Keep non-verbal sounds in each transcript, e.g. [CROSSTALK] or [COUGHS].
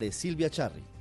de Silvia Charri.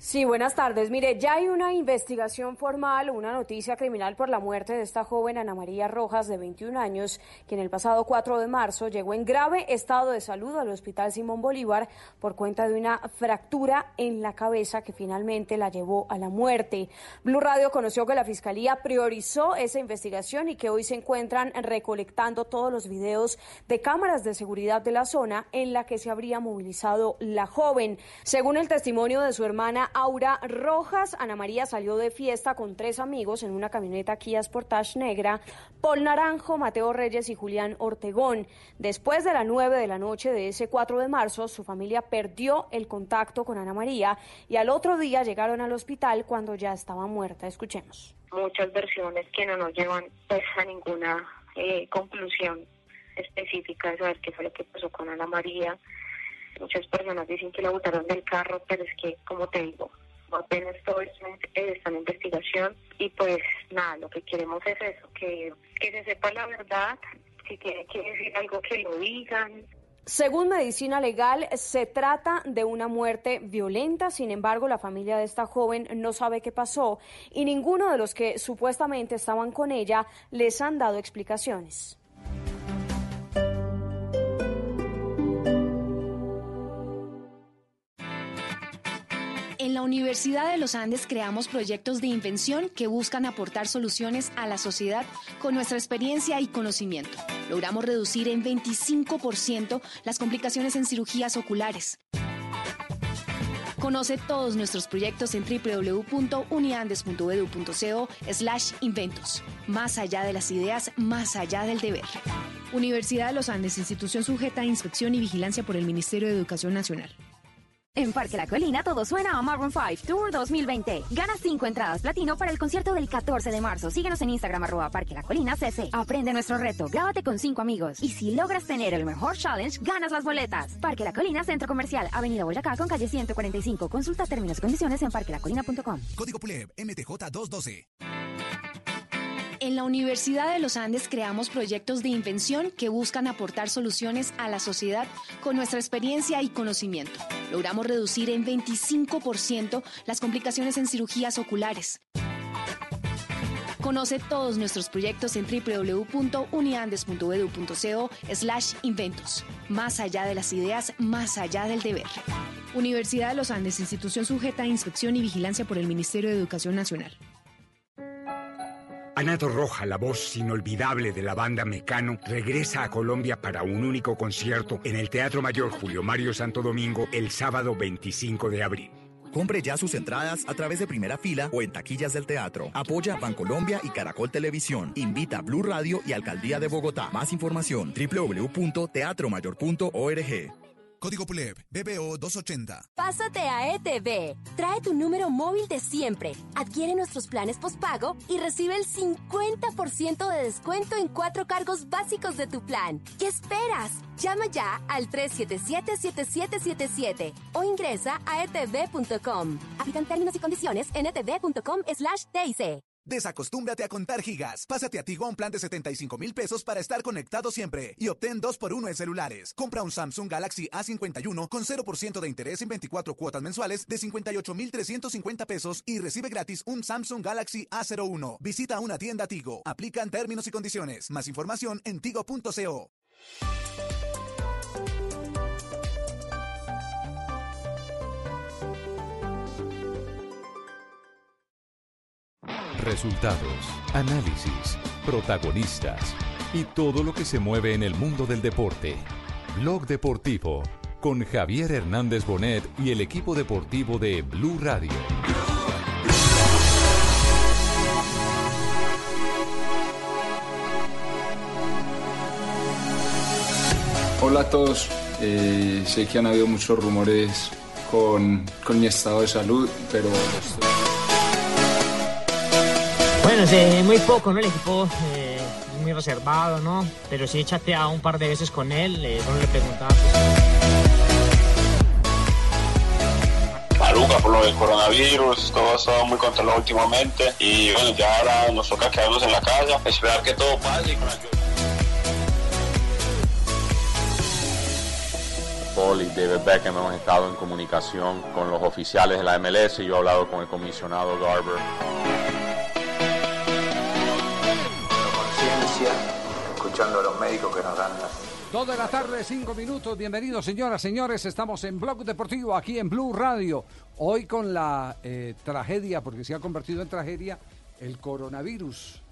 Sí, buenas tardes. Mire, ya hay una investigación formal, una noticia criminal por la muerte de esta joven Ana María Rojas, de 21 años, quien el pasado 4 de marzo llegó en grave estado de salud al Hospital Simón Bolívar por cuenta de una fractura en la cabeza que finalmente la llevó a la muerte. Blue Radio conoció que la Fiscalía priorizó esa investigación y que hoy se encuentran recolectando todos los videos de cámaras de seguridad de la zona en la que se habría movilizado la joven. Según el testimonio de su hermana, Aura Rojas. Ana María salió de fiesta con tres amigos en una camioneta Kia Sportage negra, Paul Naranjo, Mateo Reyes y Julián Ortegón. Después de las nueve de la noche de ese 4 de marzo, su familia perdió el contacto con Ana María y al otro día llegaron al hospital cuando ya estaba muerta. Escuchemos. Muchas versiones que no nos llevan pues, a ninguna eh, conclusión específica de saber qué fue lo que pasó con Ana María Muchas personas dicen que la botaron del carro, pero es que, como te digo, apenas todo esto está en investigación y pues nada, lo que queremos es eso, que, que se sepa la verdad, si tiene que decir algo que lo digan, según medicina legal, se trata de una muerte violenta, sin embargo, la familia de esta joven no sabe qué pasó y ninguno de los que supuestamente estaban con ella les han dado explicaciones. La Universidad de los Andes creamos proyectos de invención que buscan aportar soluciones a la sociedad con nuestra experiencia y conocimiento. Logramos reducir en 25% las complicaciones en cirugías oculares. Conoce todos nuestros proyectos en www.uniandes.edu.co slash inventos. Más allá de las ideas, más allá del deber. Universidad de los Andes, institución sujeta a inspección y vigilancia por el Ministerio de Educación Nacional. En Parque La Colina todo suena a Maroon 5 Tour 2020. Gana 5 entradas platino para el concierto del 14 de marzo. Síguenos en Instagram arroba Parque La Colina CC. Aprende nuestro reto, grábate con 5 amigos. Y si logras tener el mejor challenge, ganas las boletas. Parque La Colina, Centro Comercial, Avenida Boyacá con calle 145. Consulta términos y condiciones en parquelacolina.com. Código PULEB MTJ 212. En la Universidad de los Andes creamos proyectos de invención que buscan aportar soluciones a la sociedad con nuestra experiencia y conocimiento. Logramos reducir en 25% las complicaciones en cirugías oculares. Conoce todos nuestros proyectos en www.uniandes.edu.co slash inventos. Más allá de las ideas, más allá del deber. Universidad de los Andes, institución sujeta a inspección y vigilancia por el Ministerio de Educación Nacional. Anato Roja, la voz inolvidable de la banda Mecano, regresa a Colombia para un único concierto en el Teatro Mayor Julio Mario Santo Domingo el sábado 25 de abril. Compre ya sus entradas a través de primera fila o en taquillas del teatro. Apoya Bancolombia y Caracol Televisión. Invita a Blue Radio y Alcaldía de Bogotá. Más información www.teatromayor.org. Código PULEB, BBO 280. Pásate a ETV. Trae tu número móvil de siempre. Adquiere nuestros planes postpago y recibe el 50% de descuento en cuatro cargos básicos de tu plan. ¿Qué esperas? Llama ya al 377-7777 o ingresa a etv.com. Aplican términos y condiciones en etv.com slash TIC. Desacostúmbrate a contar gigas. Pásate a Tigo a un plan de 75 mil pesos para estar conectado siempre y obtén 2 por 1 en celulares. Compra un Samsung Galaxy A51 con 0% de interés en 24 cuotas mensuales de 58 mil 350 pesos y recibe gratis un Samsung Galaxy A01. Visita una tienda Tigo. Aplican términos y condiciones. Más información en tigo.co. Resultados, análisis, protagonistas y todo lo que se mueve en el mundo del deporte. Blog Deportivo con Javier Hernández Bonet y el equipo deportivo de Blue Radio. Hola a todos, eh, sé que han habido muchos rumores con, con mi estado de salud, pero... Bueno, sé muy poco, ¿no? El equipo eh, es muy reservado, ¿no? Pero sí he chateado un par de veces con él, eh, solo le preguntaba. Maruca por lo del coronavirus, todo ha estado muy controlado últimamente y bueno, ya ahora nos toca quedarnos en la casa, esperar que todo pase y con ayuda. Paul y David Beckham hemos estado en comunicación con los oficiales de la MLS y yo he hablado con el comisionado Garber. Escuchando a los médicos que nos dan las Dos de la tarde, cinco minutos. Bienvenidos, señoras, señores. Estamos en Blog Deportivo, aquí en Blue Radio. Hoy con la eh, tragedia, porque se ha convertido en tragedia, el coronavirus.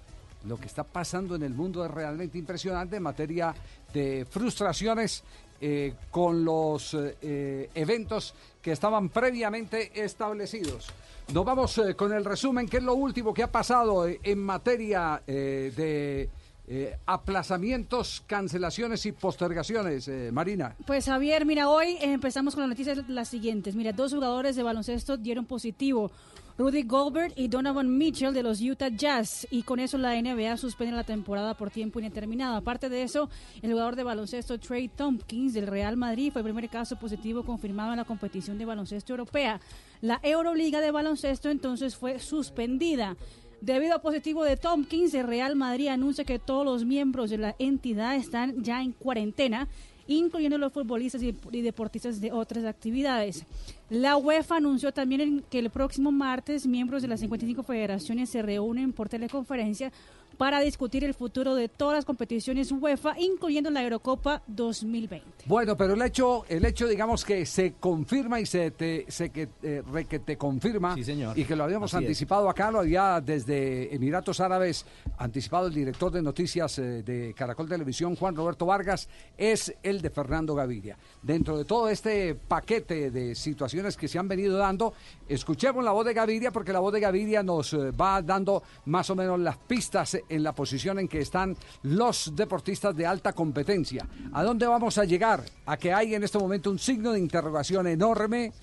Lo que está pasando en el mundo es realmente impresionante en materia de frustraciones eh, con los eh, eventos que estaban previamente establecidos. Nos vamos con el resumen, que es lo último que ha pasado en materia de eh, aplazamientos, cancelaciones y postergaciones, eh, Marina. Pues Javier, mira, hoy empezamos con las noticias las siguientes. Mira, dos jugadores de baloncesto dieron positivo. Rudy Goldberg y Donovan Mitchell de los Utah Jazz. Y con eso la NBA suspende la temporada por tiempo indeterminado. Aparte de eso, el jugador de baloncesto Trey Tompkins del Real Madrid fue el primer caso positivo confirmado en la competición de baloncesto europea. La Euroliga de baloncesto entonces fue suspendida. Debido a positivo de Tompkins, el Real Madrid anuncia que todos los miembros de la entidad están ya en cuarentena, incluyendo los futbolistas y, deportistas de otras actividades. La UEFA anunció también que el próximo martes miembros de las 55 federaciones se reúnen por teleconferencia para discutir el futuro de todas las competiciones UEFA, incluyendo la Eurocopa 2020. Bueno, pero el hecho, el hecho digamos que se confirma y se te, se que, eh, que te confirma y que lo habíamos anticipado acá, lo había desde Emiratos Árabes anticipado el director de noticias eh, de Caracol Televisión, Juan Roberto Vargas, es el de Fernando Gaviria. Dentro de todo este paquete de situaciones que se han venido dando, escuchemos la voz de Gaviria porque la voz de Gaviria nos eh, va dando más o menos las pistas en la posición en que están los deportistas de alta competencia. ¿A dónde vamos a llegar? A que hay en este momento un signo de interrogación enorme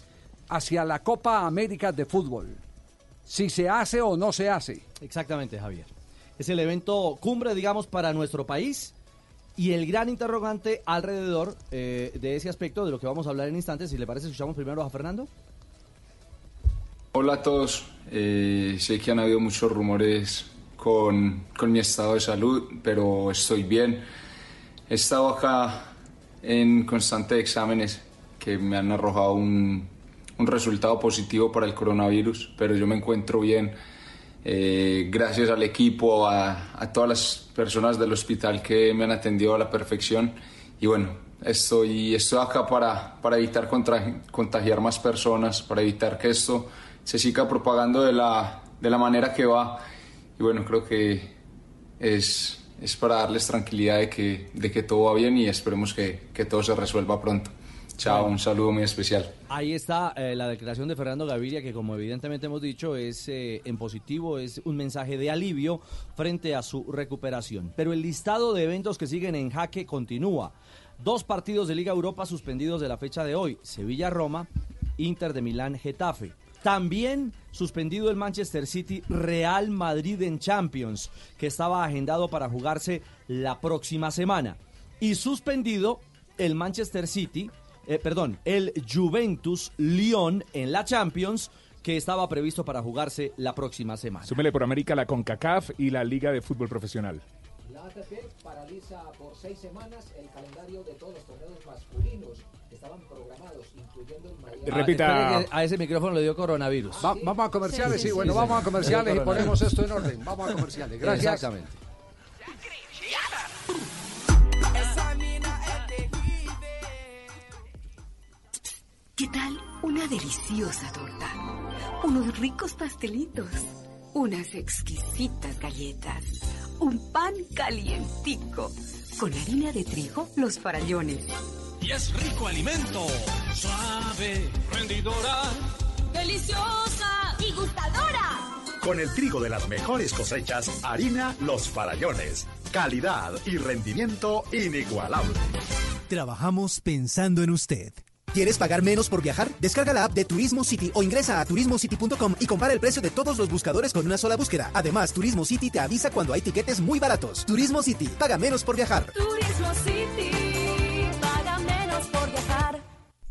hacia la Copa América de Fútbol. Si se hace o no se hace. Exactamente, Javier. Es el evento cumbre, digamos, para nuestro país y el gran interrogante alrededor eh, de ese aspecto de lo que vamos a hablar en instantes. Si le parece, escuchamos primero a Fernando. Hola a todos. Eh, sé que han habido muchos rumores con, con, mi estado de salud, pero estoy bien. He estado acá en constantes exámenes que me han arrojado un, un resultado positivo para el coronavirus, pero yo me encuentro bien. Eh, gracias al equipo, a, a, todas las personas del hospital que me han atendido a la perfección. Y bueno, estoy, estoy acá para, para evitar contagiar más personas, para evitar que esto se siga propagando de la, de la manera que va y bueno, creo que es, es para darles tranquilidad de que, de que todo va bien y esperemos que, que todo se resuelva pronto. Chao, un saludo muy especial. Ahí está eh, la declaración de Fernando Gaviria, que como evidentemente hemos dicho, es eh, en positivo, es un mensaje de alivio frente a su recuperación. Pero el listado de eventos que siguen en jaque continúa. Dos partidos de Liga Europa suspendidos de la fecha de hoy, Sevilla-Roma, Inter de Milán-Getafe. También suspendido el Manchester City Real Madrid en Champions, que estaba agendado para jugarse la próxima semana. Y suspendido el Manchester City, eh, perdón, el Juventus Lyon en la Champions, que estaba previsto para jugarse la próxima semana. Súmele por América la CONCACAF y la Liga de Fútbol Profesional. La ATP paraliza por seis semanas el calendario de todos los torneos Repita. Ah, a ese micrófono le dio coronavirus. vamos a comerciales, sí, bueno, vamos a comerciales y ponemos esto en orden. Vamos a comerciales. Gracias. Exactamente. ¿Qué tal una deliciosa torta? Unos ricos pastelitos, unas exquisitas galletas, un pan calientico, con harina de trigo, los farallones. Y es rico alimento, suave, rendidora, deliciosa y gustadora. Con el trigo de las mejores cosechas, harina Los Farallones. Calidad y rendimiento inigualable. Trabajamos pensando en usted. ¿Quieres pagar menos por viajar? Descarga la app de Turismo City o ingresa a turismocity.com y compara el precio de todos los buscadores con una sola búsqueda. Además, Turismo City te avisa cuando hay tiquetes muy baratos. Turismo City, paga menos por viajar. Turismo City,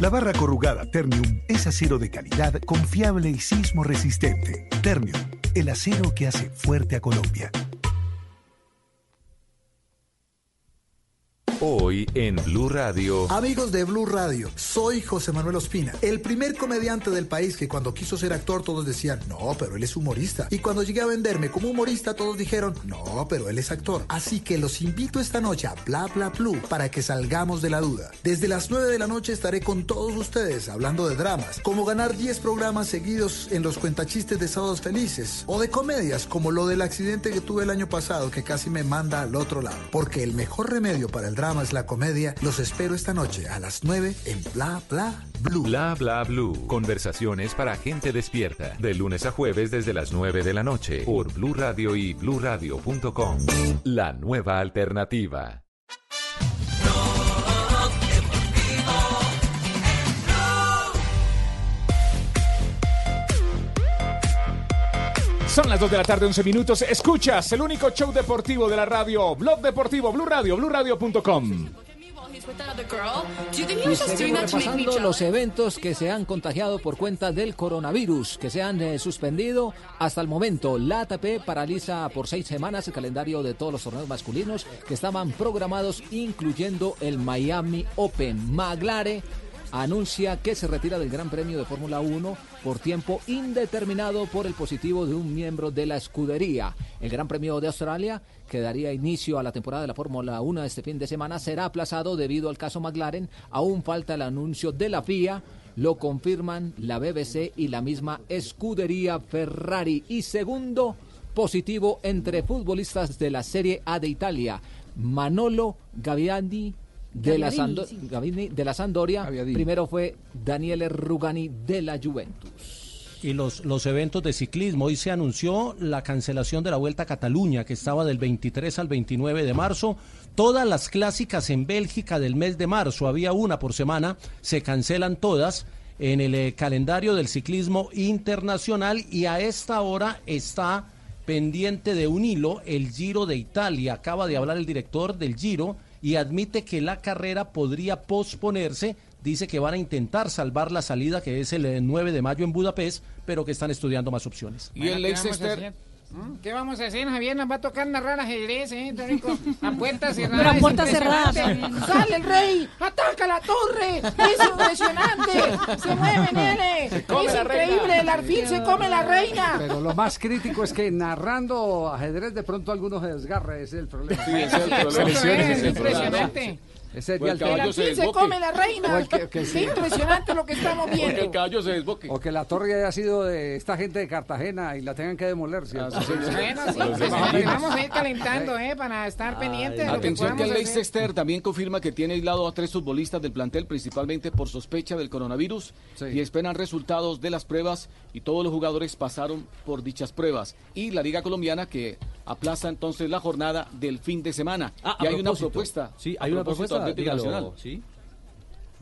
La barra corrugada Ternium es acero de calidad, confiable y sismo resistente. Ternium, el acero que hace fuerte a Colombia. Hoy en Blue Radio. Amigos de Blue Radio, soy José Manuel Ospina, el primer comediante del país que cuando quiso ser actor todos decían, no, pero él es humorista. Y cuando llegué a venderme como humorista todos dijeron, no, pero él es actor. Así que los invito esta noche a Bla Bla Blue para que salgamos de la duda. Desde las 9 de la noche estaré con todos ustedes hablando de dramas, como ganar 10 programas seguidos en los cuentachistes de Sábados Felices, o de comedias como lo del accidente que tuve el año pasado que casi me manda al otro lado. Porque el mejor remedio para el drama es la comedia. Los espero esta noche a las 9 en Bla Bla Blue. Bla Bla Blue. Conversaciones para gente despierta. De lunes a jueves desde las 9 de la noche. Por Blue Radio y bluradio.com. La nueva alternativa. Son las 2 de la tarde, 11 minutos. Escuchas el único show deportivo de la radio, Blog Deportivo, Blue Radio, seguimos repasando los eventos que se han contagiado por cuenta del coronavirus, que se han eh, suspendido hasta el momento. La ATP paraliza por seis semanas el calendario de todos los torneos masculinos que estaban programados, incluyendo el Miami Open. Maglare anuncia que se retira del Gran Premio de Fórmula 1 por tiempo indeterminado por el positivo de un miembro de la escudería. El Gran Premio de Australia, que daría inicio a la temporada de la Fórmula 1 este fin de semana, será aplazado debido al caso McLaren. Aún falta el anuncio de la FIA. Lo confirman la BBC y la misma escudería Ferrari. Y segundo, positivo entre futbolistas de la Serie A de Italia. Manolo Gaviani de la, Sando- sí. De la Sandoria. Primero fue Daniele Rugani de la Juventus. Y los, los eventos de ciclismo. Hoy se anunció la cancelación de la Vuelta a Cataluña, que estaba del 23 al 29 de marzo. Todas las clásicas en Bélgica del mes de marzo, había una por semana, se cancelan todas en el eh, calendario del ciclismo internacional y a esta hora está pendiente de un hilo el Giro de Italia. Acaba de hablar el director del Giro y admite que la carrera podría posponerse. Dice que van a intentar salvar la salida, que es el eh, 9 de mayo en Budapest, pero que están estudiando más opciones. ¿Y el Leicester? ¿Mm? ¿Qué vamos a hacer, Javier? Nos va a tocar narrar ajedrez, ¿eh, Tónico? A puerta cerrada. Pero a puerta cerrada también. ¡Sale el rey! ¡Ataca la torre! ¡Es impresionante! ¡Se mueve, nene! come ¡Es la reina. increíble! ¡El arfil se come la reina! Pero lo más crítico es que narrando ajedrez de pronto algunos se desgarra, ese es el problema. Sí, ese es el problema. Es ese el problema. impresionante. Ese el caballo el- se El arfil se come la reina. El que- que sí. ¡Qué impresionante lo que estamos viendo! caballo se desboque. O que la torre haya sido de esta gente de Cartagena y la tengan que demoler. ¿cierto? Bueno, sí, pues, vamos a ir calentando, ¿eh? Para estar pendientes que Atención que el. Leicester también confirma que tiene aislado a tres futbolistas del plantel, principalmente por sospecha del coronavirus, y esperan resultados de las pruebas y todos los jugadores pasaron por dichas pruebas. Y la Liga Colombiana que aplaza entonces la jornada del fin de semana. Ah, y hay una propuesta. Sí, hay una propuesta, Atlético dígalo, Nacional. sí.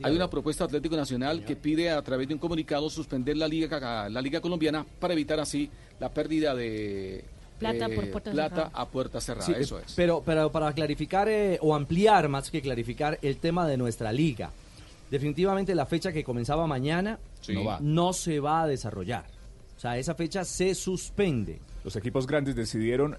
Hay una propuesta Atlético Nacional que pide a través de un comunicado suspender la liga la liga colombiana para evitar así la pérdida de eh, Plata por puerta plata cerrada. a puerta cerrada. Sí, Eso es. Pero, pero para clarificar eh, o ampliar más que clarificar el tema de nuestra liga, definitivamente la fecha que comenzaba mañana Sí. No va. no se va a desarrollar. O sea, esa fecha se suspende. Los equipos grandes decidieron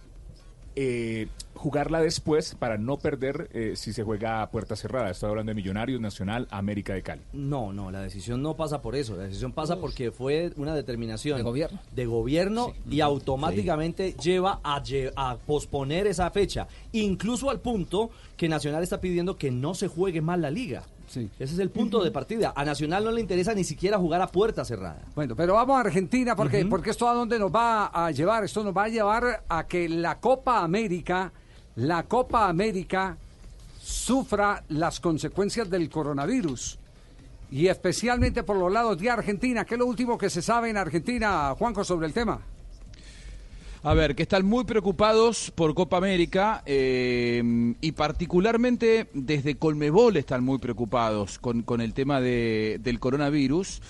eh, jugarla después para no perder eh, si se juega a puerta cerrada. Estoy hablando de Millonarios, Nacional, América de Cali. No, no, la decisión no pasa por eso. La decisión pasa porque fue una determinación De gobierno. de gobierno y automáticamente lleva a, a posponer esa fecha. Incluso al punto que Nacional está pidiendo que no se juegue más la liga. Ese es el punto de partida. A Nacional no le interesa ni siquiera jugar a puerta cerrada. Bueno, pero vamos a Argentina porque, porque esto a dónde nos va a llevar. Esto nos va a llevar a que la Copa América, la Copa América sufra las consecuencias del coronavirus. Y especialmente por los lados de Argentina. ¿Qué es lo último que se sabe en Argentina, Juanjo, sobre el tema? A ver, que están muy preocupados por Copa América eh, y particularmente desde Colmebol están muy preocupados con, con el tema de, del coronavirus.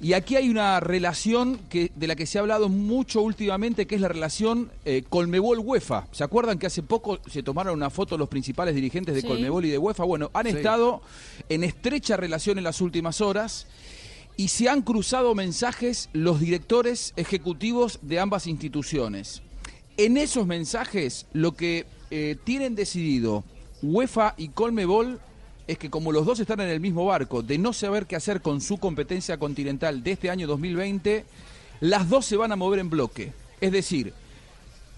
Y aquí hay una relación que, de la que se ha hablado mucho últimamente, que es la relación eh, Colmebol-UEFA. ¿Se acuerdan que hace poco se tomaron una foto los principales dirigentes de Sí. Colmebol y de UEFA? Bueno, han Sí. estado en estrecha relación en las últimas horas y se han cruzado mensajes los directores ejecutivos de ambas instituciones. En esos mensajes lo que eh, tienen decidido UEFA y Colmebol es que como los dos están en el mismo barco de no saber qué hacer con su competencia continental de este año 2020, las dos se van a mover en bloque. Es decir,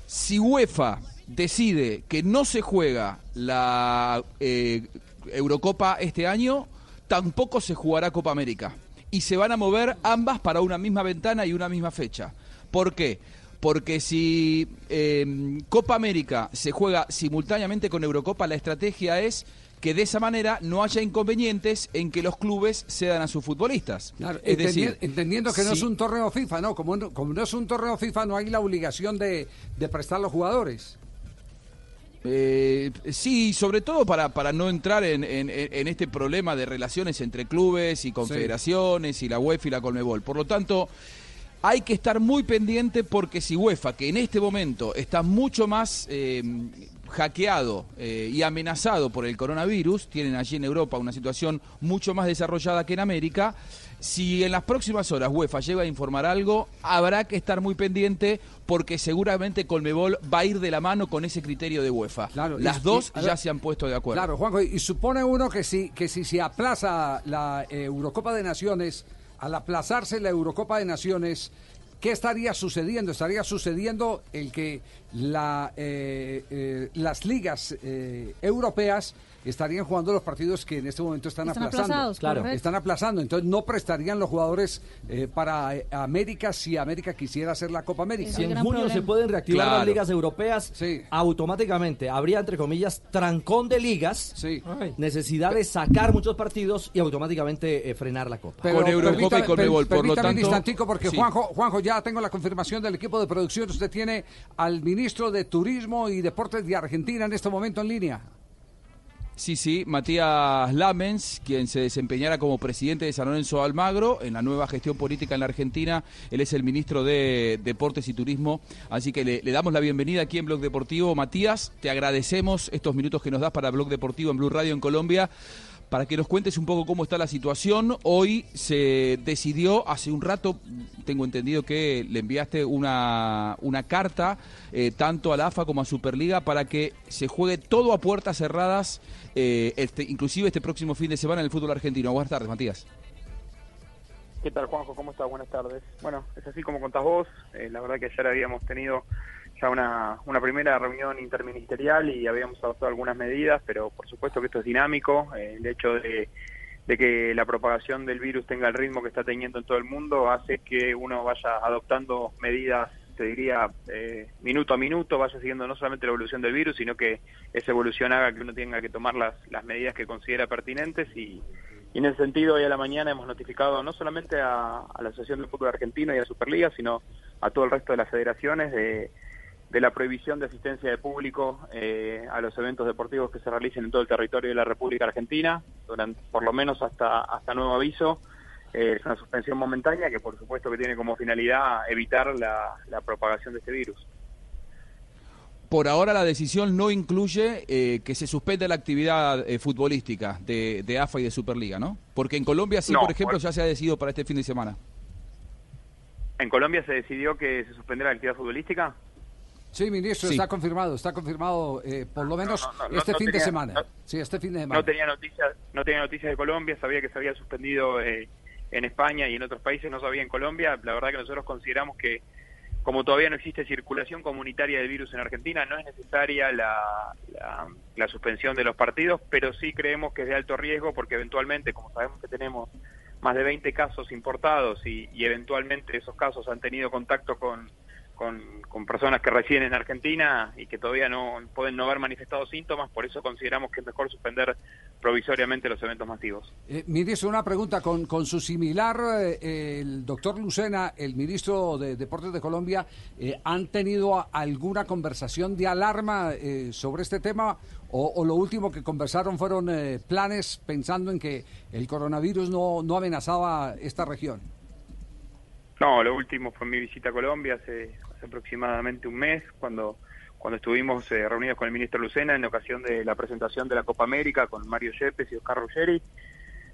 si UEFA decide que no se juega la eh, Eurocopa este año, tampoco se jugará Copa América. Y se van a mover ambas para una misma ventana y una misma fecha. ¿Por qué? Porque si eh, Copa América se juega simultáneamente con Eurocopa, la estrategia es que de esa manera no haya inconvenientes en que los clubes cedan a sus futbolistas. Claro, es entendi- decir, entendiendo que no es un torneo FIFA, ¿no? Como, no- como no es un torneo FIFA, no hay la obligación de, de prestar los jugadores. Eh, sí, sobre todo para, para no entrar en, en- este problema de relaciones entre clubes y confederaciones y la UEFA y la Colmebol. Por lo tanto, hay que estar muy pendiente porque si UEFA, que en este momento está mucho más eh, hackeado y amenazado por el coronavirus, tienen allí en Europa una situación mucho más desarrollada que en América, si en las próximas horas UEFA llega a informar algo, habrá que estar muy pendiente porque seguramente Colmebol va a ir de la mano con ese criterio de UEFA. y- Las dos y- ya ver, se han puesto de acuerdo. Claro, Juanjo, y supone uno que si, que si se aplaza la eh, Eurocopa de Naciones, al aplazarse la Eurocopa de Naciones, ¿qué estaría sucediendo? Estaría sucediendo el que la, eh, eh, las ligas europeas estarían jugando los partidos que en este momento están, Están aplazando. aplazados, Claro. correcto. Están aplazando, entonces no prestarían los jugadores eh, para eh, América si América quisiera hacer la Copa América. Si en junio se pueden reactivar las ligas europeas, automáticamente habría, entre comillas, trancón de ligas, necesidad de sacar muchos partidos y automáticamente eh, frenar la Copa. Pero permítame- per- permítame un instantico porque Juanjo, Juanjo, ya tengo la confirmación del equipo de producción. Usted tiene al ministro de Turismo y Deportes de Argentina en este momento en línea. Sí, sí, Matías Lamens, quien se desempeñará como presidente de San Lorenzo Almagro en la nueva gestión política en la Argentina. Él es el ministro de Deportes y Turismo, así que le, damos la bienvenida aquí en Blog Deportivo. Matías, te agradecemos estos minutos que nos das para Blog Deportivo en Blue Radio en Colombia. Para que nos cuentes un poco cómo está la situación, hoy se decidió, hace un rato, tengo entendido que le enviaste una, una carta eh, tanto a la AFA como a Superliga para que se juegue todo a puertas cerradas, eh, este, inclusive este próximo fin de semana en el fútbol argentino. Buenas tardes, Matías. ¿Qué tal, Juanjo? ¿Cómo estás? Buenas tardes. Bueno, es así como contás vos. Eh, la verdad que ayer habíamos tenido ya una, una primera reunión interministerial y habíamos adoptado algunas medidas, pero por supuesto que esto es dinámico. Eh, el hecho de, de que la propagación del virus tenga el ritmo que está teniendo en todo el mundo hace que uno vaya adoptando medidas, te diría, eh, minuto a minuto, vaya siguiendo no solamente la evolución del virus, sino que esa evolución haga que uno tenga que tomar las, las medidas que considera pertinentes y, en ese sentido, hoy a la mañana hemos notificado no solamente a, a la Asociación de Fútbol Argentino y a Superliga, sino a todo el resto de las federaciones de, de la prohibición de asistencia de público eh, a los eventos deportivos que se realicen en todo el territorio de la República Argentina, durante, por lo menos hasta, hasta nuevo aviso. Eh, es una suspensión momentánea que por supuesto que tiene como finalidad evitar la, la propagación de este virus. Por ahora la decisión no incluye eh, que se suspenda la actividad eh, futbolística de, de AFA y de Superliga, ¿no? Porque en Colombia sí, No, por ejemplo, por- ya se ha decidido para este fin de semana. ¿En Colombia se decidió que se suspendiera la actividad futbolística? Sí, ministro, Sí. está confirmado, está confirmado por lo menos no, no, este no fin de semana. no- sí, este fin de semana. No tenía noticias, no tenía noticias de Colombia, sabía que se había suspendido eh, en España y en otros países, no sabía en Colombia. La verdad que nosotros consideramos que como todavía no existe circulación comunitaria del virus en Argentina, no es necesaria la, la, la suspensión de los partidos, pero sí creemos que es de alto riesgo porque eventualmente, como sabemos que tenemos más de 20 casos importados y, y eventualmente esos casos han tenido contacto con, con, con personas que residen en Argentina y que todavía no pueden no haber manifestado síntomas, por eso consideramos que es mejor suspender provisoriamente los eventos masivos. Eh, ministro, una pregunta. Con, con su similar, eh, el doctor Lucena, el ministro de Deportes de Colombia, eh, ¿han tenido alguna conversación de alarma sobre este tema? O, o lo último que conversaron fueron planes pensando en que el coronavirus no, no amenazaba esta región? No, lo último fue mi visita a Colombia hace, hace aproximadamente un mes, cuando, cuando estuvimos eh, reunidos con el ministro Lucena en ocasión de la presentación de la Copa América con Mario Yepes y Oscar Ruggeri,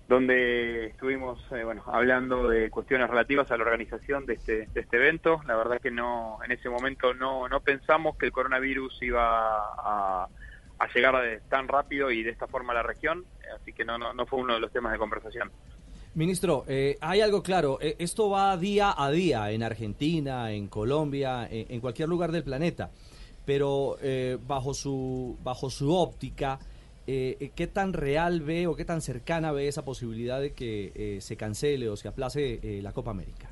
donde estuvimos eh, bueno, hablando de cuestiones relativas a la organización de este, de este evento. La verdad que no en ese momento no, no pensamos que el coronavirus iba a, a llegar de- tan rápido y de esta forma a la región, así que no, no, no fue uno de los temas de conversación. Ministro, eh, hay algo claro, eh, esto va día a día en Argentina, en Colombia, en, en cualquier lugar del planeta, pero eh, bajo, su, bajo su óptica, eh, eh, ¿qué tan real ve o qué tan cercana ve esa posibilidad de que eh, se cancele o se aplace eh, la Copa América?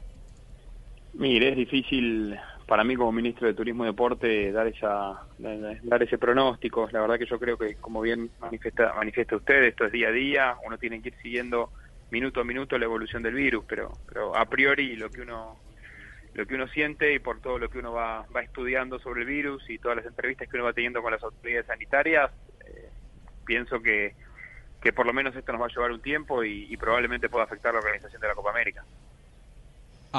Mire, es difícil para mí como ministro de Turismo y Deporte dar esa dar ese pronóstico. La verdad que yo creo que, como bien manifiesta, manifiesta usted, esto es día a día. Uno tiene que ir siguiendo minuto a minuto la evolución del virus, pero, pero a priori lo que uno lo que uno siente y por todo lo que uno va, va estudiando sobre el virus y todas las entrevistas que uno va teniendo con las autoridades sanitarias, eh, pienso que, que por lo menos esto nos va a llevar un tiempo y, y probablemente pueda afectar la organización de la Copa América.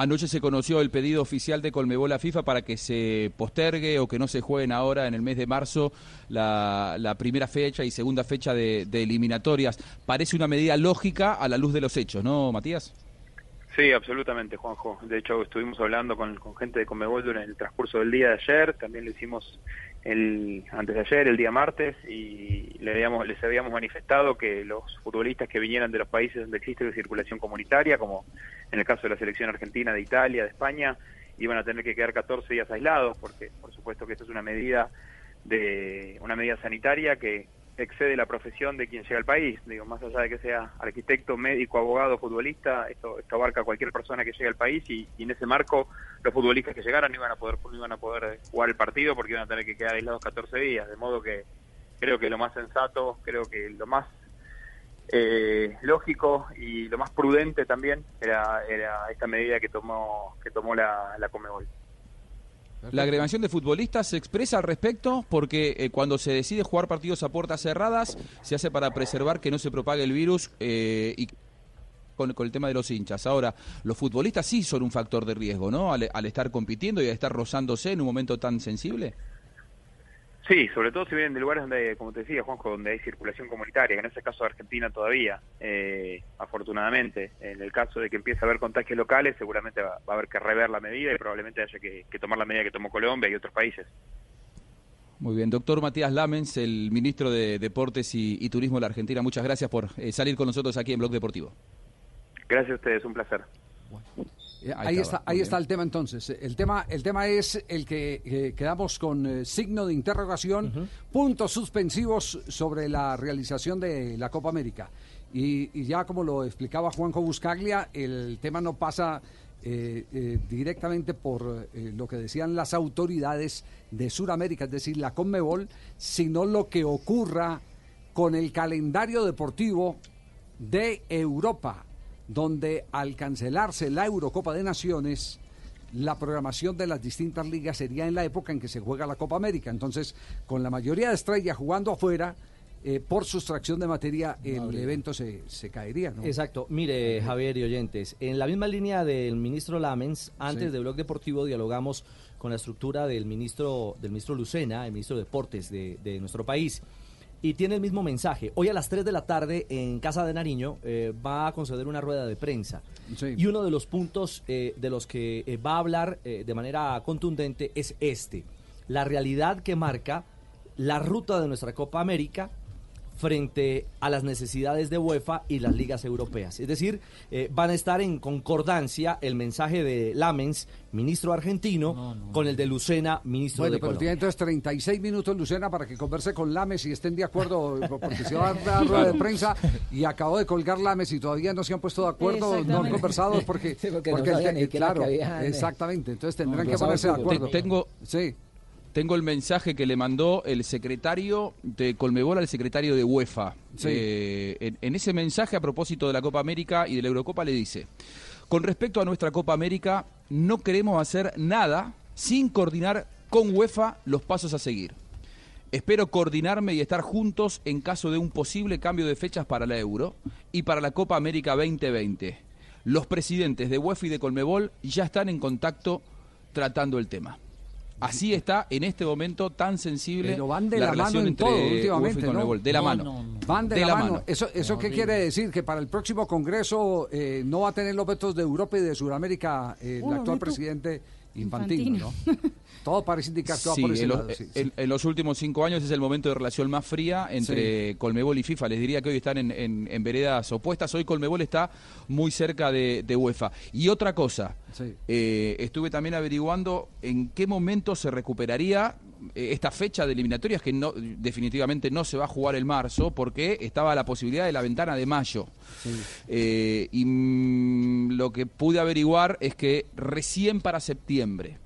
Anoche se conoció el pedido oficial de Colmebol a FIFA para que se postergue o que no se jueguen ahora en el mes de marzo la, primera fecha y segunda fecha de, eliminatorias. Parece una medida lógica a la luz de los hechos, ¿no, Matías? Sí, absolutamente, Juanjo. De hecho, estuvimos hablando con, con gente de Conmebol durante el transcurso del día de ayer, también lo hicimos el, antes de ayer, el día martes, y le habíamos, les habíamos manifestado que los futbolistas que vinieran de los países donde existe circulación comunitaria, como en el caso de la selección argentina, de Italia, de España, iban a tener que quedar 14 días aislados, porque por supuesto que esto es una medida de una medida sanitaria que excede la profesión de quien llega al país. Digo, más allá de que sea arquitecto, médico, abogado, futbolista, esto, esto abarca a cualquier persona que llegue al país y, y en ese marco los futbolistas que llegaran no iban a poder no iban a poder jugar el partido porque iban a tener que quedar aislados 14 días. De modo que creo que lo más sensato, creo que lo más eh, lógico y lo más prudente también era, esta medida que tomó que tomó la, la Conmebol. La agremiación de futbolistas se expresa al respecto porque eh, cuando se decide jugar partidos a puertas cerradas se hace para preservar que no se propague el virus eh, y con, con el tema de los hinchas. Ahora, los futbolistas sí son un factor de riesgo, ¿no? Al, al estar compitiendo y al estar rozándose en un momento tan sensible. Sí, sobre todo si vienen de lugares donde, como te decía, Juanjo, donde hay circulación comunitaria, que en ese caso de Argentina todavía, eh, afortunadamente. En el caso de que empiece a haber contagios locales, seguramente va, va a haber que rever la medida y probablemente haya que, que tomar la medida que tomó Colombia y otros países. Muy bien, doctor Matías Lamens, el ministro de Deportes y, y Turismo de la Argentina, muchas gracias por eh, salir con nosotros aquí en Blog Deportivo. Gracias a ustedes, un placer. Eh, Ahí está, ahí está el tema entonces. El tema, el tema es el que eh, quedamos con eh, signo de interrogación, puntos suspensivos sobre la realización de la Copa América. Y, y ya como lo explicaba Juanjo Buscaglia, el tema no pasa eh, directamente por lo que decían las autoridades de Sudamérica, es decir, la Conmebol, sino lo que ocurra con el calendario deportivo de Europa, donde al cancelarse la Eurocopa de Naciones, la programación de las distintas ligas sería en la época en que se juega la Copa América. Entonces, con la mayoría de estrellas jugando afuera, eh, por sustracción de materia, el evento se, se caería. ¿no? Exacto. Mire, Javier y oyentes, en la misma línea del ministro Lamens, antes Sí. de Blog Deportivo dialogamos con la estructura del ministro, del ministro Lucena, el ministro de Deportes de, de nuestro país. Y tiene el mismo mensaje. Hoy a las 3 de la tarde en Casa de Nariño eh, va a conceder una rueda de prensa. Y uno de los puntos eh, de los que eh, va a hablar eh, de manera contundente es este. La realidad que marca la ruta de nuestra Copa América frente a las necesidades de UEFA y las ligas europeas. Es decir, eh, van a estar en concordancia el mensaje de Lamens, ministro argentino, con el de Lucena, ministro Bueno, de pero Colombia. tiene entonces 36 minutos, Lucena, para que converse con Lames y estén de acuerdo, [LAUGHS] porque se va a dar rueda de prensa y acabó de colgar Lames y todavía no se han puesto de acuerdo, no han conversado porque, Sí, porque no porque el qué era claro, había, exactamente, entonces tendrán No, que no ponerse de acuerdo. Te- Tengo, sí. Tengo el mensaje que le mandó el secretario de Colmebol al secretario de UEFA. Sí. Eh, en, en ese mensaje a propósito de la Copa América y de la Eurocopa le dice, con respecto a nuestra Copa América, no queremos hacer nada sin coordinar con UEFA los pasos a seguir. Espero coordinarme y estar juntos en caso de un posible cambio de fechas para la Euro y para la Copa América 2020. Los presidentes de UEFA y de Colmebol ya están en contacto tratando el tema. Así está en este momento tan sensible Pero van de la, mano relación en entre todo UEFA y últimamente. De la mano. Van de, la, mano. ¿Eso, eso qué quiere decir? Que para el próximo Congreso eh, no va a tener los vetos de Europa y de Sudamérica eh, el actual presidente Infantino, ¿no? [LAUGHS] Todo parece indicar que va Sí, por ese en, los- lado. sí, sí. en- en los últimos cinco años es el momento de relación más fría entre Colmebol y FIFA. Les diría que hoy están en, veredas opuestas. Hoy Colmebol está muy cerca de, de UEFA. Y otra cosa, eh, estuve también averiguando en qué momento se recuperaría eh, esta fecha de eliminatorias que no, definitivamente no se va a jugar el marzo porque estaba la posibilidad de la ventana de mayo. Eh, y mm, lo que pude averiguar es que recién para septiembre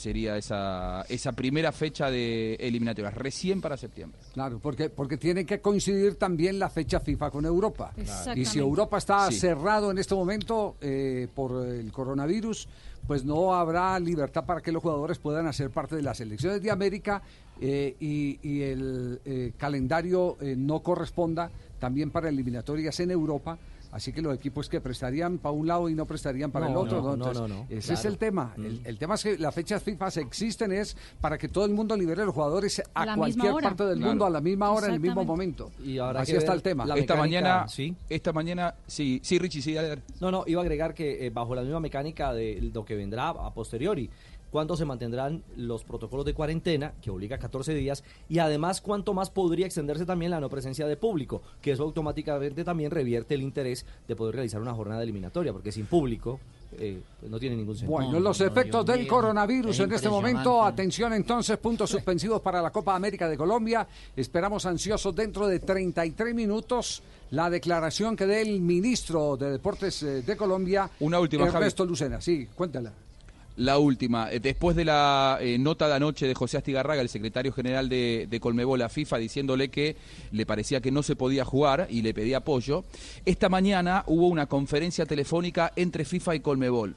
sería esa, esa primera fecha de eliminatorias, recién para septiembre. Claro, porque, porque tiene que coincidir también la fecha FIFA con Europa. Y si Europa está Sí. cerrado en este momento eh, por el coronavirus, pues no habrá libertad para que los jugadores puedan hacer parte de las selecciones de América eh, y, y el eh, calendario eh, no corresponda también para eliminatorias en Europa. Así que los equipos que prestarían para un lado y no prestarían para No, el otro. no, no, Entonces, no, no, Ese es el tema. El, el tema es que las fechas FIFA se existen es para que todo el mundo libere a los jugadores a, A la cualquier parte del Claro. mundo a la misma hora, en el mismo momento. Y habrá Así está el tema. la esta mecánica, mañana, sí. esta mañana, sí, sí, Richie, sí, dale. No, no, iba a agregar que eh, bajo la misma mecánica de lo que vendrá a posteriori, cuánto se mantendrán los protocolos de cuarentena, que obliga a 14 días, y además cuánto más podría extenderse también la no presencia de público, que eso automáticamente también revierte el interés de poder realizar una jornada eliminatoria, porque sin público eh, pues no tiene ningún sentido. Bueno, los efectos del coronavirus en este momento. Atención entonces, puntos suspensivos para la Copa América de Colombia. Esperamos ansiosos dentro de 33 minutos la declaración que dé el ministro de Deportes eh, de Colombia, Una última, Javi. Ernesto Lucena. Sí, cuéntala. La última, eh, después de la eh, nota de anoche de José Astigarraga, el secretario general de, Colmebol a FIFA, diciéndole que le parecía que no se podía jugar y le pedía apoyo, esta mañana hubo una conferencia telefónica entre FIFA y Colmebol.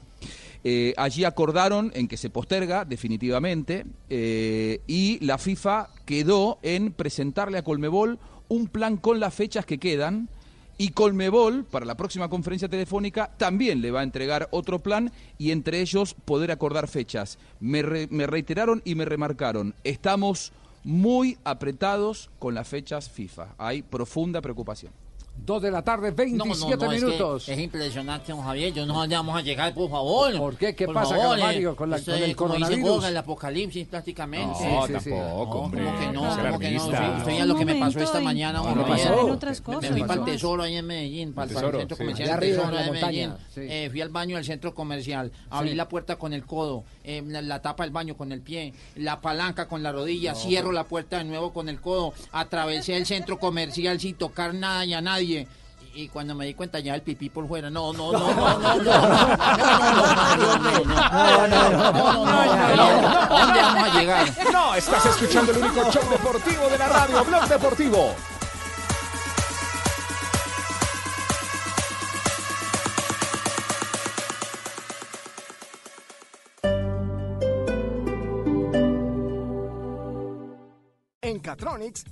Eh, allí acordaron en que se posterga definitivamente y la FIFA quedó en presentarle a Colmebol un plan con las fechas que quedan y Colmebol, para la próxima conferencia telefónica, también le va a entregar otro plan y entre ellos poder acordar fechas. Me, re- me reiteraron y me remarcaron, estamos muy apretados con las fechas FIFA. Hay profunda preocupación. Dos de la tarde, 27 es que minutos. Es, impresionante, don Javier. Yo no dónde vamos a llegar, por favor. ¿Por qué? ¿Qué Por pasa, favor, Calvario, eh, con la- esto con es el coronavirus? Goga, el apocalipsis prácticamente. No, Sí, sí, sí. tampoco, No, hombre. como que no, como que no. Usted, usted ya lo que me pasó esta mañana, No, don no Javier. pasó. Me- Me, fui ¿Qué para el? Tesoro ahí en Medellín, para, El para el Tesoro, centro sí. comercial Allá Tesoro en la de Medellín. Eh, fui al baño del centro comercial, abrí Sí. la puerta con el codo, eh, la, la tapa del baño con el pie, la palanca con la rodilla, cierro la puerta de nuevo con el codo, atravesé el centro comercial sin tocar nada y a nadie nadie y cuando me di cuenta ya el pipí por fuera. No, no, no, no, no, no. No, no, no. ¿Dónde vamos a llegar? No, no, no, no, no, no, no, no. No, estás escuchando el único show deportivo de la radio, Blog Deportivo.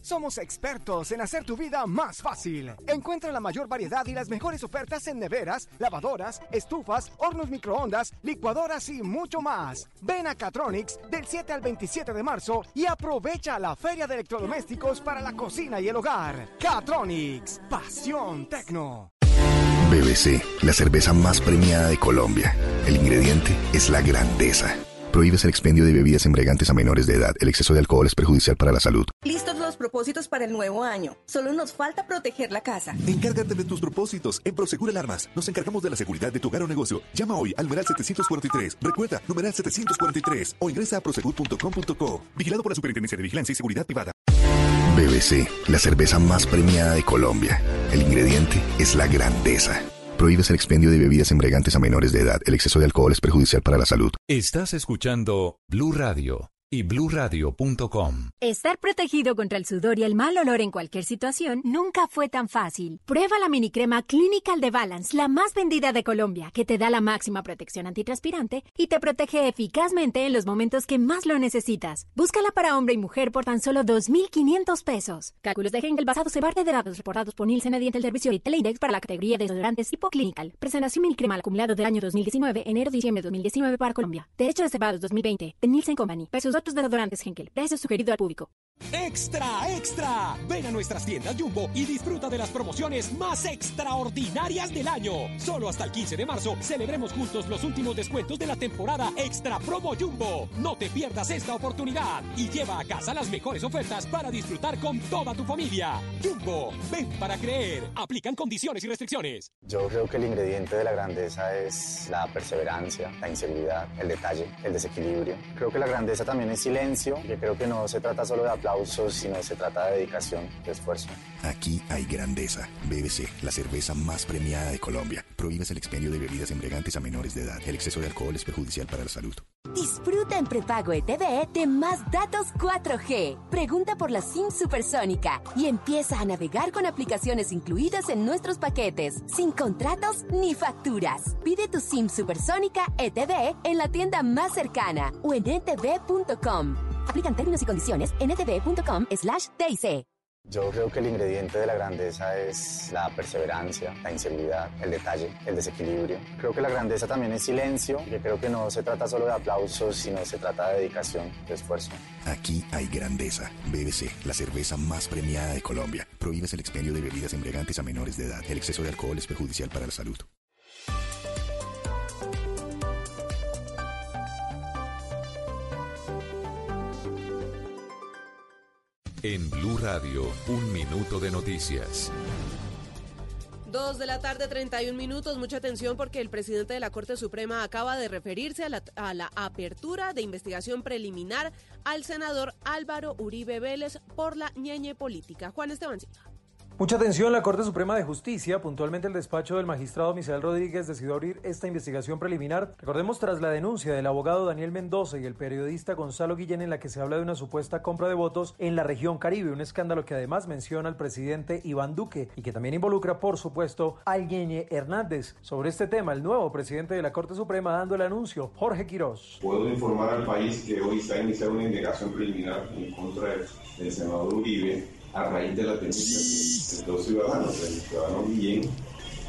Somos expertos en hacer tu vida más fácil. Encuentra la mayor variedad y las mejores ofertas en neveras, lavadoras, estufas, hornos microondas, licuadoras y mucho más. Ven a Catronics del 7 al 27 de marzo y aprovecha la feria de electrodomésticos para la cocina y el hogar. Catronics, pasión tecno. BBC, la cerveza más premiada de Colombia. El ingrediente es la grandeza. Prohíbes el expendio de bebidas embriagantes a menores de edad. El exceso de alcohol es perjudicial para la salud. ¿Listos los propósitos para el nuevo año. Solo nos falta proteger la casa. Encárgate de tus propósitos. En Prosegur Alarmas nos encargamos de la seguridad de tu hogar o negocio. Llama hoy al numeral 743. Recuerda, numeral 743 o ingresa a prosegur.com.co. Vigilado por la Superintendencia de Vigilancia y Seguridad Privada. BBC, la cerveza más premiada de Colombia. El ingrediente es la grandeza. Prohíbes el expendio de bebidas embriagantes a menores de edad. El exceso de alcohol es perjudicial para la salud. Estás escuchando Blue Radio y bluradio.com. Estar protegido contra el sudor y el mal olor en cualquier situación nunca fue tan fácil. Prueba la mini crema Clinical de Balance, la más vendida de Colombia, que te da la máxima protección antitranspirante y te protege eficazmente en los momentos que más lo necesitas. Búscala para hombre y mujer por tan solo 2.500 pesos. Cálculos de Hengel basados en parte de datos reportados por Nielsen mediante el servicio Index para la categoría de desodorantes tipo Clinical. Presentación mini crema acumulado del año 2019, enero-diciembre 2019 para Colombia. Derechos reservados 2020 de Nielsen Company. Pesos otros desodorantes Henkel. Precio sugerido al público. ¡Extra, extra! Ven a nuestras tiendas Jumbo y disfruta de las promociones más extraordinarias del año. Solo hasta el 15 de marzo celebremos juntos los últimos descuentos de la temporada Extra Promo Jumbo. No te pierdas esta oportunidad y lleva a casa las mejores ofertas para disfrutar con toda tu familia. Jumbo, ven para creer. Aplican condiciones y restricciones. Yo creo que el ingrediente de la grandeza es la perseverancia, la inseguridad, el detalle, el desequilibrio. Creo que la grandeza también es silencio, que creo que no se trata solo de aplausos, sino se trata de dedicación, de esfuerzo. Aquí hay grandeza. BBC, la cerveza más premiada de Colombia. Prohíbes el expendio de bebidas embriagantes a menores de edad. El exceso de alcohol es perjudicial para la salud. Disfruta en prepago ETV de más datos 4G. Pregunta por la SIM supersónica y empieza a navegar con aplicaciones incluidas en nuestros paquetes, sin contratos ni facturas. Pide tu SIM supersónica ETV en la tienda más cercana o en etv.com. Aplican términos y condiciones en etv.com slash TIC. Yo creo que el ingrediente de la grandeza es la perseverancia, la inseguridad, el detalle, el desequilibrio. Creo que la grandeza también es silencio, que creo que no se trata solo de aplausos, sino se trata de dedicación, de esfuerzo. Aquí hay grandeza. BBC, la cerveza más premiada de Colombia. Prohíbes el expendio de bebidas embriagantes a menores de edad. El exceso de alcohol es perjudicial para la salud. En Blue Radio, un minuto de noticias. Dos de la tarde, 31 minutos. Mucha atención porque el presidente de la Corte Suprema acaba de referirse a la, apertura de investigación preliminar al senador Álvaro Uribe Vélez por la ñeñe política. Juan Esteban Silva. Mucha atención, la Corte Suprema de Justicia, puntualmente el despacho del magistrado Misael Rodríguez, decidió abrir esta investigación preliminar. Recordemos tras la denuncia del abogado Daniel Mendoza y el periodista Gonzalo Guillén en la que se habla de una supuesta compra de votos en la región Caribe, un escándalo que además menciona al presidente Iván Duque y que también involucra, por supuesto, al Ñeñe Hernández. Sobre este tema, el nuevo presidente de la Corte Suprema dando el anuncio, Jorge Quirós. Puedo informar al país que hoy se ha una investigación preliminar en contra del senador Uribe a raíz de la denuncia de dos ciudadanos, el ciudadano Guillén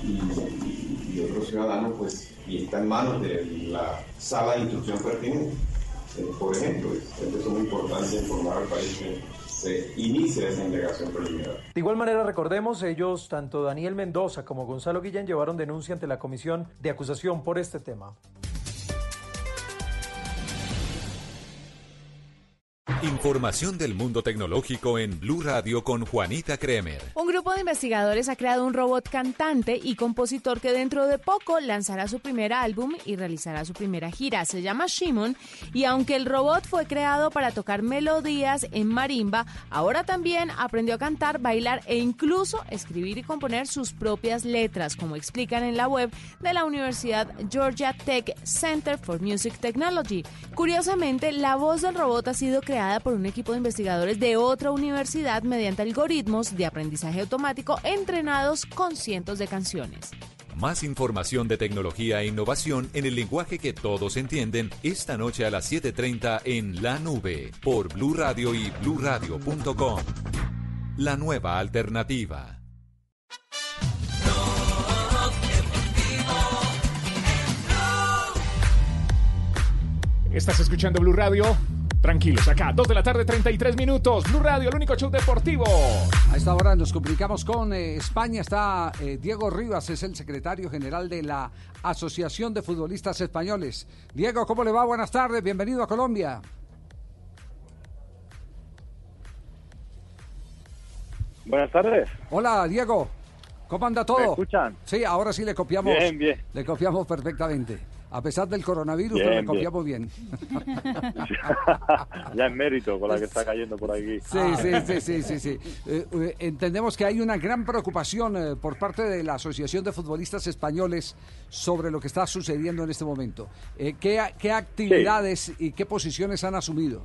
y, y, otro ciudadano, pues, y está en manos de la sala de instrucción pertinente. Eh, por ejemplo, es muy importante informar al país que se inicia esa investigación preliminar. De igual manera, recordemos, ellos, tanto Daniel Mendoza como Gonzalo Guillén, llevaron denuncia ante la Comisión de Acusación por este tema. Información del mundo tecnológico en Blue Radio con Juanita Kremer. Un grupo de investigadores ha creado un robot cantante y compositor que dentro de poco lanzará su primer álbum y realizará su primera gira. Se llama Shimon y aunque el robot fue creado para tocar melodías en marimba, ahora también aprendió a cantar, bailar e incluso escribir y componer sus propias letras, como explican en la web de la Universidad Georgia Tech Center for Music Technology. Curiosamente, la voz del robot ha sido creada creada por un equipo de investigadores de otra universidad mediante algoritmos de aprendizaje automático entrenados con cientos de canciones. Más información de tecnología e innovación en el lenguaje que todos entienden esta noche a las 7:30 en La Nube por Blue Radio y bluradio.com. La nueva alternativa. Estás escuchando Blue Radio. Tranquilos, acá, 2 de la tarde, 33 minutos. Blue Radio, el único show deportivo. A esta hora nos comunicamos con eh, España. Está eh, Diego Rivas, es el secretario general de la Asociación de Futbolistas Españoles. Diego, ¿cómo le va? Buenas tardes, bienvenido a Colombia. Buenas tardes. Hola, Diego. ¿Cómo anda todo? ¿Me escuchan? Sí, ahora sí le copiamos. Bien, bien. Le copiamos perfectamente. A pesar del coronavirus, Bien, pero le bien. [LAUGHS] ya en mérito con la que está cayendo por aquí. Sí, sí, sí, sí, sí. sí. Eh, eh, entendemos que hay una gran preocupación eh, por parte de la Asociación de Futbolistas Españoles sobre lo que está sucediendo en este momento. Eh, ¿qué, a- ¿Qué actividades y qué posiciones han asumido?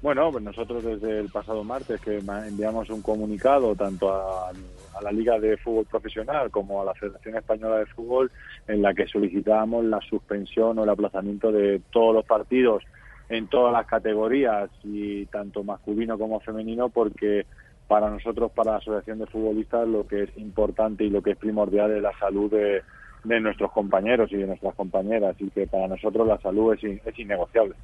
Bueno, pues nosotros desde el pasado martes que enviamos un comunicado tanto a, a la Liga de Fútbol Profesional como a la Federación Española de Fútbol en la que solicitábamos la suspensión o el aplazamiento de todos los partidos en todas las categorías y tanto masculino como femenino porque para nosotros, para la Asociación de Futbolistas, lo que es importante y lo que es primordial es la salud de, de nuestros compañeros y de nuestras compañeras y que para nosotros la salud es, in- es innegociable.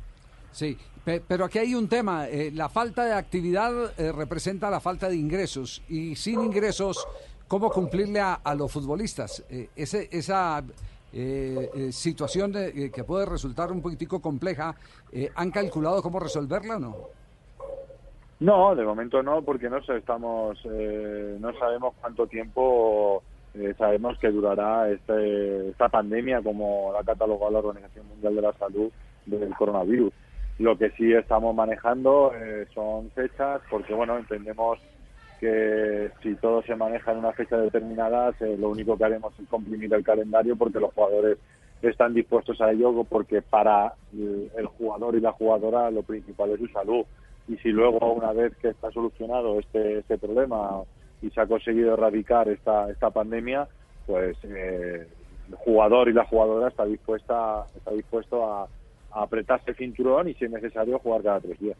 Sí, pe- pero aquí hay un tema. eh, la falta de actividad eh, representa la falta de ingresos y sin ingresos, ¿cómo cumplirle a, a los futbolistas? Eh, ese, esa eh, eh, situación de- eh, que puede resultar un poquitico compleja, eh, ¿han calculado cómo resolverla o no? No, de momento no, porque no estamos, eh, no sabemos cuánto tiempo sabemos que durará este, esta pandemia, como la ha catalogado la Organización Mundial de la Salud del coronavirus. Lo que sí estamos manejando son fechas, porque bueno, entendemos que si todo se maneja en una fecha determinada, eh, lo único que haremos es comprimir el calendario porque los jugadores están dispuestos a ello, porque para el jugador y la jugadora lo principal es su salud. Y si luego, una vez que está solucionado este, este problema y se ha conseguido erradicar esta, esta pandemia, pues eh, el jugador y la jugadora está dispuesta está dispuesto a, a apretarse el cinturón y si es necesario jugar cada tres días.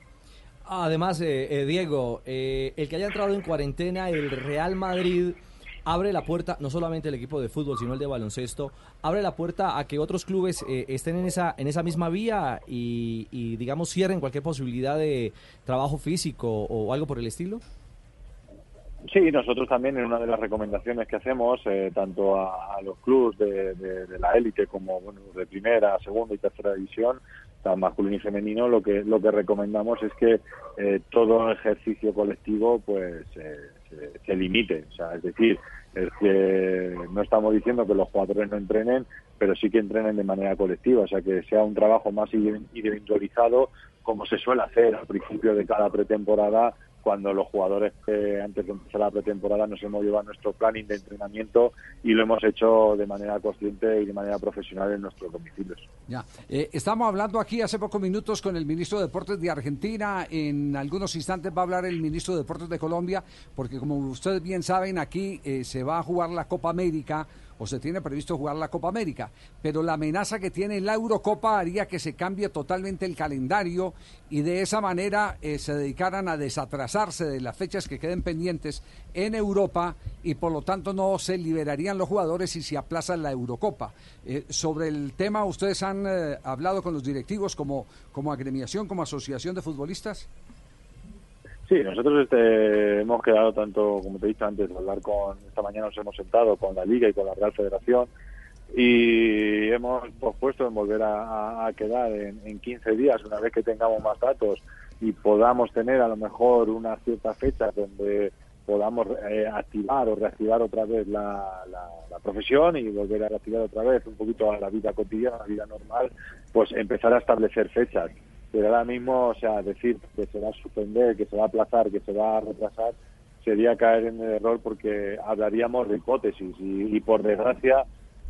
Además, eh, eh, Diego, eh, el que haya entrado en cuarentena, el Real Madrid abre la puerta, no solamente el equipo de fútbol, sino el de baloncesto, abre la puerta a que otros clubes eh, estén en esa, en esa misma vía y, digamos, cierren cualquier posibilidad de trabajo físico o algo por el estilo. Sí, nosotros también en una de las recomendaciones que hacemos, eh, tanto a, los clubes de, de- de la élite como bueno, de primera, segunda y tercera división, masculino y femenino, lo que lo que recomendamos es que eh, todo ejercicio colectivo pues eh, se, se limite. O sea, es decir, es que no estamos diciendo que los jugadores no entrenen, pero sí que entrenen de manera colectiva, o sea, que sea un trabajo más indi- individualizado como se suele hacer al principio de cada pretemporada cuando los jugadores que antes de empezar la pretemporada nos hemos llevado nuestro planning de entrenamiento y lo hemos hecho de manera consciente y de manera profesional en nuestros domicilios. Ya. Eh, estamos hablando aquí hace pocos minutos con el ministro de Deportes de Argentina. En algunos instantes va a hablar el ministro de Deportes de Colombia, porque como ustedes bien saben, aquí eh, se va a jugar la Copa América o se tiene previsto jugar la Copa América, pero la amenaza que tiene la Eurocopa haría que se cambie totalmente el calendario y de esa manera eh, se dedicaran a desatrasarse de las fechas que queden pendientes en Europa y por lo tanto no se liberarían los jugadores si se aplaza la Eurocopa. Eh, sobre el tema, ¿ustedes han eh, hablado con los directivos como, como agremiación, como asociación de futbolistas? Sí, nosotros este, hemos quedado tanto, como te he dicho antes, hablar con, esta mañana nos hemos sentado con la Liga y con la Real Federación y hemos pospuesto en volver a, quedar en, en 15 días, una vez que tengamos más datos y podamos tener a lo mejor una cierta fecha donde podamos eh, activar o reactivar otra vez la, la- la profesión y volver a reactivar otra vez un poquito a la vida cotidiana, a la vida normal, pues empezar a establecer fechas. Pero ahora mismo, o sea, decir que se va a suspender, que se va a aplazar, que se va a retrasar, sería caer en el error porque hablaríamos de hipótesis. Y, y por desgracia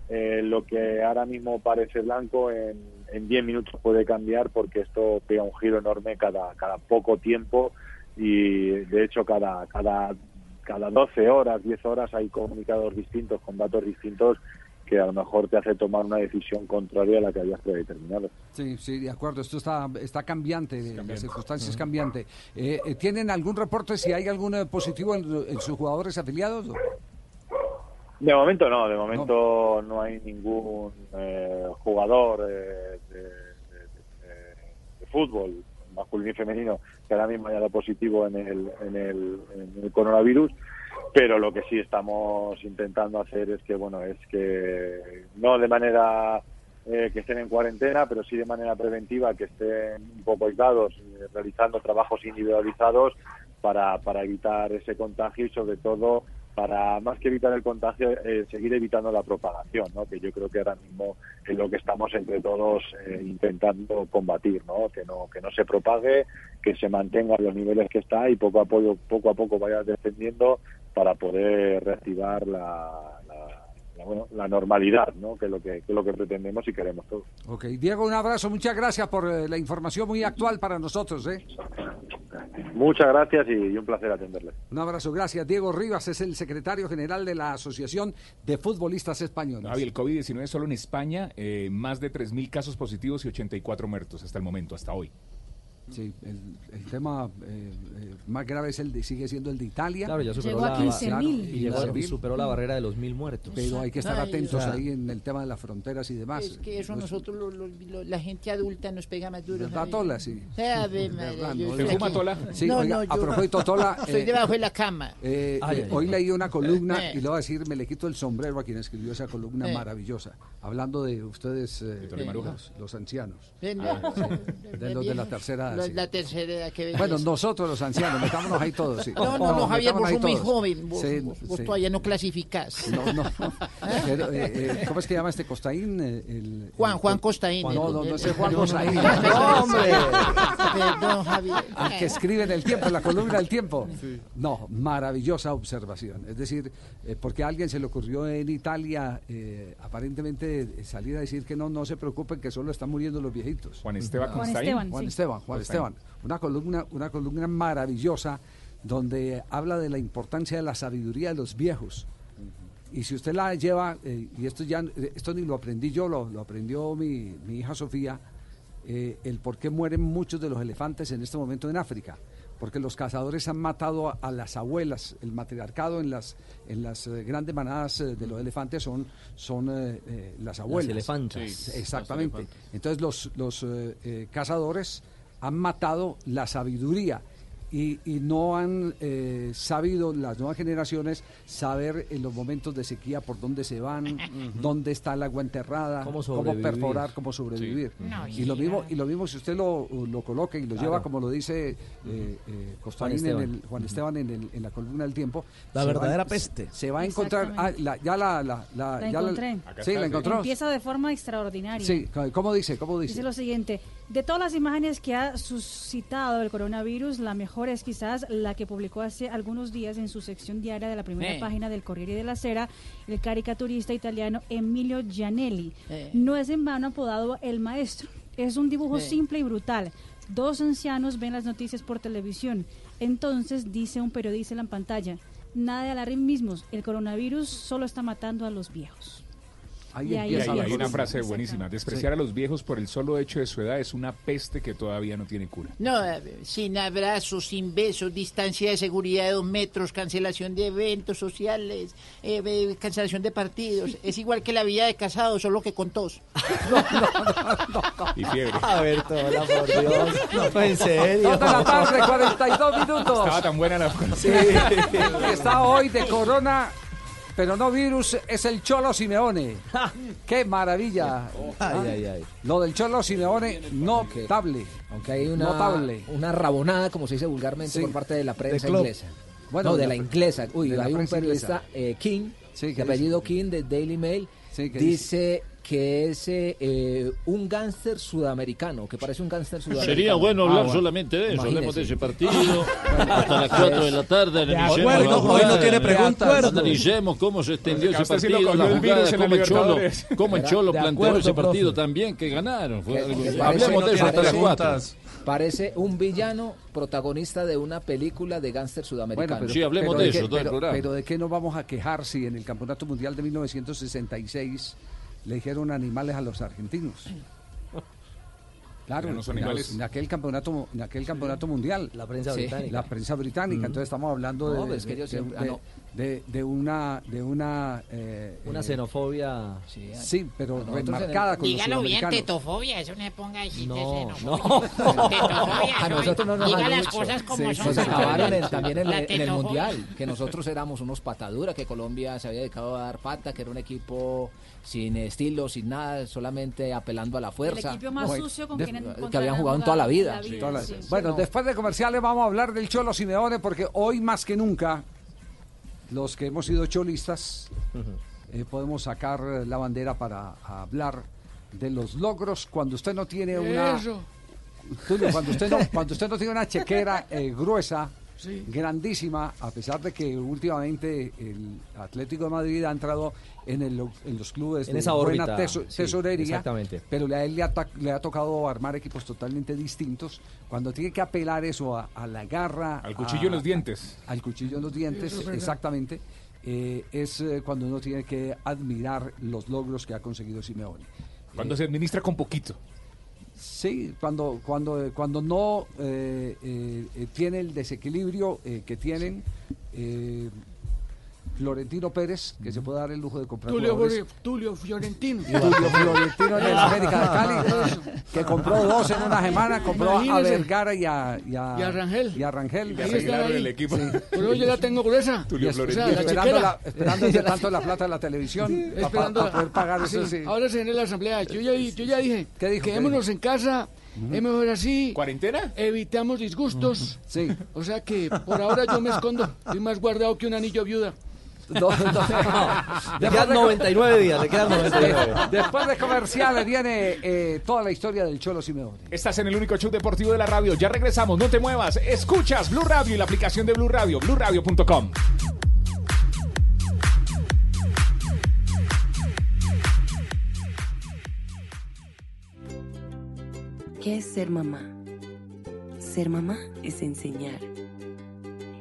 eh, lo que ahora mismo parece blanco en, en 10 minutos puede cambiar porque esto pega un giro enorme cada, poco tiempo y de hecho cada, cada, cada 12 horas, 10 horas hay comunicados distintos con datos distintos que a lo mejor te hace tomar una decisión contraria a la que habías predeterminado. Sí, sí, de acuerdo. Esto está, está cambiante, la circunstancia es cambiante. Eh, eh, ¿Tienen algún reporte si hay algún eh, positivo en, en sus jugadores afiliados? De momento no, de momento no, hay ningún eh, jugador eh, de, de- de- de fútbol, masculino y femenino, que ahora mismo haya dado positivo en el, en, el, en el coronavirus, pero lo que sí estamos intentando hacer es que, bueno, es que no de manera eh, que estén en cuarentena, pero sí de manera preventiva, que estén un poco aislados, eh, realizando trabajos individualizados para, para evitar ese contagio y sobre todo para más que evitar el contagio, eh, seguir evitando la propagación, ¿no? que yo creo que ahora mismo es lo que estamos entre todos eh, intentando combatir, ¿no? que no que no se propague, que se mantenga los niveles que está y poco a poco poco a poco vaya descendiendo para poder reactivar la, la, la, bueno, la normalidad, ¿no? que es lo que, que es lo que pretendemos y queremos todos. Ok, Diego, un abrazo, muchas gracias por eh, la información muy actual para nosotros. ¿eh? Muchas gracias y, y un placer atenderles. Un abrazo, gracias. Diego Rivas es el secretario general de la Asociación de Futbolistas Españoles. Javi, el COVID-19 solo en España, eh, más de 3.000 casos positivos y 84 muertos hasta el momento, hasta hoy. Sí, el, el tema eh, eh, más grave es el de, sigue siendo el de Italia. Claro, ya superó Llegó a la, 15.000. claro, y llegó- 15.000. y superó la barrera de los mil muertos. Pero hay que estar Ay, atentos o sea, ahí en el tema de las fronteras y demás. Es que eso a No es- nosotros, lo- lo- lo- la gente adulta, nos pega más duro. ¿Verdad. Tola? Sí. Ave [LAUGHS] María, ¿Verdad? yo ¿No? estoy ¿Usted fuma, aquí. Tola? Sí, no, oiga, no, a propósito, [LAUGHS] Tola, Estoy eh, debajo de la cama. Eh, Ay, eh, hoy leí una columna Eh. y le voy a decir, me le quito el sombrero a quien escribió esa columna Eh. maravillosa, hablando de ustedes, eh, los, los ancianos, Ah, sí, de los de la tercera edad. Los- sí. La tercera edad, qué belleza. Bueno, nosotros los ancianos, metámonos ahí todos. Sí. No, no, no, Javier, vos sos muy joven. Vos, Sí, vos- vos sí. todavía no clasificás. No, no. Pero, eh, eh, ¿Cómo es que llama este Costaín? El- Juan, el- Juan Costaín. No, el- no, no, el- ese Juan el- Costaín. No, hombre. Perdón, Javier. Al que escribe en el tiempo, en la columna del tiempo. No, maravillosa observación. Es decir, eh, porque a alguien se le ocurrió en Italia eh, aparentemente salir a decir que no, no se preocupen, que solo están muriendo los viejitos. Juan Esteban Juan. Esteban, Juan. Esteban, Juan. Esteban. Una columna, una columna maravillosa donde habla de la importancia de la sabiduría de los viejos. Y si usted la lleva, eh, y esto ya esto ni lo aprendí yo, lo, lo aprendió mi, mi hija Sofía, eh, el por qué mueren muchos de los elefantes en este momento en África. Porque los cazadores han matado a, a las abuelas, el matriarcado en las, en las eh, grandes manadas eh, de los elefantes son, son eh, eh, las abuelas. Sí, Sí, Exactamente. las. Entonces los, los eh, eh, cazadores han matado la sabiduría y, y no han eh, sabido las nuevas generaciones saber en los momentos de sequía por dónde se van, dónde está el agua enterrada, Cómo perforar, cómo sobrevivir. Sí. No, y lo mismo y lo mismo si usted lo, lo coloca y lo Claro. lleva como lo dice eh, eh, Juan en Esteban. el- Juan Esteban en, el- en la columna del tiempo. La va- verdadera peste. Se va a encontrar, ah, la- ya la, la, la- La ya encontré. sí, la encontró. Empieza de forma extraordinaria. Sí, ¿cómo dice? ¿Cómo dice? Dice lo siguiente, de todas las imágenes que ha suscitado el coronavirus, la mejor es quizás la que publicó hace algunos días en su sección diaria de la primera Eh. página del Corriere della Sera el caricaturista italiano Emilio Gianelli. Eh. No es en vano apodado El Maestro. Es un dibujo Eh. simple y brutal. Dos ancianos ven las noticias por televisión. Entonces dice un periodista en la pantalla, nada de alarmismos, el coronavirus solo está matando a los viejos. Ahí Y ahí hay una frase buenísima. Despreciar a los viejos por el solo hecho de su edad es una peste que todavía no tiene cura. No, sin abrazos, sin besos, distancia de seguridad de dos metros, cancelación de eventos sociales, eh, eh, cancelación de partidos. Es igual que la vida de casado, solo que con tos. Y fiebre. A ver, Tola, por Dios. No, en serio. De la tarde, 42 minutos. Estaba tan buena la Sí. Está hoy de corona, pero no virus, es el Cholo Simeone. [LAUGHS] ¡Qué maravilla! Ay, ¿Ah? ay, ay. Lo del Cholo Simeone, notable. Aunque hay una, Notable. una rabonada, como se dice vulgarmente, Sí. por parte de la prensa inglesa. Bueno, no, de la inglesa. Uy, hay un periodista, eh, King, Sí, de ¿qué apellido King, de Daily Mail, Sí, ¿qué dice que es eh, eh, un gángster sudamericano, que parece un gángster sudamericano. Sería bueno hablar Ah, solamente de eso. Hablemos de ese partido [LAUGHS] hasta las 4 de la tarde. De analicemos acuerdo, la hoy no tiene preguntas. Analicemos cómo se extendió ese sí partido, la el jugada, en la cómo el Cholo, cómo el De Cholo acuerdo, planteó ese partido profe. también, que ganaron. Fue Que- que Hablemos parece- de eso hasta las 4. Parece un villano protagonista de una película de gángster sudamericano. Sí, hablemos de de eso, qué- todo el pero- programa. pero de qué nos vamos a quejar si en el Campeonato Mundial de 1966 le dijeron animales a los argentinos. Claro, los en, animales. en aquel campeonato, en aquel campeonato mundial. La prensa Sí. británica. La prensa británica, entonces estamos hablando de, No, es que de- ellos de- siempre- ah, de- no. de- de una de una eh, Una eh, xenofobia. Sí, sí, pero el- remarcada con los Dígalo bien, tetofobia, eso no se ponga así No, de no. xenofobia. [LAUGHS] Tetofobia, A nosotros no nos Diga han las dicho. cosas como Sí, son. Nos acabaron en- también en, el- en el. Mundial, que nosotros éramos unos pataduras, que Colombia se había dedicado a dar pata, que era un equipo sin estilo, sin nada, solamente apelando a la El fuerza. equipo más sucio con que tienen que habían jugado en toda la vida. Toda la- sí. Bueno, No. después de comerciales vamos a hablar del Cholo Simeone porque hoy más que nunca los que hemos sido cholistas eh, podemos sacar la bandera para hablar de los logros cuando usted no tiene una Eso. Tulio, cuando usted no cuando usted no tiene una chequera eh, gruesa Sí. grandísima a pesar de que últimamente el Atlético de Madrid ha entrado en, el- en los clubes En de esa buena órbita, teso- sí, tesorería exactamente. pero le- a él le ha, ta- le ha tocado armar equipos totalmente distintos. Cuando tiene que apelar eso a, a la garra. Al cuchillo en los dientes. Al cuchillo en los dientes, exactamente. eh, es eh, cuando uno tiene que admirar los logros que ha conseguido Simeone. Cuando se administra con poquito. Sí, cuando, cuando, cuando no eh, eh, eh, tiene el desequilibrio eh, que tienen eh, Florentino Pérez, que se puede dar el lujo de comprar Tulio, jugadores. Tulio Fiorentino. Tulio Fiorentino en el América de Cali, que compró dos en una semana, compró a. Vergara y a, y a, Y a Rangel. Y a Rangel. Ahí están ahí. Por eso yo la tengo gruesa. Y es- O sea, la esperando, la, esperando tanto la plata de la televisión para Esperando poder pagar eso. Sí, sí. Ahora se viene la asamblea. Yo ya, yo ya dije, ¿Qué dijo? quedémonos en casa, es mejor así. ¿Cuarentena? Evitamos disgustos. Sí. O sea que por ahora yo me escondo. Estoy más guardado que un anillo viuda. Le quedan 99 días, le quedan 99. Después de comerciales viene eh, toda la historia del Cholo Simeone. Estás en el único show deportivo de la radio. Ya regresamos, no te muevas. Escuchas Blue Radio y la aplicación de Blue Radio, BlueRadio.com. ¿Qué es ser mamá? Ser mamá es enseñar.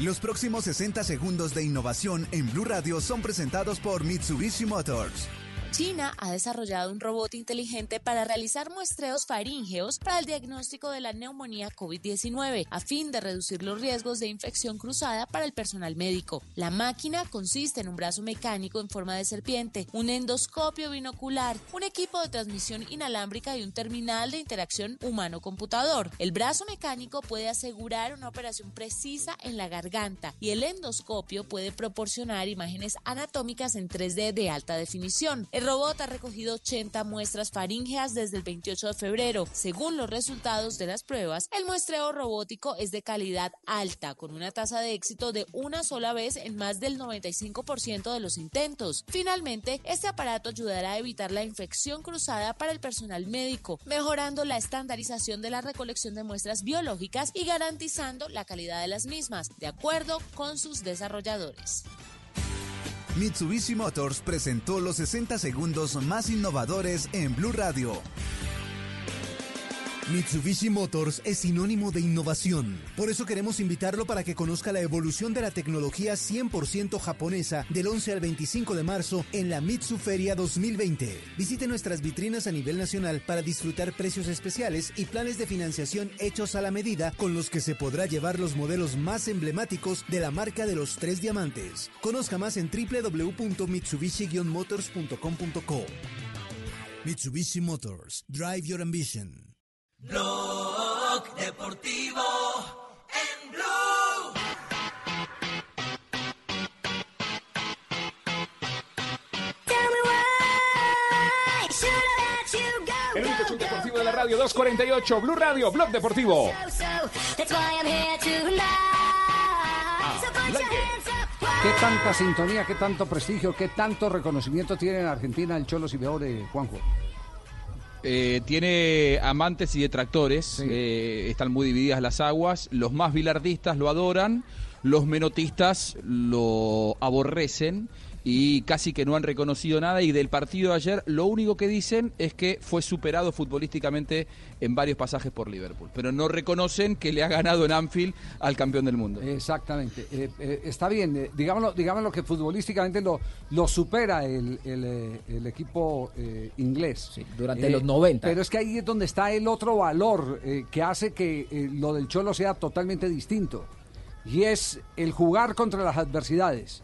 Los próximos 60 segundos de innovación en Blue Radio son presentados por Mitsubishi Motors. China ha desarrollado un robot inteligente para realizar muestreos faríngeos para el diagnóstico de la neumonía COVID-19, a fin de reducir los riesgos de infección cruzada para el personal médico. La máquina consiste en un brazo mecánico en forma de serpiente, un endoscopio binocular, un equipo de transmisión inalámbrica y un terminal de interacción humano-computador. El brazo mecánico puede asegurar una operación precisa en la garganta y el endoscopio puede proporcionar imágenes anatómicas en 3D de alta definición. Robot ha recogido 80 muestras faríngeas desde el 28 de febrero. Según los resultados de las pruebas, el muestreo robótico es de calidad alta, con una tasa de éxito de una sola vez en más del 95% de los intentos. Finalmente, este aparato ayudará a evitar la infección cruzada para el personal médico, mejorando la estandarización de la recolección de muestras biológicas y garantizando la calidad de las mismas, de acuerdo con sus desarrolladores. Mitsubishi Motors presentó los 60 segundos más innovadores en Blue Radio. Mitsubishi Motors es sinónimo de innovación. Por eso queremos invitarlo para que conozca la evolución de la tecnología 100% japonesa del 11 al 25 de marzo en la Mitsu Feria 2020. Visite nuestras vitrinas a nivel nacional para disfrutar precios especiales y planes de financiación hechos a la medida con los que se podrá llevar los modelos más emblemáticos de la marca de los tres diamantes. Conozca más en www.mitsubishi-motors.com.co. Mitsubishi Motors. Drive your ambition. Blog Deportivo en Blue. El único show deportivo de la radio, 248, Blue Radio, Blog Deportivo. ¿Qué tanta sintonía, qué tanto prestigio, qué tanto reconocimiento tiene en Argentina el Cholo Simeone, Juanjo? Eh, tiene amantes y detractores, eh, están muy divididas las aguas, los más bilardistas lo adoran, los menotistas lo aborrecen y casi que no han reconocido nada y del partido de ayer lo único que dicen es que fue superado futbolísticamente en varios pasajes por Liverpool, pero no reconocen que le ha ganado en Anfield al campeón del mundo. Exactamente. Eh, eh, está bien, eh, digámoslo, digámoslo que futbolísticamente lo, lo supera el, el, eh, el equipo eh, inglés. durante Eh, los 90. Pero es que ahí es donde está el otro valor eh, que hace que eh, lo del Cholo sea totalmente distinto. y es el jugar contra las adversidades,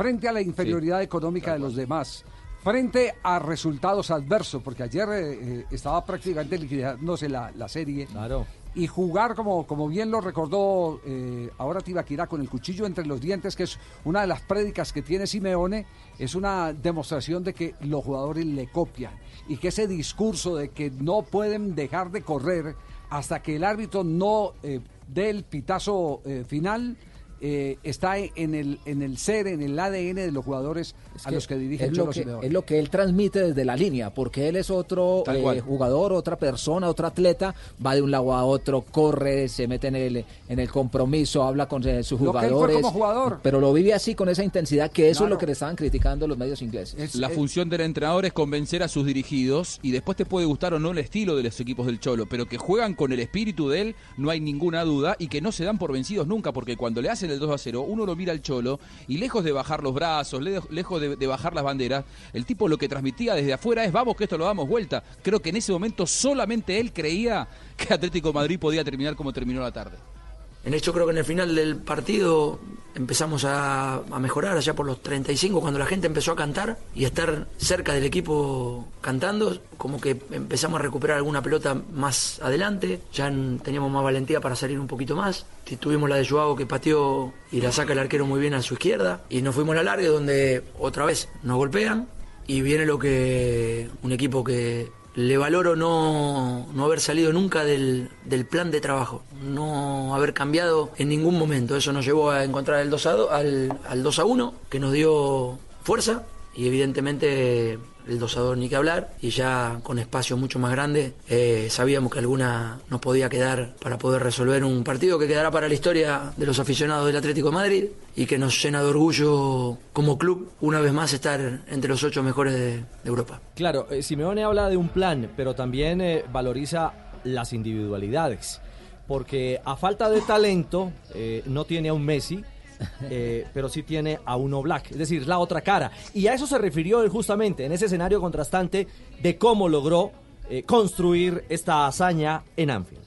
frente a la inferioridad económica de los demás, frente a resultados adversos, porque ayer eh, eh, estaba prácticamente liquidándose la, la serie. Claro. Y jugar, como, como bien lo recordó eh, ahora Tibaquirá, con el cuchillo entre los dientes, que es una de las prédicas que tiene Simeone, es una demostración de que los jugadores le copian y que ese discurso de que no pueden dejar de correr hasta que el árbitro no eh, dé el pitazo final. Eh, está en el, en el ser, en el ADN de los jugadores a que los que dirige el es lo Cholo que, es lo que él transmite desde la línea, porque él es otro eh, jugador, otra persona, otro atleta, va de un lado a otro, corre, se mete en el, en el compromiso, habla con eh, sus Lo que él fue jugadores. como jugador. Pero lo vive así, con esa intensidad, que eso es lo que le estaban criticando los medios ingleses. La función del entrenador es convencer a sus dirigidos y después te puede gustar o no el estilo de los equipos del Cholo, pero que juegan con el espíritu de él, no hay ninguna duda, y que no se dan por vencidos nunca, porque cuando le hacen el 2 a 0, uno lo mira al Cholo y lejos de bajar los brazos, le- lejos de, bajar las banderas, el tipo lo que transmitía desde afuera es vamos que esto lo damos vuelta. Creo que en ese momento solamente él creía que Atlético Madrid podía terminar como terminó la tarde. En hecho creo que en el final del partido empezamos a, mejorar allá por los 35 cuando la gente empezó a cantar y a estar cerca del equipo cantando, como que empezamos a recuperar alguna pelota más adelante, ya en- teníamos más valentía para salir un poquito más, Y tuvimos la de Joao que pateó y la saca el arquero muy bien a su izquierda. Y nos fuimos a la larga donde otra vez nos golpean. Y viene lo que un equipo que le valoro no, no haber salido nunca del, del plan de trabajo, no haber cambiado en ningún momento. Eso nos llevó a encontrar el 2 a, do- al, al 2 a 1, que nos dio fuerza y evidentemente el 2 a 2 ni que hablar y ya con espacio mucho más grande eh, sabíamos que alguna nos podía quedar para poder resolver un partido que quedará para la historia de los aficionados del Atlético de Madrid y que nos llena de orgullo como club una vez más estar entre los ocho mejores de, de Europa. Claro, eh, Simeone habla de un plan, pero también eh, valoriza las individualidades. Porque a falta de talento, eh, no tiene a un Messi, [LAUGHS] eh, pero sí tiene a uno Black, es decir, la otra cara. Y a eso se refirió él justamente en ese escenario contrastante de cómo logró eh, construir esta hazaña en Anfield.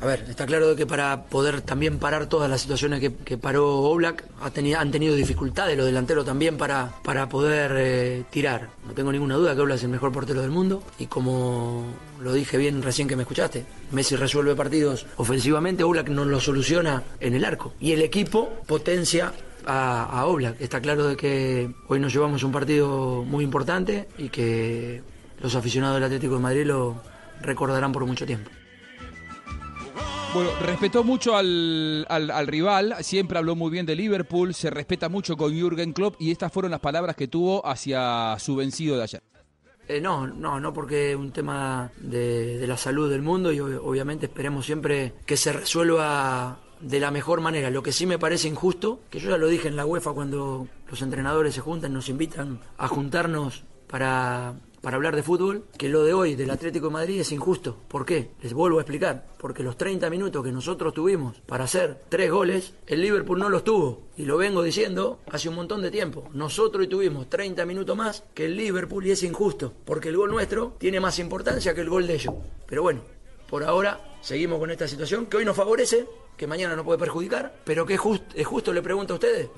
A ver, está claro de que para poder también parar todas las situaciones que, que paró Oblak, ha tenido, han tenido dificultades los delanteros también para, para poder eh, tirar. No tengo ninguna duda que Oblak es el mejor portero del mundo y como lo dije bien recién que me escuchaste, Messi resuelve partidos ofensivamente, Oblak no lo soluciona en el arco y el equipo potencia a, a Oblak. Está claro de que hoy nos llevamos un partido muy importante y que los aficionados del Atlético de Madrid lo recordarán por mucho tiempo. Bueno, respetó mucho al, al- al rival, siempre habló muy bien de Liverpool, se respeta mucho con Jürgen Klopp y estas fueron las palabras que tuvo hacia su vencido de ayer. Eh, no, no, no porque es un tema de, la salud del mundo y ob- obviamente esperemos siempre que se resuelva de la mejor manera. Lo que sí me parece injusto, que yo ya lo dije en la UEFA cuando los entrenadores se juntan, nos invitan a juntarnos para, para hablar de fútbol, que lo de hoy del Atlético de Madrid es injusto. ¿Por qué? Les vuelvo a explicar. Porque los 30 minutos que nosotros tuvimos para hacer tres goles, el Liverpool no los tuvo. Y lo vengo diciendo hace un montón de tiempo. Nosotros tuvimos 30 minutos más que el Liverpool y es injusto. Porque el gol nuestro tiene más importancia que el gol de ellos. Pero bueno, por ahora seguimos con esta situación que hoy nos favorece, que mañana nos puede perjudicar, pero que es, just- es justo, le pregunto a ustedes.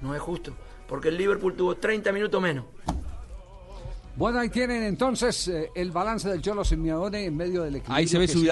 No es justo. Porque el Liverpool tuvo 30 minutos menos. Bueno, ahí tienen entonces eh, el balance del Cholo Simeone en medio del equilibrio. Ahí se ve su.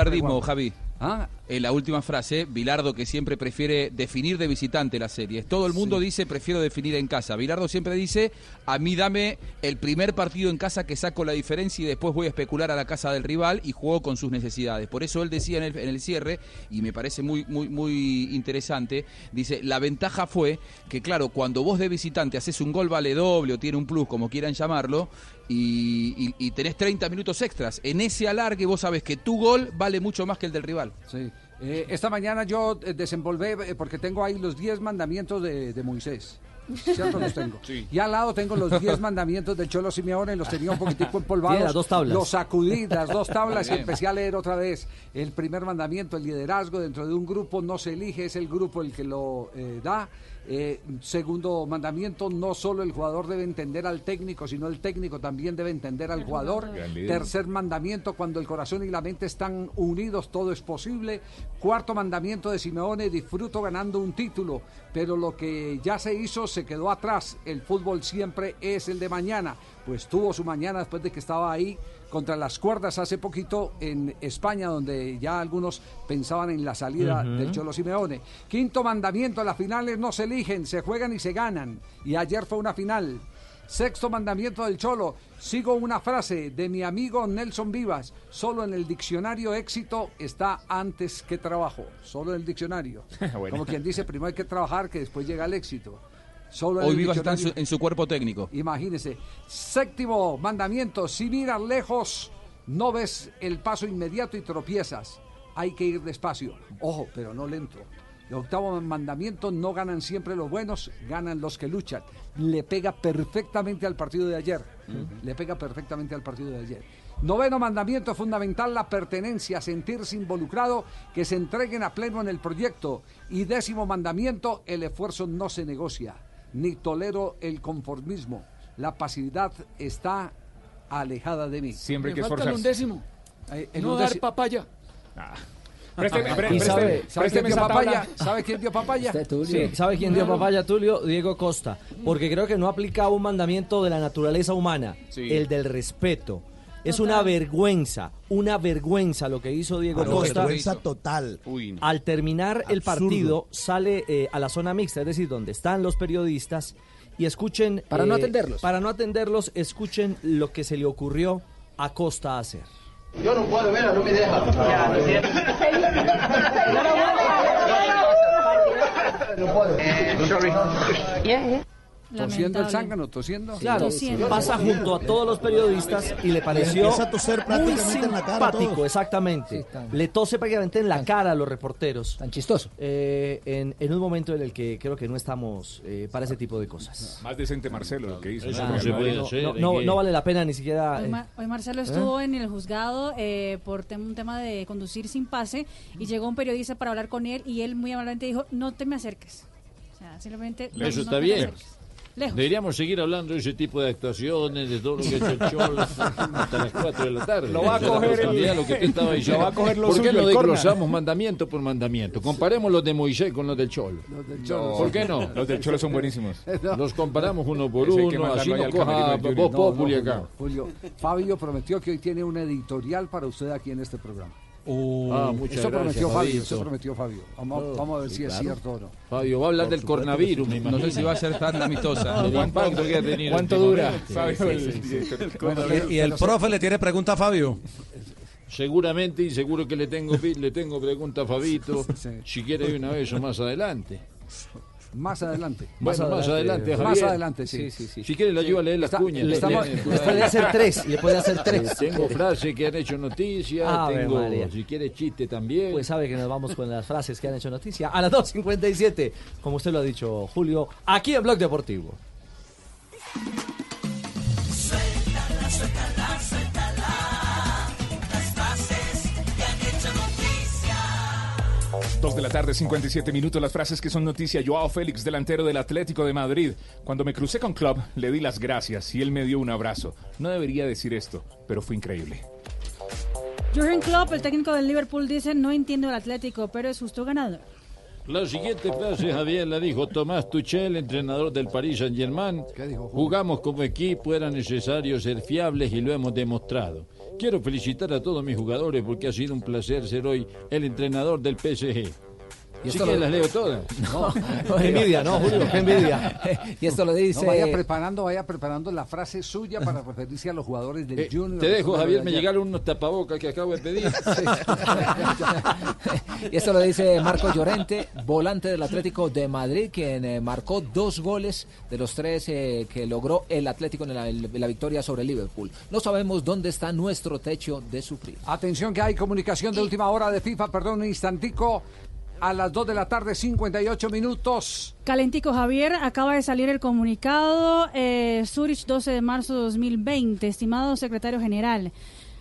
Javi. Ah. En la última frase, Bilardo que siempre prefiere definir de visitante las series. Todo el mundo dice prefiero definir en casa. Bilardo siempre dice, a mí dame el primer partido en casa que saco la diferencia y después voy a especular a la casa del rival y juego con sus necesidades. Por eso él decía en el, en el cierre, y me parece muy, muy, muy interesante, dice, la ventaja fue que claro, cuando vos de visitante haces un gol vale doble o tiene un plus, como quieran llamarlo, y, y- y tenés 30 minutos extras, en ese alargue vos sabes que tu gol vale mucho más que el del rival. Sí. Eh, esta mañana yo eh, desenvolvé, eh, porque tengo ahí los 10 mandamientos de, de Moisés. ¿Cierto? Los tengo. Y al lado tengo los 10 mandamientos del Cholo Simeone, los tenía un poquitico empolvados. Las dos tablas. Los sacudí, las dos tablas, y empecé a leer otra vez. El primer mandamiento, el liderazgo dentro de un grupo no se elige, es el grupo el que lo eh, da. Eh, segundo mandamiento, no solo el jugador debe entender al técnico, sino el técnico también debe entender al jugador. Tercer mandamiento, cuando el corazón y la mente están unidos, todo es posible. Cuarto mandamiento de Simeone, disfruto ganando un título, pero lo que ya se hizo se quedó atrás. El fútbol siempre es el de mañana. Pues tuvo su mañana después de que estaba ahí contra las cuerdas hace poquito en España, donde ya algunos pensaban en la salida del Cholo Simeone. Quinto mandamiento, las finales no se eligen, se juegan y se ganan. Y ayer fue una final. Sexto mandamiento del Cholo. Sigo una frase de mi amigo Nelson Vivas. Solo en el diccionario éxito está antes que trabajo. Solo en el diccionario. [LAUGHS] Bueno. Como quien dice, primero hay que trabajar, que después llega el éxito. Solo Hoy Vivas está en su, diccionario. en su cuerpo técnico. Imagínese. Séptimo mandamiento, si miras lejos, no ves el paso inmediato y tropiezas. Hay que ir despacio. Ojo, pero no lento. El octavo mandamiento, no ganan siempre los buenos, ganan los que luchan. Le pega perfectamente al partido de ayer. Le pega perfectamente al partido de ayer. Noveno mandamiento fundamental, la pertenencia, sentirse involucrado, que se entreguen a pleno en el proyecto. Y décimo mandamiento, el esfuerzo no se negocia, ni tolero el conformismo. La pasividad está alejada de mí. Siempre hay que falta el esforzarse. undécimo. Eh, el no dar papaya. Présteme, ¿Y pré- sabe, présteme- sabe quién dio papaya? tabla. ¿Sabe quién dio papaya? Sí, ¿sabe quién dio papaya, Tulio? Diego Costa. Porque creo que no aplica un mandamiento de la naturaleza humana, Sí. el del respeto. Es una vergüenza, una vergüenza lo que hizo Diego Pero Costa. vergüenza total. Al terminar el partido, sale eh, a la zona mixta, es decir, donde están los periodistas, y escuchen... eh, Para no atenderlos. Para no atenderlos, escuchen lo que se le ocurrió a Costa hacer. Yo no puedo verla, no me deja. No puedo. Tosiendo el zángano, tosiendo. Claro, pasa junto a todos los periodistas y le pareció empieza a toser muy prácticamente en la cara a simpático, exactamente. Le tose prácticamente en la cara a los reporteros. Tan chistoso. en, en un momento en el que creo que no estamos eh, para ese tipo de cosas. Más decente Marcelo lo que hizo. Eso ¿no? no se puede hacer. No, hay no, que- no vale la pena ni siquiera... Hoy, eh, hoy Marcelo estuvo en el juzgado eh, por tem- un tema de conducir sin pase y llegó un periodista para hablar con él y él muy amablemente dijo, no te me acerques. O sea, simplemente... no- Eso no está bien. acerques. Lejos. Deberíamos seguir hablando de ese tipo de actuaciones, de todo lo que ha hecho el Cholo [LAUGHS] hasta las 4 de la tarde. Lo va a coger el- lo que usted estaba diciendo. [LAUGHS] lo va a coger lo ¿Por qué no desglosamos mandamiento por mandamiento? Comparemos los de Moisés con los del Cholo. Cholo. ¿Por qué no? Los del Cholo son buenísimos. [LAUGHS] Los comparamos uno por Ese uno, así coja del Junior. Populi No, acá. Julio, Fabio prometió que hoy tiene un editorial para usted aquí en este programa. Ah, muchas eso gracias, prometió Fabio, eso prometió Fabio. Vamos, No, vamos a ver sí, si es cierto o no. Fabio va a hablar Por del coronavirus, me No sé si va a ser tan amistosa. [LAUGHS] ¿Cuánto dura? últimamente. Fabio, el Sí, sí, sí. director. Y, y el profe le tiene pregunta a Fabio. Seguramente y seguro que le tengo le tengo pregunta a Fabito, [LAUGHS] Sí. si quiere de una vez o más adelante. Más adelante. Bueno, más adelante, Más adelante, sí. Si quiere le ayudo a leer las Está- cuñas. le estamos- le puede hacer tres, le puede hacer tres. [LAUGHS] Tengo frases que han hecho noticia, Ave tengo, María. si quiere chiste también. Pues sabe que nos vamos con las frases que han hecho noticia a las 2.57, como usted lo ha dicho, Julio, aquí en Blog Deportivo. Suéltala, suéltala. Dos de la tarde, 57 minutos. Las frases que son noticia. Joao Félix, delantero del Atlético de Madrid. Cuando me crucé con Club, le di las gracias y él me dio un abrazo. No debería decir esto, pero fue increíble. Jurgen Klopp, el técnico del Liverpool, dice, no entiendo el Atlético, pero es justo ganador. La siguiente frase, Javier, la dijo Tomás Tuchel, entrenador del Paris Saint-Germain. Jugamos como equipo, era necesario ser fiables y lo hemos demostrado. Quiero felicitar a todos mis jugadores porque ha sido un placer ser hoy el entrenador del PSG. Y esto que lo- las leo todas. [LAUGHS] No, Qué envidia, ¿no, Julio? Qué envidia. [LAUGHS] y esto lo dice. No, vaya preparando, vaya preparando la frase suya para referirse a los jugadores del Eh, Junior. te dejo, Javier, me llegaron unos tapabocas que acabo de pedir. [LAUGHS] Y esto lo dice Marco Llorente, volante del Atlético de Madrid, quien eh, marcó dos goles de los tres eh, que logró el Atlético en la, en la victoria sobre el Liverpool. No sabemos dónde está nuestro techo de sufrir. Atención que hay comunicación de última hora de FIFA, perdón un instantico. A las 2 de la tarde, 58 minutos. Calentico Javier, acaba de salir el comunicado eh, Zurich 12 de marzo de 2020. Estimado secretario general,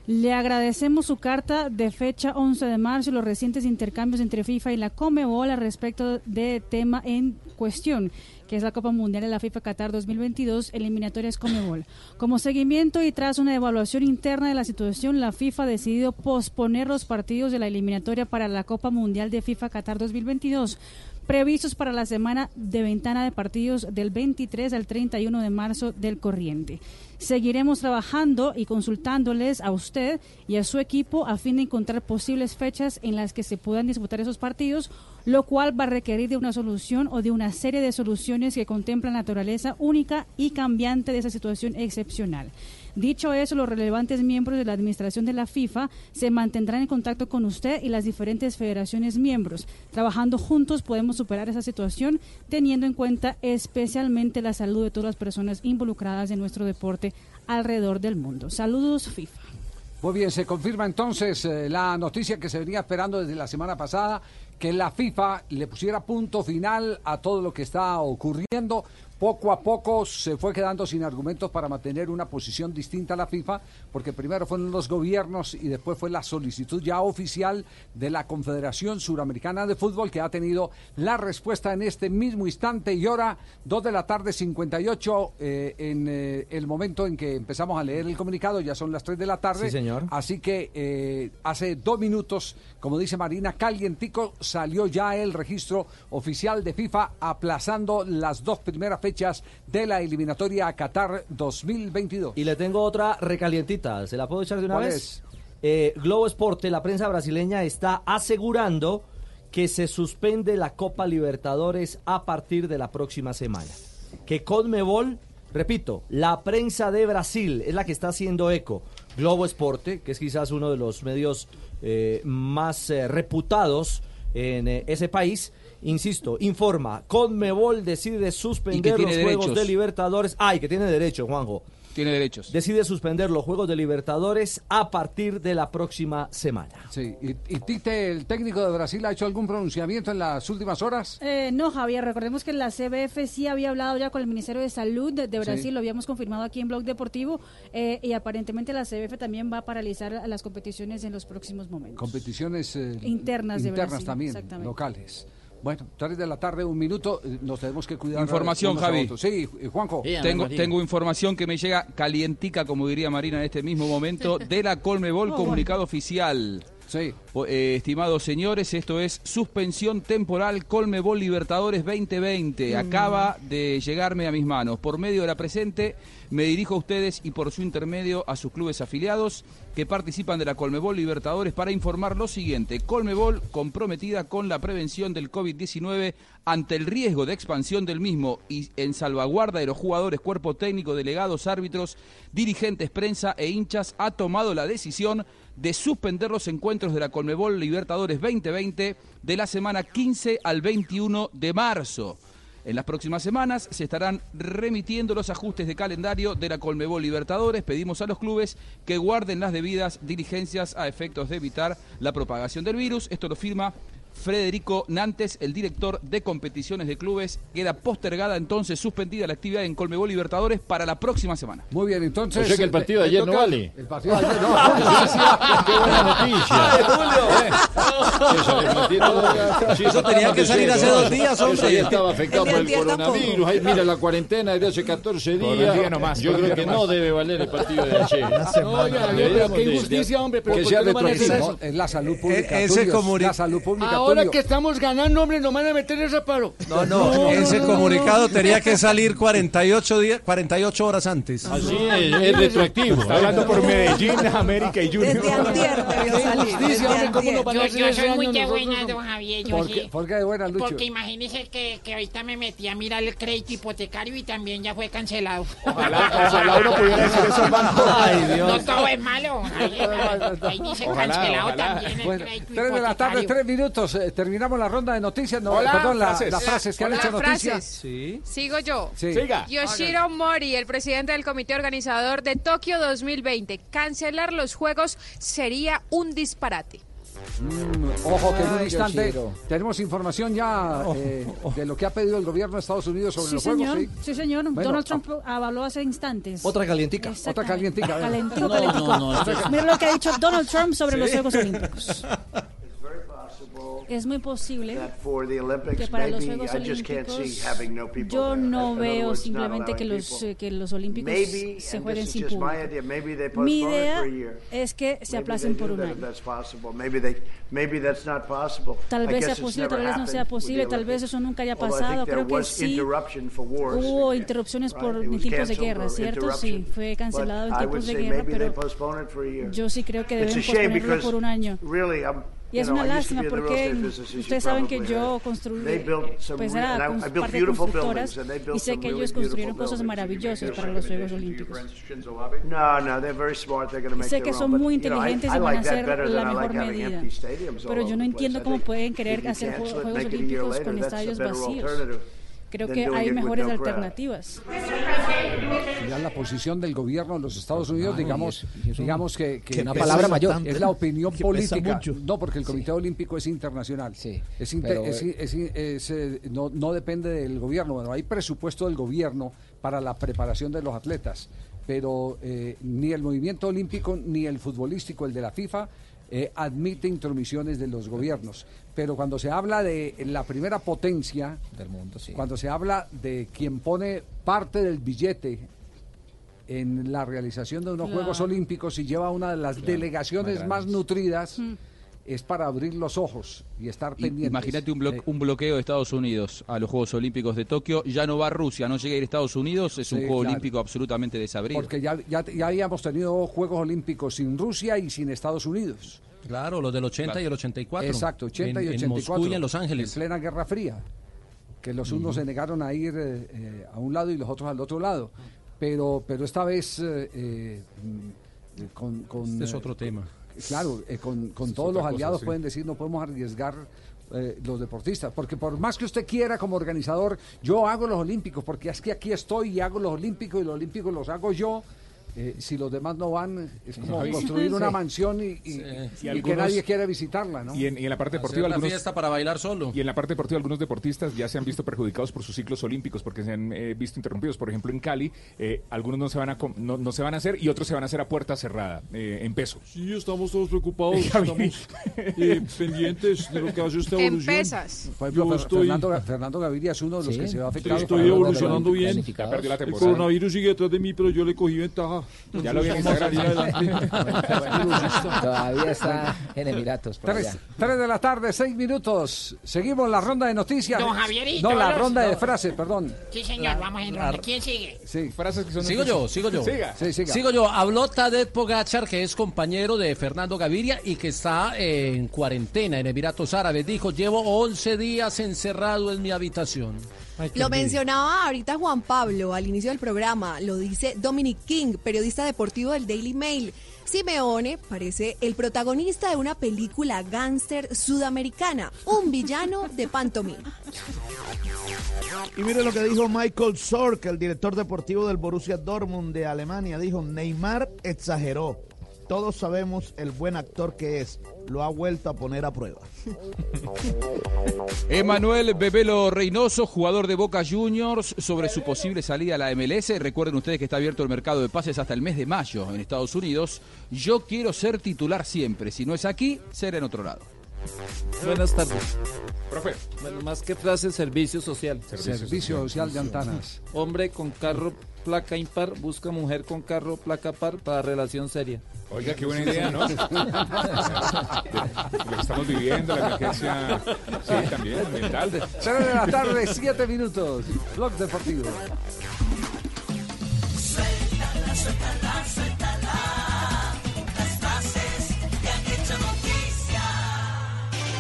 le agradecemos su carta de fecha 11 de marzo y los recientes intercambios entre FIFA y la Comebol al respecto de tema en cuestión, que es la Copa Mundial de la FIFA Qatar 2022, eliminatorias Comebol. Como seguimiento y tras una evaluación interna de la situación, la FIFA ha decidido posponer los partidos de la eliminatoria para la Copa Mundial de FIFA Qatar 2022 previstos para la semana de ventana de partidos del 23 al 31 de marzo del corriente. Seguiremos trabajando y consultándoles a usted y a su equipo a fin de encontrar posibles fechas en las que se puedan disputar esos partidos, lo cual va a requerir de una solución o de una serie de soluciones que contemplan la naturaleza única y cambiante de esa situación excepcional. Dicho eso, los relevantes miembros de la administración de la FIFA se mantendrán en contacto con usted y las diferentes federaciones miembros. Trabajando juntos podemos superar esa situación teniendo en cuenta especialmente la salud de todas las personas involucradas en nuestro deporte alrededor del mundo. Saludos FIFA. Muy bien, se confirma entonces eh, la noticia que se venía esperando desde la semana pasada, que la FIFA le pusiera punto final a todo lo que está ocurriendo. Poco a poco se fue quedando sin argumentos para mantener una posición distinta a la FIFA, porque primero fueron los gobiernos y después fue la solicitud ya oficial de la Confederación Suramericana de Fútbol, que ha tenido la respuesta en este mismo instante y hora, 2 de la tarde 58, eh, en eh, el momento en que empezamos a leer el comunicado, ya son las 3 de la tarde. Sí, señor. Así que eh, hace dos minutos, como dice Marina, calientico, salió ya el registro oficial de FIFA aplazando las dos primeras fechas de la eliminatoria a Qatar 2022. Y le tengo otra recalientita, ¿se la puedo echar de una ¿Cuál vez? es? Eh, Globo Esporte, la prensa brasileña, está asegurando que se suspende la Copa Libertadores a partir de la próxima semana. Que Conmebol, repito, la prensa de Brasil es la que está haciendo eco. Globo Esporte, que es quizás uno de los medios eh, más eh, reputados en ese país, insisto, informa, Conmebol decide suspender los Juegos de Libertadores. Ay, que tiene derecho, Juanjo. Tiene derechos. Decide suspender los Juegos de Libertadores a partir de la próxima semana. Sí, y, y Tite, el técnico de Brasil, ha hecho algún pronunciamiento en las últimas horas? Eh, no, Javier, recordemos que la CBF sí había hablado ya con el Ministerio de Salud de, de Brasil, Sí. lo habíamos confirmado aquí en Blog Deportivo, eh, y aparentemente la CBF también va a paralizar las competiciones en los próximos momentos. Competiciones eh, Internas de internas Brasil, también, exactamente. locales. Bueno, 3 de la tarde, un minuto, eh, nos tenemos que cuidar. Información, Javi. Sí, Juanjo. Tengo, tengo información que me llega calientica, como diría Marina en este mismo momento, [LAUGHS] de la Colmebol, Oh, comunicado oficial. Sí. Eh, estimados señores, esto es suspensión temporal Colmebol Libertadores 2020. Acaba de llegarme a mis manos. Por medio de la presente, me dirijo a ustedes y por su intermedio a sus clubes afiliados que participan de la Colmebol Libertadores para informar lo siguiente. Colmebol comprometida con la prevención del COVID-19 ante el riesgo de expansión del mismo y en salvaguarda de los jugadores, cuerpo técnico, delegados, árbitros, dirigentes, prensa e hinchas, ha tomado la decisión de suspender los encuentros de la Colmebol Libertadores 2020 de la semana 15 al 21 de marzo. En las próximas semanas se estarán remitiendo los ajustes de calendario de la Colmebol Libertadores. Pedimos a los clubes que guarden las debidas diligencias a efectos de evitar la propagación del virus. Esto lo firma Federico Nantes, el director de competiciones de clubes. Queda postergada entonces, suspendida la actividad en Colmebol Libertadores para la próxima semana. Muy bien, entonces. O sea que el partido de le ayer no vale. El partido de ayer no. [LAUGHS] Qué buena [LAUGHS] noticia. [LAUGHS] Eso, el partido- sí, Eso tenía que salir hace dos días, Eso hombre. ya estaba afectado por el de coronavirus. Ay, mira la cuarentena desde hace 14 Por un días. Yo creo que no debe valer el partido de ayer. Qué injusticia, hombre, pero que ¿por sea qué retroactivo. Es la salud pública. E- ese Tulio, comuni- La salud pública. Ahora que estamos ganando, hombre, nos van a meter ese paro. No, no, ese comunicado tenía que salir 48, días, 48 horas antes. Así es, es retroactivo. Está hablando por Medellín, América y Junior. Qué injusticia, hombre, ¿cómo nos van a Yo, hacer yo soy muy de buena, don Javier. Yo ¿Por sí. qué, por qué de buena, Lucho? Porque imagínese que, que ahorita me metí a mirar el crédito hipotecario y también ya fue cancelado. Ojalá, ojalá uno pudiera decir eso al banco. Ay, Dios. No todo es malo. Ahí, ahí dice Ojalá, cancelado ojalá. también el Bueno, crédito 3 de la tarde, hipotecario. 3 minutos. Eh, terminamos la ronda de noticias. No, Hola, perdón, la- frases. las frases que han Hola, hecho noticia. frases. Sí. Sigo yo. Sí. Siga. Yoshiro Mori, el presidente del comité organizador de Tokio 2020. Cancelar los juegos sería un disparate. Mm, ojo que en un Ay, instante Yoshiro. tenemos información ya eh, de lo que ha pedido el gobierno de Estados Unidos sobre Sí, los señor. juegos. Sí, señor. Bueno, Donald Trump habló hace instantes. Otra calientica. Exactamente. Otra calientica. Calentico, No, calentico. no, no, esto es- Mira lo que ha dicho Donald Trump sobre los. Juegos Olímpicos. [LAUGHS] Es muy posible que para los Juegos Olímpicos yo no veo simplemente que los, eh, que los Olímpicos se jueguen sin público. Mi idea es que se aplacen por un año. Tal vez sea posible, tal vez no sea posible, tal vez eso nunca haya pasado. Creo que sí hubo interrupciones por tiempos de guerra, ¿cierto? Sí, fue cancelado en tiempos de guerra, pero yo sí creo que deben posponerlo por un año. Y es una lástima porque ustedes saben que yo construí, pues era parte de constructoras y sé que ellos construyeron cosas maravillosas para los Juegos Olímpicos. Make Sé que son muy inteligentes y van a hacer la mejor medida. Pero yo no entiendo cómo pueden querer hacer Juegos Olímpicos con estadios vacíos. Creo que hay mejores alternativas. Ya la posición del gobierno de los Estados Unidos, digamos, digamos que, Una palabra mayor. Es la opinión política. No, porque el Comité Olímpico es internacional. es inter- pero, es- eh, es- es, eh, no, no depende del gobierno. Bueno, hay presupuesto del gobierno para la preparación de los atletas, pero eh, ni el movimiento olímpico ni el futbolístico, el de la FIFA, eh, admite intromisiones de los gobiernos. Pero cuando se habla de la primera potencia del mundo, sí. cuando se habla de quien pone parte del billete en la realización de unos Claro. Juegos Olímpicos y lleva una de las Claro, delegaciones más más grandes. Es para abrir los ojos y estar pendientes. Imagínate un, blo- Eh, un bloqueo de Estados Unidos a los Juegos Olímpicos de Tokio. Ya no va Rusia, no llega a ir Estados Unidos. Es un Sí, Juego claro. Olímpico absolutamente desabrido. porque ya, ya, ya habíamos tenido Juegos Olímpicos sin Rusia y sin Estados Unidos. Claro, los del 80 y el 84. Exacto, 80 y En- 84. En Moscú y en Los Ángeles. En plena Guerra Fría. Que los unos se negaron a ir eh, eh, a un lado y los otros al otro lado. Pero, pero esta vez eh, eh, mm, con, con, Este es eh, otro tema. Claro, eh, con, con Es todos los cosa, aliados sí. pueden decir no podemos arriesgar eh, los deportistas, porque por más que usted quiera como organizador, yo hago los olímpicos, porque es que aquí estoy y hago los olímpicos y los olímpicos los hago yo. Eh, si los demás no van, es como construir una Sí. mansión y, y- Sí. y Y que nadie quiere visitarla, ¿no? Y en, y en la parte deportiva la algunos fiesta para bailar solo. y en la parte deportiva algunos deportistas ya se han visto perjudicados por sus ciclos olímpicos porque se han eh, visto interrumpidos. Por ejemplo, en Cali eh, algunos no se van a com- no, no se van a hacer y otros se van a hacer a puerta cerrada eh, en peso. Sí, estamos todos preocupados, [LAUGHS] estamos eh, pendientes de lo que hace esta En evolución. pesas. Por ejemplo, estoy- Fernando, Fernando Gaviria es uno de los Sí, que se va afectado. estoy evolucionando bien. La El coronavirus sigue detrás de mí, pero yo le cogí ventaja. Ya lo vi en Instagram. Todavía está en Emiratos. Por Tres, allá. tres de la tarde, seis minutos. Seguimos la ronda de noticias. Don Javierito, No, la los- ronda de frases, perdón. Sí, señor, vamos en ronda. ¿Quién sigue? Sí. Frases que son Sigo yo, sigo yo. Siga. Sí, siga. Sigo yo. Habló Tadej Pogachar, que es compañero de Fernando Gaviria y que está en cuarentena en Emiratos Árabes. Dijo, llevo 11 días encerrado en mi habitación. Lo mencionaba ahorita Juan Pablo al inicio del programa, lo dice Dominic King, periodista deportivo del Daily Mail. Simeone parece el protagonista de una película gángster sudamericana, un villano de pantomima. Y mire lo que dijo Michael Sork, el director deportivo del Borussia Dortmund de Alemania. Dijo, Neymar exageró. Todos sabemos el buen actor que es. Lo ha vuelto a poner a prueba. [LAUGHS] Emanuel Bebelo Reynoso, jugador de Boca Juniors, sobre su posible salida a la MLS. Recuerden ustedes que está abierto el mercado de pases hasta el mes de mayo en Estados Unidos. Yo quiero ser titular siempre. Si no es aquí, será en otro lado. Buenas tardes. Profe. Bueno, más que frase, servicio social. Servicio social de Antanas. Hombre con carro placa impar busca mujer con carro placa par para relación seria. Oiga, qué buena idea, ¿no? [LAUGHS] Lo que estamos viviendo, la emergencia, sí, también, ambiental. Tres de la tarde, siete minutos. Blog Deportivo. Suéltala, suéltala, suéltala.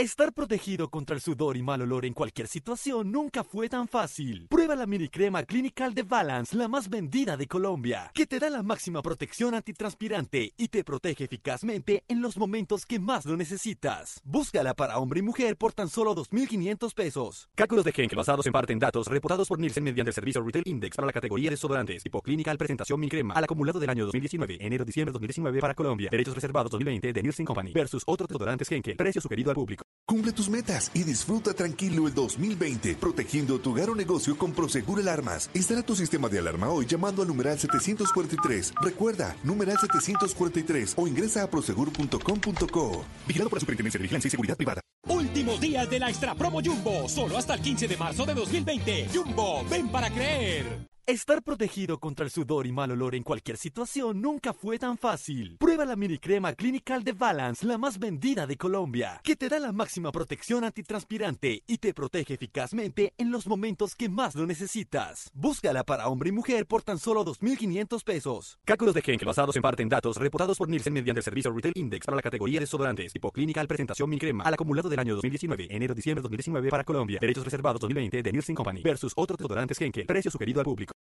Estar protegido contra el sudor y mal olor en cualquier situación nunca fue tan fácil. Prueba la mini crema Clinical de Balance, la más vendida de Colombia, que te da la máxima protección antitranspirante y te protege eficazmente en los momentos que más lo necesitas. Búscala para hombre y mujer por tan solo 2.500 pesos. Cálculos de Henkel basados en parte en datos reportados por Nielsen mediante el servicio Retail Index para la categoría de desodorantes tipo Clinical Presentación Mini Crema al acumulado del año 2019, enero-diciembre 2019 para Colombia. Derechos reservados 2020 de Nielsen Company versus otros desodorantes Henkel. Precio sugerido al público. Cumple tus metas y disfruta tranquilo el 2020, protegiendo tu hogar o negocio con Prosegur Alarmas. Instala tu sistema de alarma hoy llamando al numeral 743. Recuerda, numeral 743 o ingresa a prosegur.com.co. Vigilado por la Superintendencia de Vigilancia y Seguridad Privada. Últimos días de la Extra Promo Jumbo, solo hasta el 15 de marzo de 2020. Jumbo, ven para creer. Estar protegido contra el sudor y mal olor en cualquier situación nunca fue tan fácil. Prueba la mini crema Clinical de Balance, la más vendida de Colombia, que te da la máxima protección antitranspirante y te protege eficazmente en los momentos que más lo necesitas. Búscala para hombre y mujer por tan solo 2.500 pesos. Cálculos de Henkel basados en parte en datos reportados por Nielsen mediante el servicio Retail Index para la categoría de desodorantes tipo Clinical Presentación Mini Crema al acumulado del año 2019, enero-diciembre 2019 para Colombia. Derechos reservados 2020 de Nielsen Company versus otros desodorantes Henkel. Precio sugerido al público.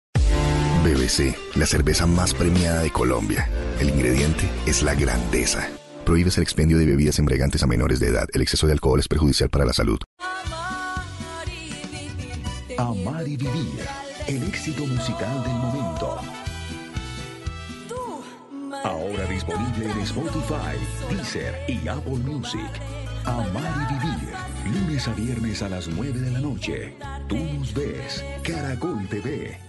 BBC, la cerveza más premiada de Colombia. El ingrediente es la grandeza. Prohíbes el expendio de bebidas embriagantes a menores de edad. El exceso de alcohol es perjudicial para la salud. Amar y vivir. El éxito musical del momento. Ahora disponible en Spotify, Deezer y Apple Music. Amar y vivir. Lunes a viernes a las 9 de la noche. Tú nos ves. Caracol TV.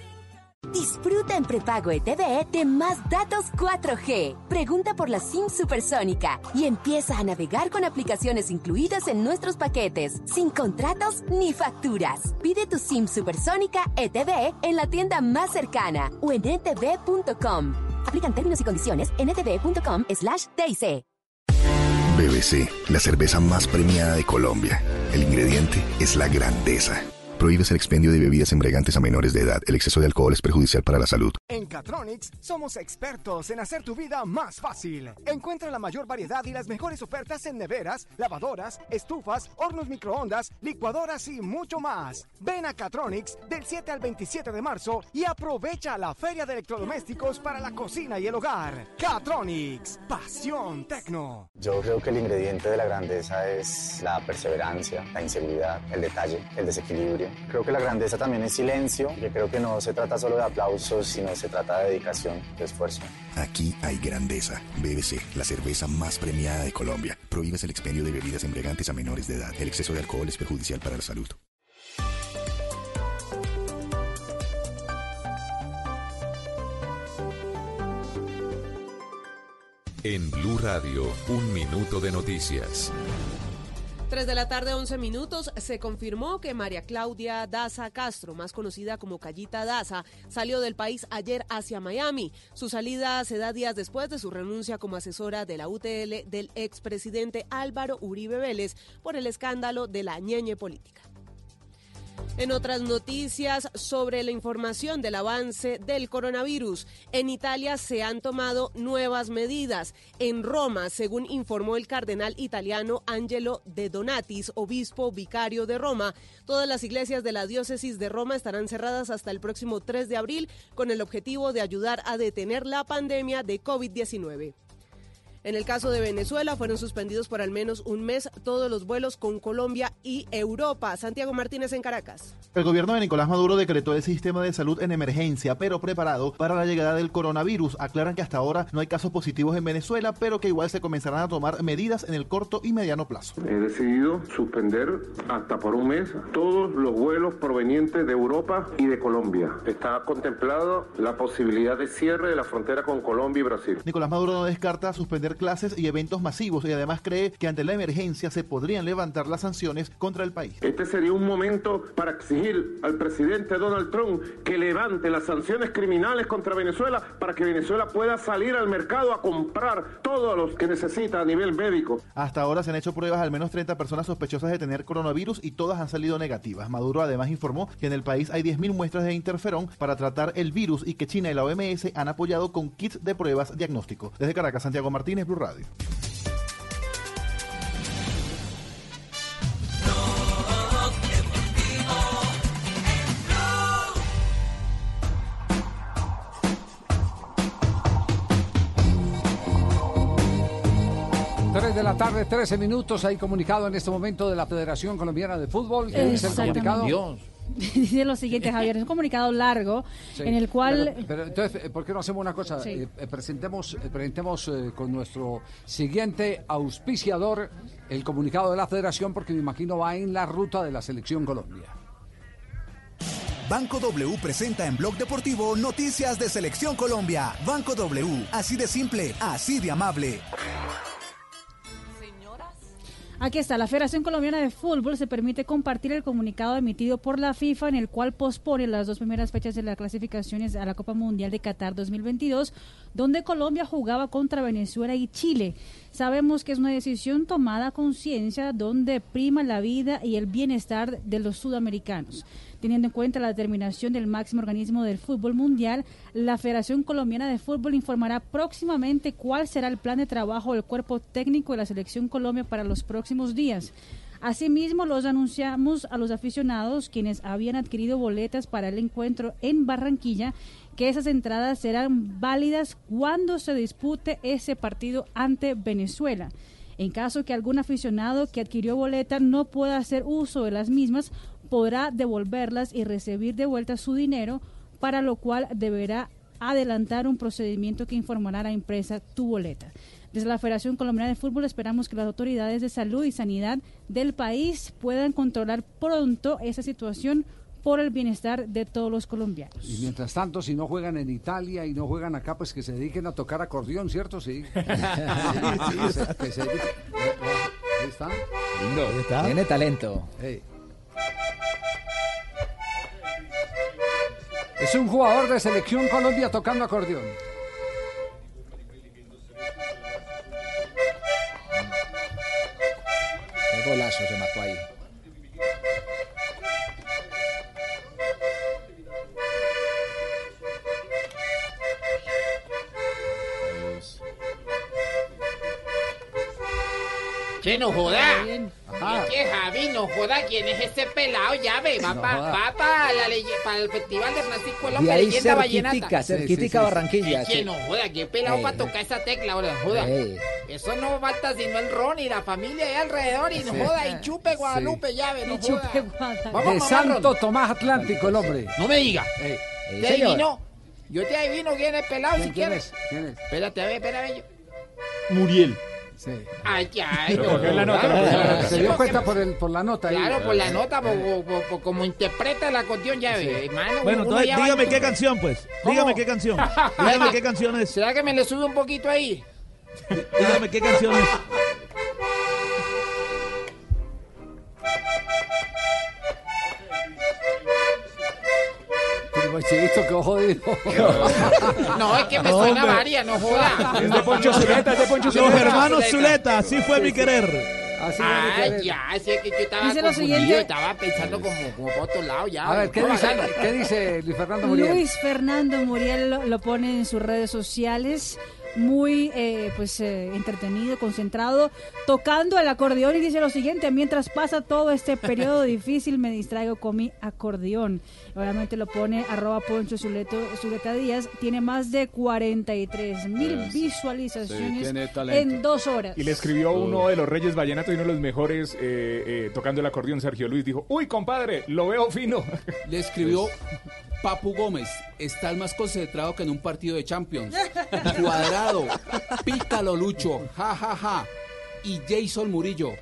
Disfruta en prepago ETV de más datos 4G. Pregunta por la SIM supersónica y empieza a navegar con aplicaciones incluidas en nuestros paquetes, sin contratos ni facturas. Pide tu SIM supersónica ETV en la tienda más cercana o en etv.com. Aplican términos y condiciones en etv.com slash. BBC, la cerveza más premiada de Colombia. El ingrediente es la grandeza. Prohíbes el expendio de bebidas embriagantes a menores de edad. El exceso de alcohol es perjudicial para la salud. En Catronics somos expertos en hacer tu vida más fácil. Encuentra la mayor variedad y las mejores ofertas en neveras, lavadoras, estufas, hornos microondas, licuadoras y mucho más. Ven a Catronics del 7 al 27 de marzo y aprovecha la feria de electrodomésticos para la cocina y el hogar. Catronics, pasión tecno. Yo creo que el ingrediente de la grandeza es la perseverancia, la inseguridad, el detalle, el desequilibrio. Creo que la grandeza también es silencio, que creo que no se trata solo de aplausos, sino se trata de dedicación, de esfuerzo. Aquí hay grandeza. BBC, la cerveza más premiada de Colombia. Prohíbes el expendio de bebidas embriagantes a menores de edad. El exceso de alcohol es perjudicial para la salud. En Blue Radio, un minuto de noticias. 3 de la tarde, 11 minutos, se confirmó que María Claudia Daza Castro, más conocida como Callita Daza, salió del país ayer hacia Miami. Su salida se da días después de su renuncia como asesora de la UTL del expresidente Álvaro Uribe Vélez por el escándalo de la ñeñe política. En otras noticias sobre la información del avance del coronavirus, en Italia se han tomado nuevas medidas. En Roma, según informó el cardenal italiano Angelo de Donatis, obispo vicario de Roma, todas las iglesias de la diócesis de Roma estarán cerradas hasta el próximo 3 de abril con el objetivo de ayudar a detener la pandemia de COVID-19. En el caso de Venezuela fueron suspendidos por al menos un mes todos los vuelos con Colombia y Europa. Santiago Martínez en Caracas. El gobierno de Nicolás Maduro decretó el sistema de salud en emergencia, pero preparado para la llegada del coronavirus. Aclaran que hasta ahora no hay casos positivos en Venezuela, pero que igual se comenzarán a tomar medidas en el corto y mediano plazo. He decidido suspender hasta por un mes todos los vuelos provenientes de Europa y de Colombia. Está contemplado la posibilidad de cierre de la frontera con Colombia y Brasil. Nicolás Maduro no descarta suspender clases y eventos masivos y además cree que ante la emergencia se podrían levantar las sanciones contra el país. Este sería un momento para exigir al presidente Donald Trump que levante las sanciones criminales contra Venezuela para que Venezuela pueda salir al mercado a comprar todos los que necesita a nivel médico. Hasta ahora se han hecho pruebas al menos 30 personas sospechosas de tener coronavirus y todas han salido negativas. Maduro además informó que en el país hay 10.000 muestras de interferón para tratar el virus y que China y la OMS han apoyado con kits de pruebas diagnóstico. Desde Caracas, Santiago Martínez, Martínez Blue Radio. de la tarde, 13 minutos. Hay comunicado en este momento de la Federación Colombiana de Fútbol. Que dice el comunicado. Dios. [LAUGHS] Dice lo siguiente, Javier, es un comunicado largo Sí. en el cual... Pero, pero entonces, eh, ¿por qué no hacemos una cosa? Sí. Eh, eh, presentemos presentemos eh, con nuestro siguiente auspiciador el comunicado de la Federación, porque me imagino va en la ruta de la Selección Colombia. Banco W presenta en Blog Deportivo noticias de Selección Colombia. Banco W, así de simple, así de amable. Aquí está, la Federación Colombiana de Fútbol se permite compartir el comunicado emitido por la FIFA en el cual pospone las dos primeras fechas de las clasificaciones a la Copa Mundial de Qatar 2022, donde Colombia jugaba contra Venezuela y Chile. Sabemos que es una decisión tomada a conciencia donde prima la vida y el bienestar de los sudamericanos. Teniendo en cuenta la determinación del máximo organismo del fútbol mundial, la Federación Colombiana de Fútbol informará próximamente cuál será el plan de trabajo del cuerpo técnico de la Selección Colombia para los próximos días. Asimismo, los anunciamos a los aficionados quienes habían adquirido boletas para el encuentro en Barranquilla que esas entradas serán válidas cuando se dispute ese partido ante Venezuela. En caso que algún aficionado que adquirió boleta no pueda hacer uso de las mismas, podrá devolverlas y recibir de vuelta su dinero, para lo cual deberá adelantar un procedimiento que informará a la empresa tu boleta. Desde la Federación Colombiana de Fútbol esperamos que las autoridades de salud y sanidad del país puedan controlar pronto esa situación por el bienestar de todos los colombianos. Y mientras tanto, si no juegan en Italia y no juegan acá, pues que se dediquen a tocar acordeón, ¿cierto? Sí. [LAUGHS] Que se- que se dediquen- Ahí está. Lindo. Tiene talento. Ey. Es un jugador de selección Colombia tocando acordeón. Golazo se mató ahí. Que no joda. Que Javi, no joda. ¿Quién es este pelado? Ya ve, va No para joda. el Festival de Francisco López, ahí leyenda vallenata. cerquitica, cerquitica Barranquilla. Es que sí. no joda, qué pelado Ey, para ey. tocar esa tecla, ahora, joda. Ey. Eso no falta sino el Ron y la familia ahí alrededor y no Sí. joda. Y chupe Guadalupe, ya ve, no Y joda. chupe Guadalupe. Vamos, De mamá, Santo Ron. Tomás Atlántico, el hombre. No me diga. Ey. ¿Te adivino? Yo te adivino quién es pelado ¿Quién, si quién quieres. es? ¿Quién es? Espérate, a ver, espérame yo. Muriel. Sí. Ay, ya, Pero no, ¿por qué la nota? sí, Se dio cuenta por, el, por la nota ahí. Claro, por la nota, por, por- por- por como interpreta la cuestión, ya ve, hermano. Bueno, entonces va- dígame qué canción, pues. ¿Cómo? Dígame qué canción. [LAUGHS] Dígame qué canción es. ¿Será que me le sube un poquito ahí? [LAUGHS] Dígame qué canción es. Primo Chivito, qué jodido. [LAUGHS] No, es que me suena hombre. varia, no joda. Es de Poncho Zuleta, es de Poncho Zuleta. Los hermanos Zuleta, así fue mi querer. Así Ay, ya, así es que yo estaba Dice lo confundido, siguiente. estaba pensando como, como por otro lado ya. A ver, ¿qué No, dice, bacano. ¿qué dice Luis Fernando Muriel? Luis Fernando Muriel lo, lo pone en sus redes sociales, muy eh, pues eh, entretenido, concentrado, tocando el acordeón y dice lo siguiente, mientras pasa todo este periodo [LAUGHS] difícil me distraigo con mi acordeón. Obviamente lo pone arroba Poncho Zuleto, Zuleta Díaz, tiene más de 43 mil Es- visualizaciones sí, en dos horas. Y le escribió uno de los Reyes Vallenato y uno de los mejores eh, eh, tocando el acordeón, Sergio Luis. Dijo, uy, compadre, lo veo fino. Le escribió [LAUGHS] Papu Gómez, estás más concentrado que en un partido de Champions. Cuadrado, pícalo Lucho, ja ja ja. Y Jason Murillo,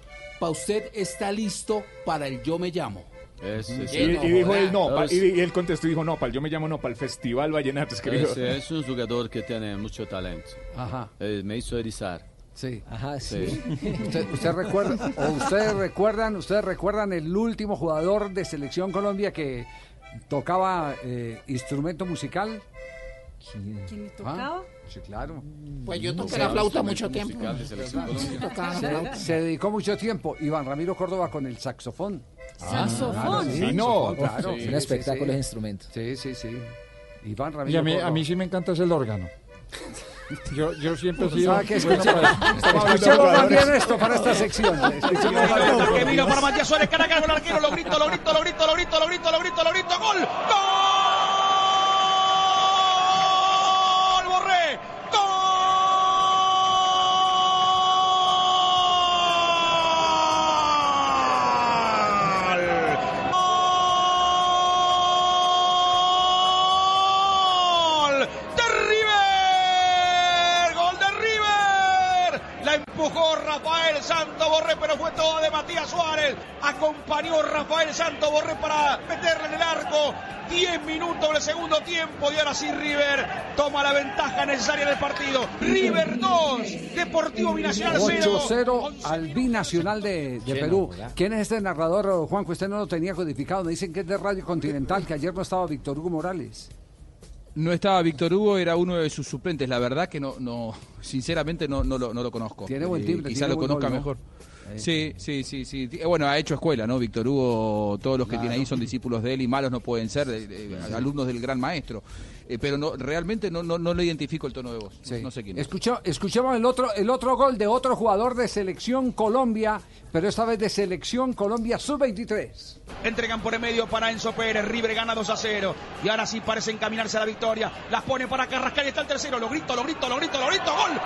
pa' usted está listo para el Yo Me Llamo. Y, y dijo él, no, pa- y, y él contestó y dijo, no, pal, yo me llamo no, para el Festival Vallenato, escribió. Es, es un jugador que tiene mucho talento. Ajá. Eh, me hizo erizar. Sí. Ajá, sí. ¿Usted, usted recuerda, o ustedes recuerdan, ustedes recuerdan el último jugador de Selección Colombia que tocaba eh, instrumento musical? ¿Quién Ah, tocaba? Sí, claro. Pues yo toqué la flauta mucho tiempo. de Se, se dedicó mucho tiempo. Iván Ramiro Córdoba con el saxofón. Saxofón. Claro, sí, no. saxofón, claro. Es Sí, un espectáculo sí. de instrumentos. Sí, sí, sí. Iván Ramiro Y a mí, a mí sí me encanta es el órgano. Yo, yo siempre he sido... Escuche- para- [LAUGHS] Escuchemos más bien esto para esta sección. Que mira para Matías Suárez, cara a cara con el arquero, lo grito, lo grito, lo grito, lo grito, lo grito, lo grito, lo grito, gol, gol, Borré, Rafael Santo Borré, pero fue toda de Matías Suárez. Acompañó Rafael Santo Borré para meterle en el arco. 10 minutos del segundo tiempo y ahora sí River toma la ventaja necesaria del partido. River 2, Deportivo Binacional 0. 8-0 al binacional de, de Sí, Perú. ¿Quién es este narrador, Juan? Que usted no lo tenía codificado. Me dicen que es de Radio Continental, que ayer no estaba Víctor Hugo Morales. No estaba Víctor Hugo, era uno de sus suplentes. La verdad que no, no sinceramente no, no, lo, no lo conozco. Tiene buen Eh, timbre, Quizá tiene lo conozca gol, ¿no? Sí, sí, sí, sí. Eh, Bueno, ha hecho escuela, ¿no? Víctor Hugo, todos los que Claro. tiene ahí son discípulos de él y malos no pueden ser, eh, eh, alumnos del gran maestro. Eh, pero no, realmente no, no, no le identifico el tono de voz. No, no sé quién es. Escuchó, escuchemos el otro, el otro gol de otro jugador de Selección Colombia, pero esta vez de Selección Colombia Sub-23. Entregan por el medio para Enzo Pérez. River gana 2 a 0. Y ahora sí parece encaminarse a la victoria. Las pone para Carrascal y está el tercero. Lo grito, lo grito, lo grito, lo grito. ¡Gol!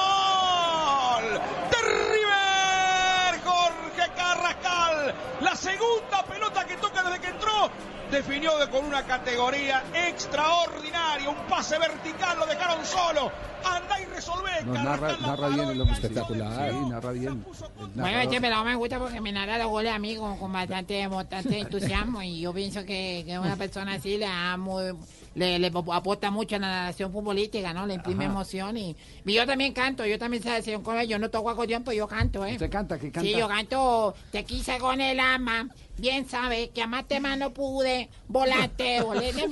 ¡Gol! ¡De River! Jorge Carrascal. La segunda pelota que toca desde que entró. Definió de- con una categoría extraordinaria. Un pase vertical. Lo dejaron solo. Anda y. No, narra, narra bien el hombre espectacular. Sí, narra bien. Bueno, este me gusta porque me narra los goles a mí con, con bastante, bastante entusiasmo y yo pienso que, que una [LAUGHS] persona así le, da muy- le, le aporta mucho a la narración futbolística, ¿no? Le imprime Ajá. emoción y, y yo también canto, yo también sé decir un yo no toco acordeón, pues yo canto, ¿eh? ¿Usted canta? ¿Qué canta? Sí, yo canto, te quise con el alma, bien sabes que amarte más no pude, volaste, volé de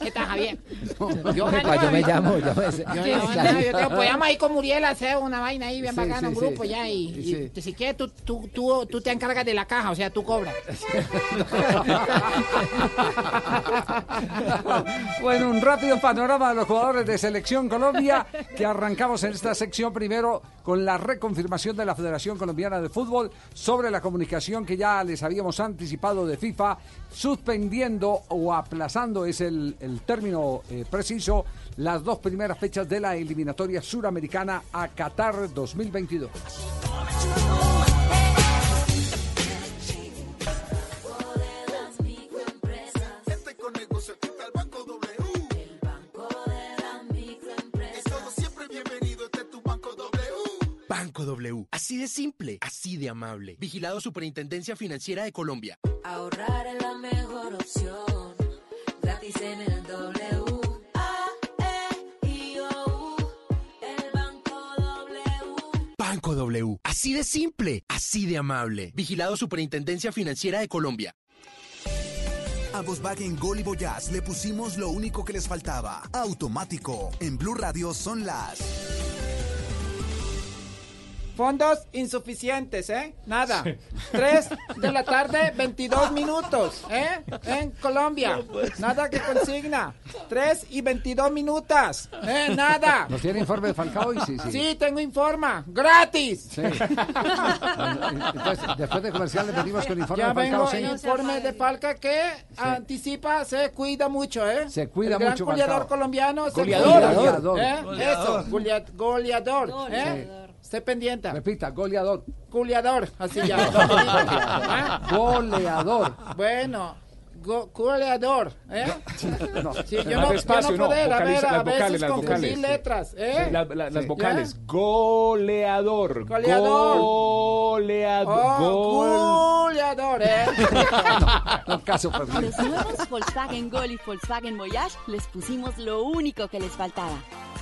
¿qué tal, Javier? [LAUGHS] Yo, yo me llamo, yo me Yo, yo, yo, yo tengo- podíamos ir con Muriel a hacer una vaina ahí bien Sí, bacana, sí, un sí. grupo ya y, y si quieres tú, tú, tú, tú te encargas de la caja, o sea, tú cobras. [LAUGHS] Bueno, un rápido panorama de los jugadores de Selección Colombia que arrancamos en esta sección primero con la reconfirmación de la Federación Colombiana de Fútbol sobre la comunicación que ya les habíamos anticipado de FIFA, suspendiendo o aplazando, es el, el término eh, preciso, las dos primeras fechas de la eliminatoria suramericana a Qatar 2022. Gente con negocio, aquí está el Banco W. El Banco de la Microempresa. Es todo siempre bienvenido, este es tu Banco W. Banco W. Así de simple, así de amable. Vigilado Superintendencia Financiera de Colombia. Ahorrar es la mejor opción. Gratis en el W. Banco W. Así de simple, así de amable. Vigilado Superintendencia Financiera de Colombia. A Volkswagen Gol y Voyage le pusimos lo único que les faltaba. Automático. En Blue Radio son las... Fondos insuficientes, ¿eh? Nada. 3 de la [LAUGHS] tarde, 22 minutos, ¿eh? En Colombia. Nada que consigna. 3 y 22 minutos, ¿eh? Nada. ¿Nos tiene informe de Falcao? Y sí, sí. Sí, tengo informa. ¡Gratis! Sí. Entonces, después de comercial le venimos con informe Ya de Falcao. vengo sí. informe de Falca que anticipa, se cuida mucho, ¿eh? Se cuida El gran mucho, goleador colombiano. se Goleador. cuida. Goleador. ¿Eh? Goleador. Eso, golea- goleador. ¿eh? Esté pendiente. Repita, goleador. Goleador, así ya. ¿Ah? [LAUGHS] Goleador. Bueno, go- goleador, ¿eh? No. [LAUGHS] Sí, yo Más no, yo despacio, no no, poder, a ver, a las vocales, veces las vocales. letras, ¿eh? La- la- las Sí. vocales. ¿Ya? Goleador. Goleador. Goleador. Oh, Gol. goleador, ¿eh? [LAUGHS] No, caso A los nuevos Volkswagen Gol y Volkswagen Voyage les pusimos lo único que les faltaba.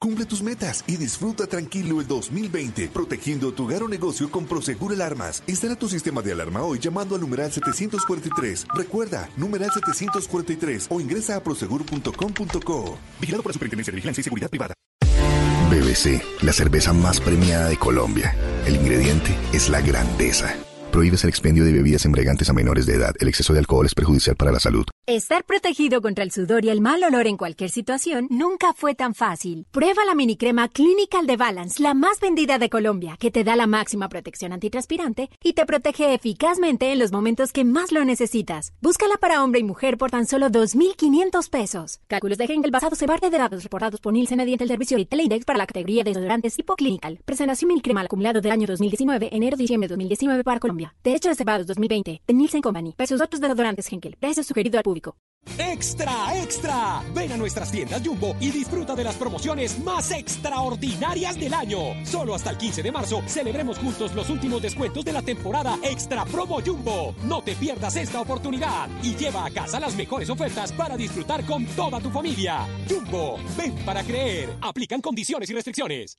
Cumple tus metas y disfruta tranquilo el 2020, protegiendo tu hogar o negocio con Prosegur Alarmas. Instala tu sistema de alarma hoy llamando al numeral 743. Recuerda, numeral 743 o ingresa a prosegur.com.co. Vigilado por la Superintendencia de Vigilancia y Seguridad Privada. BBC, la cerveza más premiada de Colombia. El ingrediente es la grandeza. Prohíbes el expendio de bebidas embriagantes a menores de edad. El exceso de alcohol es perjudicial para la salud. Estar protegido contra el sudor y el mal olor en cualquier situación nunca fue tan fácil. Prueba la minicrema Clinical de Balance, la más vendida de Colombia, que te da la máxima protección antitranspirante y te protege eficazmente en los momentos que más lo necesitas. Búscala para hombre y mujer por tan solo 2.500 pesos. Cálculos de Hengel basados en parte de datos reportados por Nielsen mediante el servicio Retail Index para la categoría de desodorantes tipo Clinical. Presentación minicrema al acumulado del año 2019, enero-diciembre 2019 para Colombia. Derechos reservados 2020 de Nielsen Company. Versus otros desodorantes Henkel. Precio sugerido al público. ¡Extra, extra! Ven a nuestras tiendas Jumbo y disfruta de las promociones más extraordinarias del año. Solo hasta el 15 de marzo celebremos juntos los últimos descuentos de la temporada Extra Promo Jumbo. No te pierdas esta oportunidad y lleva a casa las mejores ofertas para disfrutar con toda tu familia. Jumbo, ven para creer. Aplican condiciones y restricciones.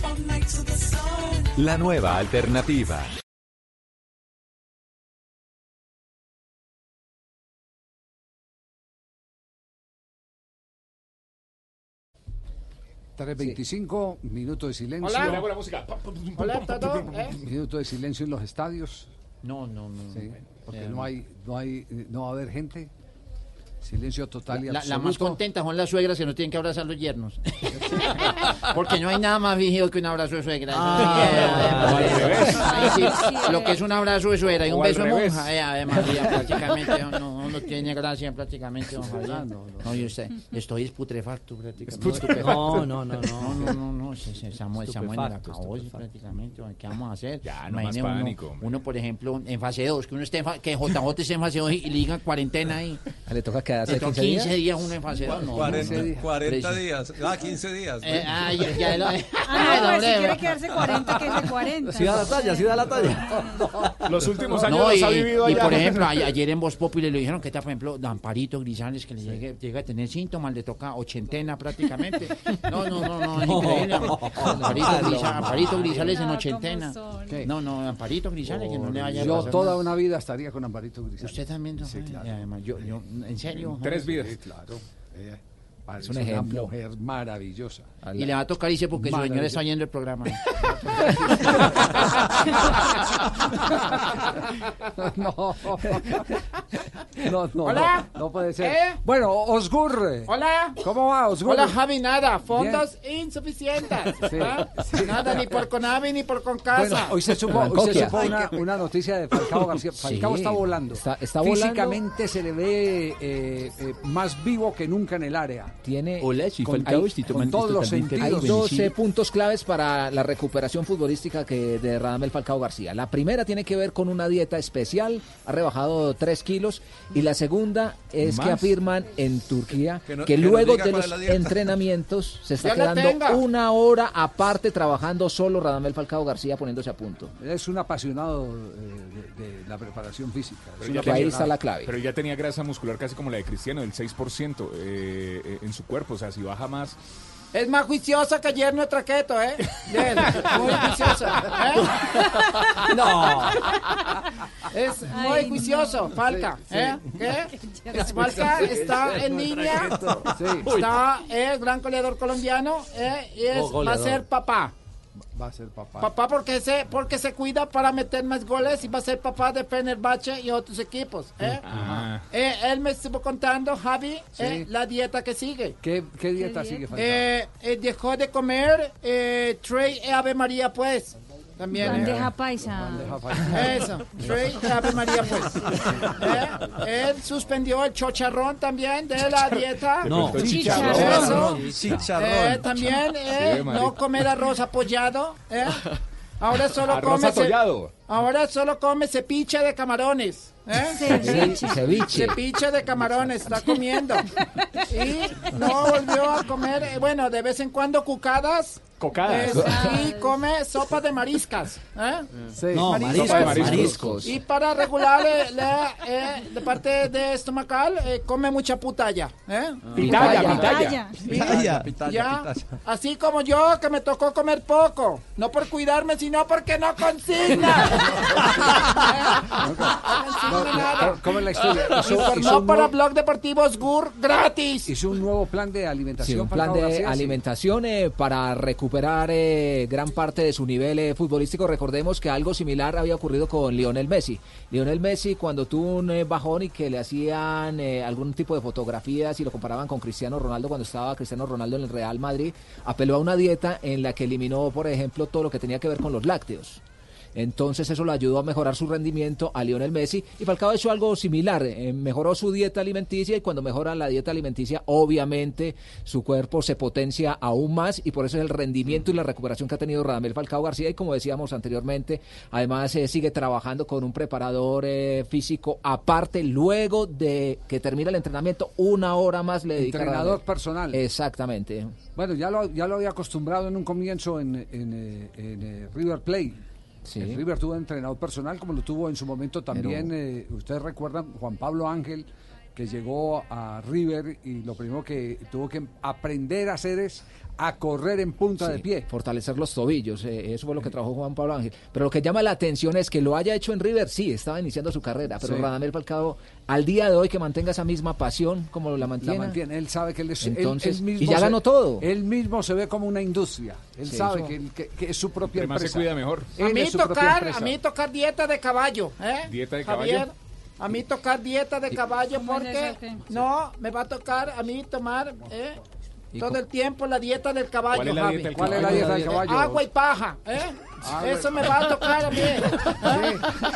La nueva alternativa. Tres 25, minuto de silencio. Hola. Hola, música. Hola. ¿Eh? Minuto de silencio en los estadios. No, no, no. Sí, porque Eh, no hay, no hay, no va a haber gente. Silencio total y La, la absoluto. más contenta son las suegras que no tienen que abrazar los yernos. [LAUGHS] Porque no hay nada más vigio que un abrazo de suegra. Ah, sí, lo que es un abrazo de suegra y un O beso de monja. eh, María, [LAUGHS] prácticamente no, no tiene gracia prácticamente, don Javier. Ah, no, No, yo sé, estoy putrefacto prácticamente. No, no, no, no. No, no, no, Samuel, Samuel la acabó prácticamente. ¿Qué vamos a hacer? Ya, no más uno, pánico, hombre. uno, por ejemplo, en fase 2, que uno esté en que JJ esté en fase 2 y, y le digan cuarentena ahí. Le toca quedarse Toca 15 15 días. días uno en fase 2. No, 40, no, no. 40 Precio. días. Ah, 15 días. Eh, ah, ya, ya lo- [LAUGHS] Ah, [LAUGHS] no, Ah, pues, si quiere quedarse 40, quédese 40. Sí da la talla, sí da la talla. [LAUGHS] Los últimos años No, los y, ha vivido y allá. por ejemplo, ayer en Voz Populi le dijeron que está, por ejemplo, Amparito Grisales, que le llegue, llega a tener síntomas, le toca ochentena prácticamente. No, no, no, no, es increíble. Amparito, Grisa- Amparito Grisales en ochentena. No, no, Amparito Grisales, que no le vaya a Yo toda una vida estaría con Amparito Grisales. Usted también, don Jaime? Y además, yo, yo, en serio. Tres Jaime? vidas. Sí, claro. Ella parece un una ejemplo. mujer maravillosa. Y le va a tocar, dice, porque su señor está oyendo el programa. no. No, no, Hola. no, no puede ser. ¿Eh? Bueno, Osgur. Hola. ¿Cómo va, Osgur? Hola, Javi, nada. Fondos insuficientes. Sí. ¿ah? Nada, ni por Conavi ni por Concasa. Bueno, hoy se supo, hoy se supo una, una noticia de Falcao García. Falcao Sí, está volando. está- está volando. Físicamente se le ve eh, eh, más vivo que nunca en el área. Tiene Hola, sí, Con- Falcao, hay- estoy con tomando todos los sentidos. Hay bien, 12 sí. puntos claves para la recuperación futbolística que de Radamel Falcao García. La primera tiene que ver con una dieta especial, ha rebajado 3 kilos, y la segunda es que afirman en Turquía Que no- luego de los entrenamientos se está quedando tenga. una hora aparte trabajando solo Radamel Falcao García poniéndose a punto. Es un apasionado eh, de, de la preparación física. Pero ya Que ahí tenía- está la clave. Pero ya tenía grasa muscular casi como la de Cristiano, del 6% eh, eh, en su cuerpo. O sea, si baja más. Es más juiciosa que ayer nuestra keto, ¿eh? Bien, muy juiciosa. ¿eh? No. Es Ay, muy no. juicioso, Falca. Sí, ¿eh? ¿Qué? Es Falca está en línea. Sí. Está el gran goleador colombiano ¿eh? y es, Oh, va a ser papá. Va a ser papá. Papá porque se, porque se cuida para meter más goles y va a ser papá de Fenerbahce y otros equipos. ¿eh? Ah. Eh, él me estuvo contando, Javi, Sí. eh, la dieta que sigue. ¿Qué, qué dieta ¿Qué sigue? Eh, eh, dejó de comer eh, Trey Ave María, pues. También. Bandeja paisa. Falcao. Eso, Trey Ave María, pues. [LAUGHS] Eh, Él suspendió el chocharrón también de la dieta. No, Eso. Chicharrón. Eh, también eh, Sí, no comer arroz apoyado. eh. Ahora solo Arroz come atollado. Ahora solo come cepiche de camarones. ¿eh? Ceviche. Ceviche. Ceviche de camarones está comiendo. Y no volvió a comer, eh, bueno, de vez en cuando cucadas. Cocadas. Eh, y come sopa de mariscas. ¿eh? No, mariscos, mariscos. Y para regular eh, la, eh, de parte de estomacal, eh, come mucha putalla. ¿eh? Pitaya, pitaya. Pitaya. Pitaya, Ya, pitaya. Así como yo, que me tocó comer poco. No por cuidarme, sino porque no consigna. No consigna nada. ¿Cómo es la historia? Y Hizo- por hizo no un para nuevo- Blog Deportivo Osgur gratis. Hizo un nuevo plan de Sí, alimentación. un plan Falcao de García, sí. alimentación eh, para recuperar eh, gran parte de su nivel eh, futbolístico. Recordemos que algo similar había ocurrido con Lionel Messi. Lionel Messi cuando tuvo un eh, bajón y que le hacían eh, algún tipo de fotografías y lo comparaban con Cristiano Ronaldo cuando estaba Cristiano Ronaldo en el Real Madrid, apeló a una dieta en la que eliminó, por ejemplo, todo lo que tenía que ver con los lácteos. Entonces eso le ayudó a mejorar su rendimiento a Lionel Messi y Falcao hizo algo similar, eh, mejoró su dieta alimenticia y cuando mejora la dieta alimenticia obviamente su cuerpo se potencia aún más y por eso es el rendimiento y la recuperación que ha tenido Radamel Falcao García y como decíamos anteriormente, además eh, sigue trabajando con un preparador eh, físico aparte luego de que termina el entrenamiento una hora más le dedica Entrenador personal. Exactamente. Bueno, ya lo, ya lo había acostumbrado en un comienzo en, en, en, eh, River Plate. El River tuvo entrenador personal, como lo tuvo en su momento también, eh, ustedes recuerdan, Juan Pablo Ángel, que llegó a River y lo primero que tuvo que aprender a hacer es a correr en punta Sí, de pie. Fortalecer los tobillos, eh, eso fue lo que trabajó Juan Pablo Ángel. Pero lo que llama la atención es que lo haya hecho en River, sí, estaba iniciando su carrera, pero Sí. Radamel Falcao, al día de hoy que mantenga esa misma pasión como la La mantiene. mantiene, él sabe que él es Entonces, él mismo y ya se- ganó todo. Él mismo se ve como una industria. Él Sí, sabe que, que- que es su propia más se empresa. cuida, mejor. A mí tocar, empresa. a mí tocar dieta de caballo, ¿eh? ¿Dieta de Javier, caballo? A mí tocar dieta de caballo ¿Cómo es eso, porque no, me va a tocar a mí tomar ¿eh? ¿Y todo el tiempo la dieta del caballo, ¿Cuál es la Javi. dieta del ¿Cuál es la dieta del caballo? Agua y paja, ¿eh? Y- Eso me va a tocar a mí, [LAUGHS] ¿eh?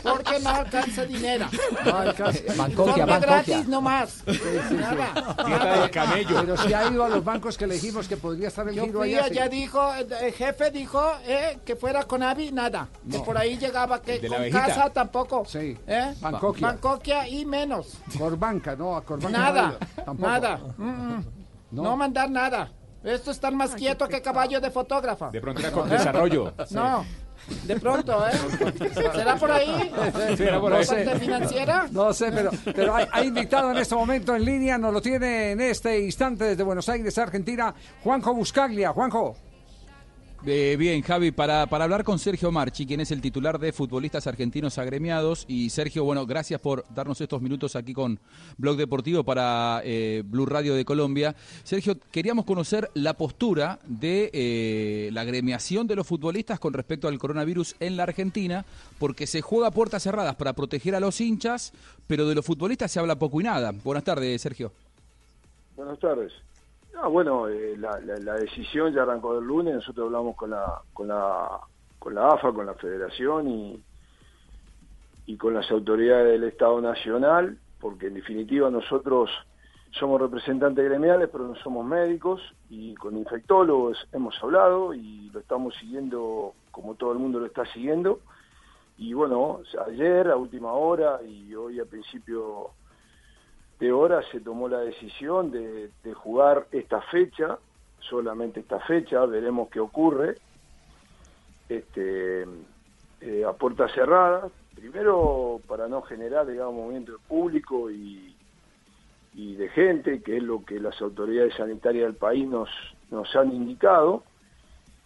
porque no alcanza dinero. No, alcanza. Bancoquia, Bancoquia. gratis no más. Nada. Dieta del camello. Pero si ha ido a los bancos que elegimos que podría estar el Yo giro allá. sí. dijo, el, jefe dijo eh, que fuera con Avi, nada. Que por ahí llegaba, que de con abejita. casa tampoco. Sí. ¿Eh? Bancoquia. Bancoquia y menos. Corbanca, no, a Corbanca. Nada, no ha ido, tampoco. nada. Mm, mm. No. No. mandar nada. Esto es estar más quieto que caballo de fotógrafa. De pronto era con desarrollo. [LAUGHS] No, de pronto, ¿eh? ¿Será por ahí? Será por No ahí. sé. ¿Parte financiera? No sé, pero, pero hay, hay invitado en este momento en línea, nos lo tiene en este instante desde Buenos Aires, Argentina, Juanjo Buscaglia. Juanjo. Eh, bien, Javi, para, para hablar con Sergio Marchi, quien es el titular de Futbolistas Argentinos Agremiados. Y Sergio, bueno, gracias por darnos estos minutos aquí con Blog Deportivo para eh, Blue Radio de Colombia. Sergio, queríamos conocer la postura de eh, la agremiación de los futbolistas con respecto al coronavirus en la Argentina, porque se juega a puertas cerradas para proteger a los hinchas, pero de los futbolistas se habla poco y nada. Buenas tardes, Sergio. Buenas tardes. Ah, bueno, eh, la, decisión ya arrancó el lunes, nosotros hablamos con la, con la, con la AFA, con la Federación y, y con las autoridades del Estado Nacional, porque en definitiva nosotros somos representantes gremiales, pero no somos médicos, y con infectólogos hemos hablado y lo estamos siguiendo como todo el mundo lo está siguiendo. Y bueno, ayer a última hora y hoy a principio de hora se tomó la decisión de, jugar esta fecha, solamente esta fecha, veremos qué ocurre, este, eh, a puertas cerradas, primero para no generar, digamos, movimiento de público y, de gente, que es lo que las autoridades sanitarias del país nos, nos han indicado,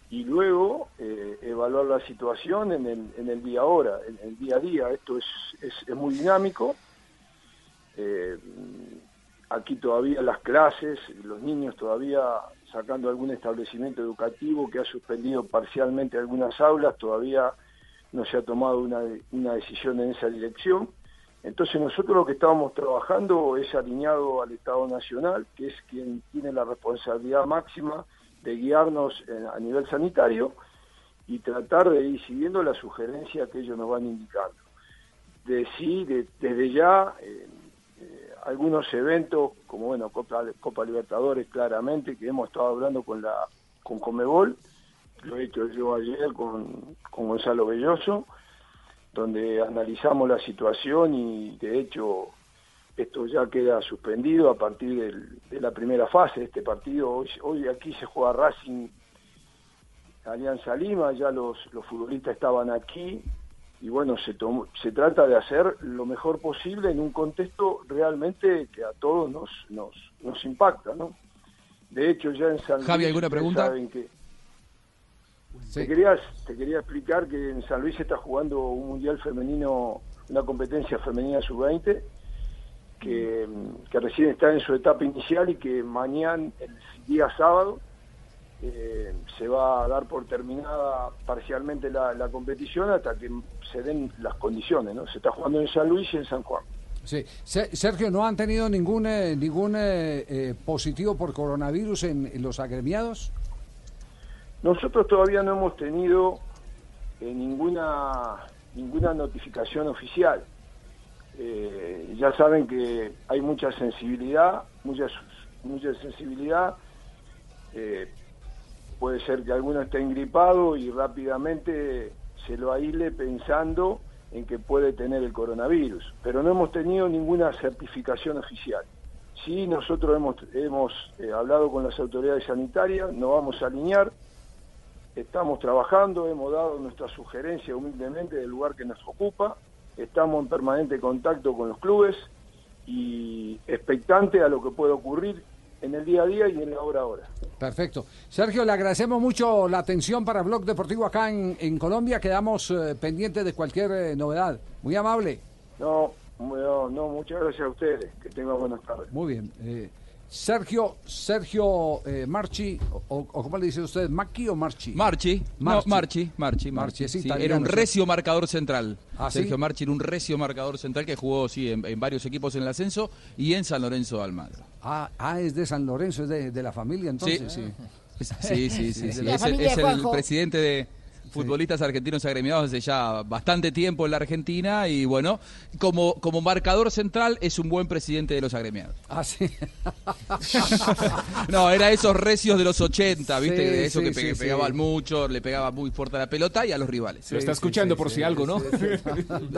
y luego eh, evaluar la situación en el, en el día ahora, en el día a día. Esto es, es, es muy dinámico. Eh, aquí todavía las clases, los niños todavía sacando algún establecimiento educativo que ha suspendido parcialmente algunas aulas, todavía no se ha tomado una, una decisión en esa dirección. Entonces nosotros lo que estábamos trabajando es alineado al Estado Nacional, que es quien tiene la responsabilidad máxima de guiarnos a nivel sanitario y tratar de ir siguiendo la sugerencia que ellos nos van indicando. De desde ya, eh, algunos eventos, como bueno, Copa, Copa Libertadores, claramente, que hemos estado hablando con la con Comebol, lo he hecho yo ayer con, con Gonzalo Belloso, donde analizamos la situación y de hecho esto ya queda suspendido a partir de la primera fase de este partido. Hoy, hoy aquí se juega Racing Alianza Lima, ya los, los futbolistas estaban aquí y bueno, se, tomó- se trata de hacer lo mejor posible en un contexto realmente que a todos nos, nos, nos impacta, ¿no? De hecho, ya en San Javi, Luis, ¿alguna pregunta? saben que- te, quería, te quería explicar que en San Luis se está jugando un mundial femenino, una competencia femenina sub-20, que, que recién está en su etapa inicial y que mañana, el día sábado, eh, se va a dar por terminada parcialmente la, la competición hasta que se den las condiciones, ¿no? Se está jugando en San Luis y en San Juan. Sí. Se- Sergio, ¿no han tenido ningún, eh, ningún eh, positivo por coronavirus en, en los agremiados? Nosotros todavía no hemos tenido ninguna ninguna notificación oficial. Ya saben que hay mucha sensibilidad, mucha mucha sensibilidad. Eh, puede ser que alguno esté engripado y rápidamente se lo aísle pensando en que puede tener el coronavirus, pero no hemos tenido ninguna certificación oficial. Sí, nosotros hemos, hemos eh, hablado con las autoridades sanitarias, nos vamos a alinear, estamos trabajando, hemos dado nuestra sugerencia humildemente del lugar que nos ocupa, estamos en permanente contacto con los clubes y expectante a lo que pueda ocurrir en el día a día y en la hora a hora. Perfecto. Sergio, le agradecemos mucho la atención para Blog Deportivo acá en, en Colombia. Quedamos eh, pendientes de cualquier eh, novedad. Muy amable. No, no, no, muchas gracias a ustedes, que tengan buenas tardes. Muy bien. eh, Sergio, Sergio eh, Marchi, o, o ¿cómo le dice usted? ¿Maki o Marchi? Marchi, no, Marchi, Marchi, Marchi, es Sí, italiano, era un recio marcador central. ¿Ah, sí? Sergio Marchi era un recio marcador central que jugó sí, en, en varios equipos en el ascenso y en San Lorenzo de Almagro. Ah, ah, es de San Lorenzo, es de, de la familia entonces. Sí. Sí, [LAUGHS] sí, sí. [LAUGHS] Es sí. el, es presidente de futbolistas argentinos agremiados desde ya bastante tiempo en la Argentina y bueno, como, como marcador central es un buen presidente de los agremiados. [LAUGHS] Ah, sí. [LAUGHS] No, era esos recios de los 80, ¿viste? Sí, de eso sí, que pe- sí, sí. pegaban mucho, le pegaba muy fuerte a la pelota y a los rivales. Lo está escuchando por si algo, ¿no? [LAUGHS]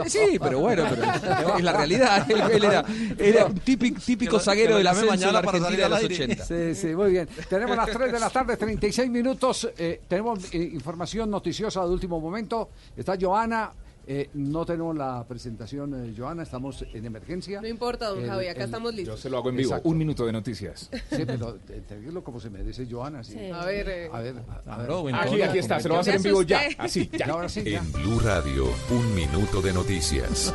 Sí, pero bueno, pero es la realidad. Él, él era, era un típico, típico zaguero del ascenso de la Argentina de los 80. Sí, sí, muy bien. Tenemos las 3 de la tarde, 36 minutos. eh, tenemos eh, información noticiosa de último momento. Está Joana. eh, no tenemos la presentación, eh, Joana. Estamos en emergencia. No importa, don El- Javi, acá el- estamos listos. Yo se lo hago en vivo. Exacto. Un minuto de noticias. Sí, pero tenedlo como se merece Joana. Sí. Sí. A ver, eh. a ver, a- a ver. Claro, en Aquí, aquí está, se lo va a hacer en vivo ya, así, ya. Y ahora sí, ya. En Blue Radio, un minuto de noticias.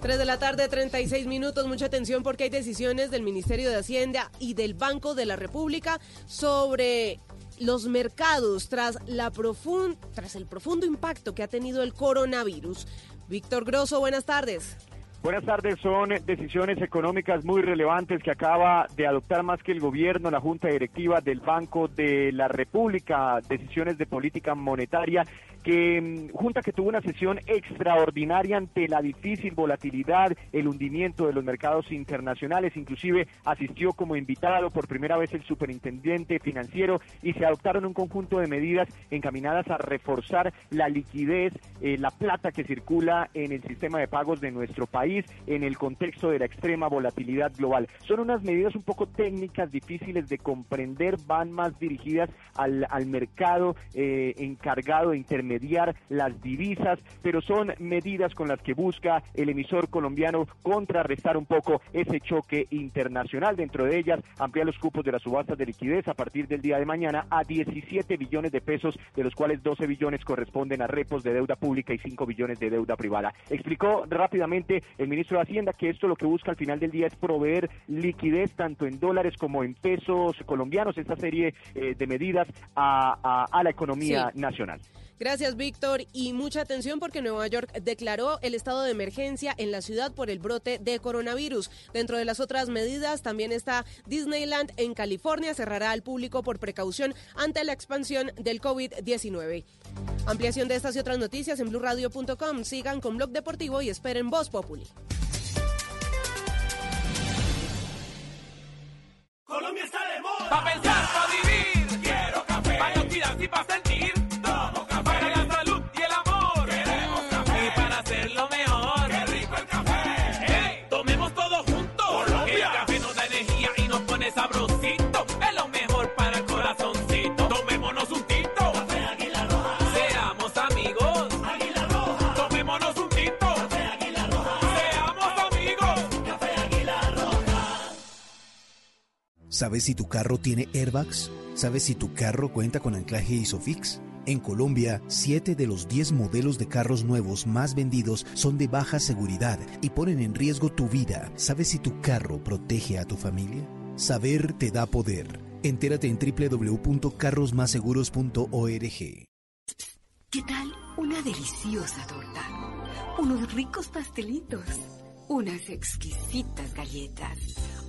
3 de la tarde, 36 minutos. Mucha atención porque hay decisiones del Ministerio de Hacienda y del Banco de la República sobre los mercados tras, la profun- tras el profundo impacto que ha tenido el coronavirus. Víctor Grosso, buenas tardes. Buenas tardes, son decisiones económicas muy relevantes que acaba de adoptar más que el gobierno, la Junta Directiva del Banco de la República, decisiones de política monetaria que mm, junta que tuvo una sesión extraordinaria ante la difícil volatilidad, el hundimiento de los mercados internacionales, inclusive asistió como invitado por primera vez el superintendente financiero y se adoptaron un conjunto de medidas encaminadas a reforzar la liquidez, eh, la plata que circula en el sistema de pagos de nuestro país en el contexto de la extrema volatilidad global. Son unas medidas un poco técnicas, difíciles de comprender, van más dirigidas al, al mercado eh, encargado de intermediar las divisas, pero son medidas con las que busca el emisor colombiano contrarrestar un poco ese choque internacional. Dentro de ellas, ampliar los cupos de las subastas de liquidez a partir del día de mañana a 17 billones de pesos, de los cuales 12 billones corresponden a repos de deuda pública y 5 billones de deuda privada. Explicó rápidamente el ministro de Hacienda que esto lo que busca al final del día es proveer liquidez tanto en dólares como en pesos colombianos, esta serie eh, de medidas a, a- a la economía Sí. nacional. Gracias, Víctor. Y mucha atención porque Nueva York declaró el estado de emergencia en la ciudad por el brote de coronavirus. Dentro de las otras medidas también está Disneyland en California. Cerrará al público por precaución ante la expansión del COVID-19. Ampliación de estas y otras noticias en blurradio.com. Sigan con Blog Deportivo y esperen Voz Populi. Colombia está de moda. Pa' pensar, vivir. Quiero café. Y ¿Sabes si tu carro tiene airbags? ¿Sabes si tu carro cuenta con anclaje ISOFIX? En Colombia, 7 de los 10 modelos de carros nuevos más vendidos son de baja seguridad y ponen en riesgo tu vida. ¿Sabes si tu carro protege a tu familia? Saber te da poder. Entérate en www.carrosmaseguros.org. ¿Qué tal una deliciosa torta? Unos ricos pastelitos, unas exquisitas galletas,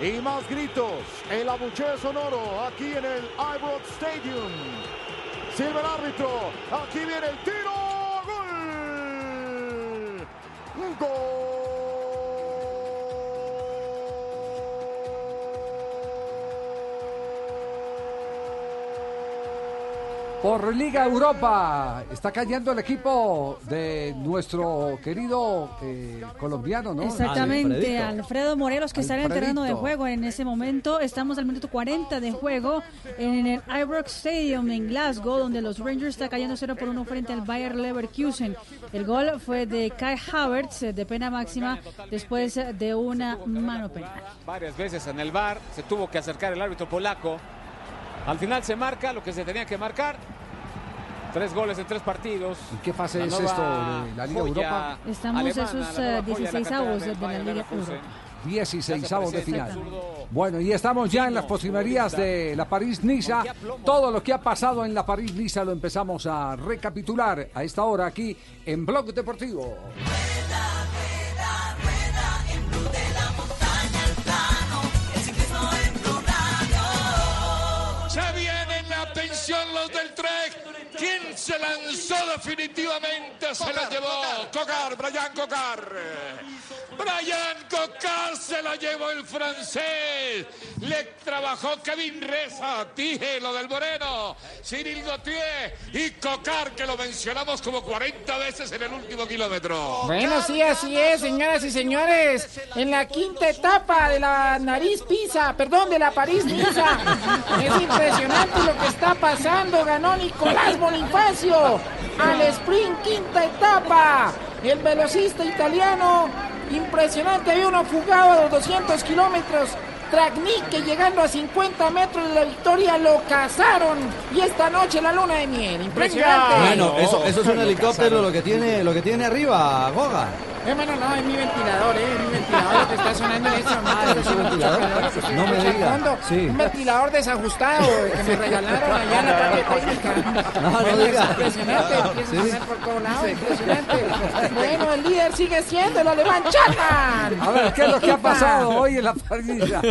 y más gritos. El abucheo sonoro aquí en el Ibrox Stadium. Silva el árbitro. Aquí viene el tiro. ¡Gol! ¡Gol! Por Liga Europa está cayendo el equipo de nuestro querido eh, colombiano, ¿no? Exactamente, Alfredo Morelos que está en el terreno de juego en ese momento. Estamos al minuto 40 de juego en el Ibrox Stadium en Glasgow, donde los Rangers está cayendo 0 por 1 frente al Bayer Leverkusen. El gol fue de Kai Havertz eh, de pena máxima después eh, de una mano penal. varias veces en el bar, se tuvo que acercar el árbitro polaco. Al final se marca lo que se tenía que marcar. Tres goles en tres partidos. ¿Y qué fase La es esto de la Liga joya Europa? Estamos alemana, esos la eh, nueva joya de la 16 cantera avos de la Liga. Europa. 16 avos de final. Bueno, y estamos ya en las postrimerías de la París-Niza. Todo lo que ha pasado en la París-Niza lo empezamos a recapitular a esta hora aquí en Blog Deportivo. Se vienen, atención los del Trek. ¿Quién se lanzó definitivamente? Se la llevó Cocar, Brian Cocar. Brian Cocar se la llevó el francés. Le trabajó Kevin Reza, dije lo del Moreno, Cyril Gauthier y Cocar, que lo mencionamos como 40 veces en el último kilómetro. Bueno, sí, así es, señoras y señores. En la quinta etapa de la nariz Pisa, perdón, de la París Niza. Es impresionante lo que está pasando. Ganó Nicolás Bonifacio al sprint quinta etapa. El velocista italiano, impresionante, había uno fugado a los 200 kilómetros. Traknik, que llegando a 50 metros de la victoria lo cazaron. Y esta noche la luna de miel. Impresionante. Bueno, eso, eso es un helicóptero lo que tiene, lo que tiene arriba, Goga. Eh, bueno, no, es mi ventilador, eh, es mi ventilador que está sonando en este momento. [LAUGHS] ¿es un ventilador? No me diga. Sí. Un ventilador desajustado que me regalaron allá en la parte técnica. [LAUGHS] No, no diga. impresionante, empieza Sí. a sonar por todos lados, impresionante. Bueno, el líder sigue siendo el alemán Chapman. A ver, ¿qué es lo que ha pasado hoy en la París-Niza?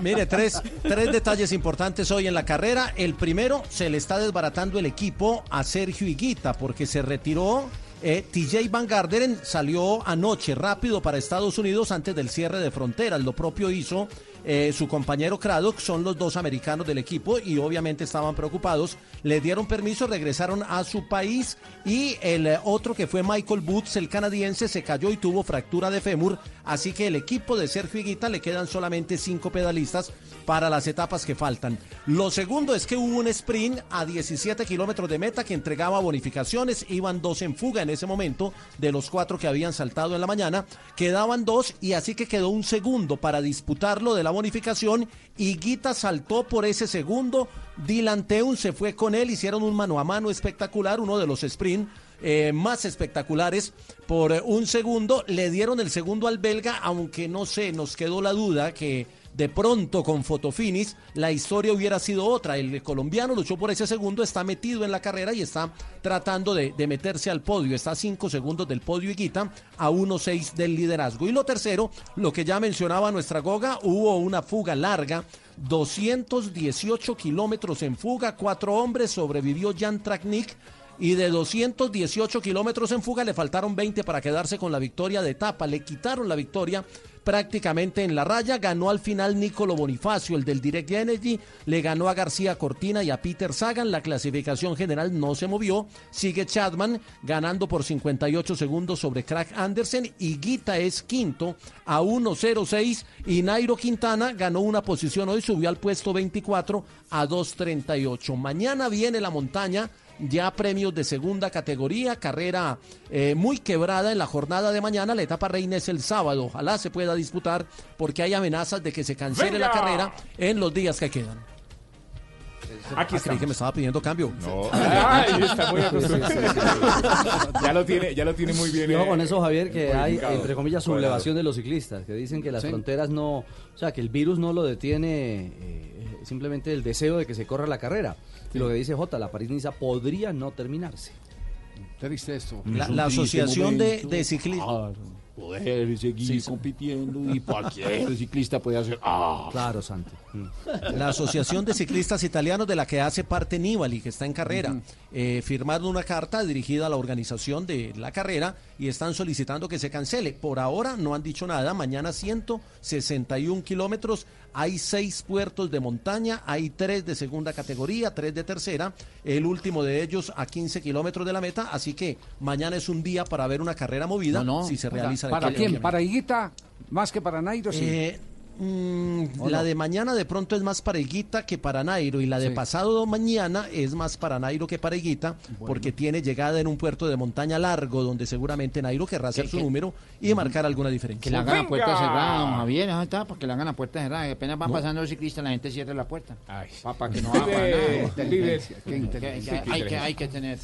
Mire, tres, tres detalles importantes hoy en la carrera. El primero, se le está desbaratando el equipo a Sergio Higuita porque se retiró. eh, TJ Van Garderen salió anoche rápido para Estados Unidos antes del cierre de fronteras. Lo propio hizo eh, su compañero Craddock, son los dos americanos del equipo y obviamente estaban preocupados. Le dieron permiso, regresaron a su país y el eh, otro que fue Michael Boots, el canadiense, se cayó y tuvo fractura de fémur. Así que el equipo de Sergio Higuita le quedan solamente cinco pedalistas para las etapas que faltan. Lo segundo es que hubo un sprint a 17 kilómetros de meta que entregaba bonificaciones. Iban dos en fuga en ese momento de los cuatro que habían saltado en la mañana. Quedaban dos y así que quedó un segundo para disputarlo de la bonificación. Higuita saltó por ese segundo. Dylan Teun se fue con él. Hicieron un mano a mano espectacular, uno de los sprint eh, más espectaculares por un segundo. Le dieron el segundo al belga, aunque no sé, nos quedó la duda que de pronto con Fotofinis la historia hubiera sido otra. El colombiano luchó por ese segundo, está metido en la carrera y está tratando de, de meterse al podio. Está a cinco segundos del podio y quita a 1.6 del liderazgo. Y lo tercero, lo que ya mencionaba nuestra Goga, hubo una fuga larga. 218 kilómetros en fuga, cuatro hombres, sobrevivió Jan Traknik y de 218 kilómetros en fuga le faltaron 20 para quedarse con la victoria de etapa. Le quitaron la victoria prácticamente en la raya. Ganó al final Nicolo Bonifacio, el del Direct Energy, le ganó a García Cortina y a Peter Sagan. La clasificación general no se movió. Sigue Chadman ganando por 58 segundos sobre Craig Andersen y Guita es quinto a 1.06 y Nairo Quintana ganó una posición hoy, subió al puesto 24 a 2.38. Mañana viene la montaña ya premios de segunda categoría, carrera eh, muy quebrada en la jornada de mañana, la etapa reina es el sábado, ojalá se pueda disputar porque hay amenazas de que se cancele la carrera en los días que quedan. Aquí ah, creí que me estaba pidiendo cambio. No. Ay, está muy ya lo tiene, ya lo tiene muy bien. Yo eh, con eso, Javier, que hay, entre comillas, sublevación de los ciclistas, que dicen que las Sí. fronteras no, o sea, que el virus no lo detiene eh, simplemente el deseo de que se corra la carrera. Y lo que dice J, la París-Niza podría no terminarse. Triste esto. La, la asociación de, de ciclistas. Poder seguir compitiendo y [LAUGHS] cualquier ciclista puede hacer. ¡Ah! Claro, Santi. La Asociación de Ciclistas Italianos de la que hace parte Nibali, que está en carrera, eh, firmaron una carta dirigida a la organización de la carrera y están solicitando que se cancele. Por ahora no han dicho nada. Mañana 161 kilómetros. Hay seis puertos de montaña, hay tres de segunda categoría, tres de tercera. El último de ellos a 15 kilómetros de la meta. Así que mañana es un día para ver una carrera movida No, no. si se ¿Para- realiza. ¿Para quién? ¿Para Higuita? Más que para Nairo, sí. Eh, mm, ¿O la no? de mañana de pronto es más para Higuita que para Nairo y la de Sí. pasado mañana es más para Nairo que para Higuita porque tiene llegada en un puerto de montaña largo donde seguramente Nairo querrá hacer su número y marcar alguna diferencia. Que la hagan a puerta cerrada, don Javier, eso está, porque la hagan a puerta cerrada. Y apenas van No. pasando los ciclistas, la gente cierra la puerta. Ay. Para que no inteligencia. Hay que, hay que tener.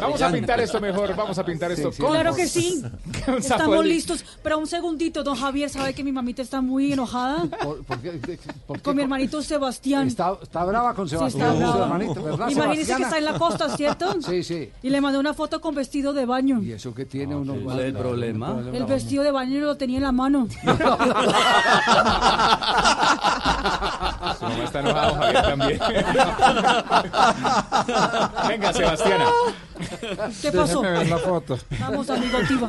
Vamos a pintar esto mejor, vamos a pintar esto. Claro que sí. [LAUGHS] Estamos listos. Pero un segundito, don Javier, ¿sabe que mi mamita está muy enojada? Con mi hermanito Sebastián. Está, está brava con Sí, Sebastián, está brava. su hermanito, ¿verdad? Imagínese que está en la costa, ¿cierto? Sí, sí. Y le mandé una foto con vestido de baño. ¿Y eso que tiene uno? ¿Cuál es el problema? El vestido de baño lo tenía en la mano. [LAUGHS] Su mamá está enojado, Javier también. [LAUGHS] Venga, Sebastiana. ¿Qué pasó? Ver la foto. Vamos, amigo Tiva.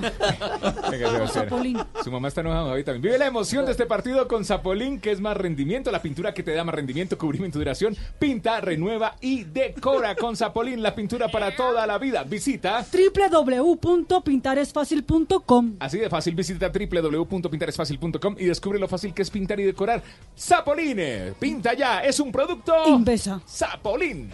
Venga, Sebastiana. Su mamá está enojada, Javier también. Vive la emoción de este partido con Zapolín, que es más rendimiento, la pintura que te da más rendimiento, cubrimiento duración. Pinta, renueva y decora con Zapolín, la pintura para toda la vida. Visita www.pintaresfacil.com Así de fácil, visita www.pintaresfacil.com y descubre lo fácil que es pintar y decorar. Zapolín, pinta ya, es un producto. Invesa. Zapolín.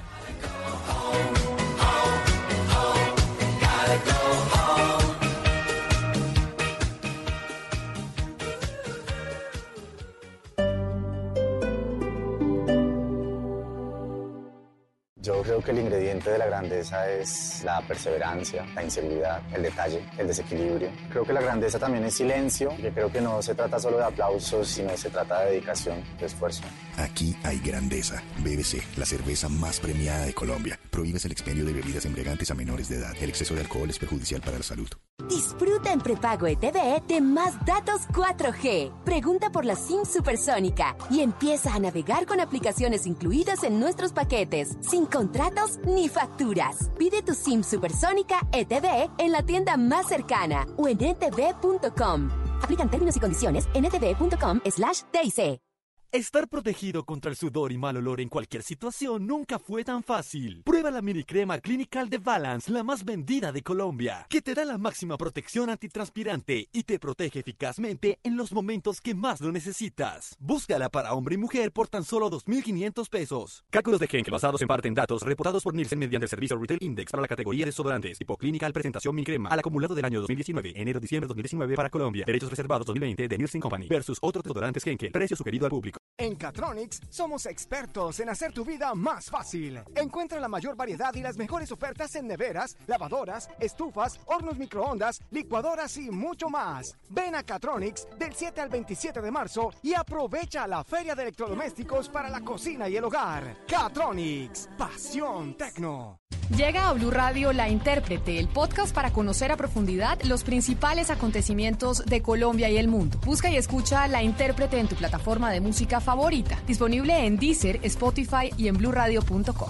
Yo creo que el ingrediente de la grandeza es la perseverancia, la inseguridad, el detalle, el desequilibrio. Creo que la grandeza también es silencio, que creo que no se trata solo de aplausos, sino se trata de dedicación, de esfuerzo. Aquí hay grandeza. BBC, la cerveza más premiada de Colombia. Prohíbes el expendio de bebidas embriagantes a menores de edad. El exceso de alcohol es perjudicial para la salud. Disfruta en prepago ETV de más datos 4G. Pregunta por la SIM supersónica y empieza a navegar con aplicaciones incluidas en nuestros paquetes, sin contratos ni facturas. Pide tu SIM supersónica ETV en la tienda más cercana o en etv.com. Aplican términos y condiciones en etv.com/dic. Estar protegido contra el sudor y mal olor en cualquier situación nunca fue tan fácil. Prueba la mini crema Clinical de Balance, la más vendida de Colombia, que te da la máxima protección antitranspirante y te protege eficazmente en los momentos que más lo necesitas. Búscala para hombre y mujer por tan solo 2.500 pesos. Cálculos de Henkel basados en parte en datos reportados por Nielsen mediante el servicio Retail Index para la categoría de desodorantes. Tipo Clinical presentación mini crema al acumulado del año 2019, enero-diciembre 2019 para Colombia. Derechos reservados 2020 de Nielsen Company versus otros desodorantes Henkel. Precio sugerido al público. En Catronics somos expertos en hacer tu vida más fácil. Encuentra la mayor variedad y las mejores ofertas en neveras, lavadoras, estufas, hornos microondas, licuadoras y mucho más. Ven a Catronics del 7 al 27 de marzo y aprovecha la feria de electrodomésticos para la cocina y el hogar. Catronics, pasión tecno. Llega a Blue Radio La Intérprete, el podcast para conocer a profundidad los principales acontecimientos de Colombia y el mundo. Busca y escucha La Intérprete en tu plataforma de música favorita. Disponible en Deezer, Spotify y en bluradio.com.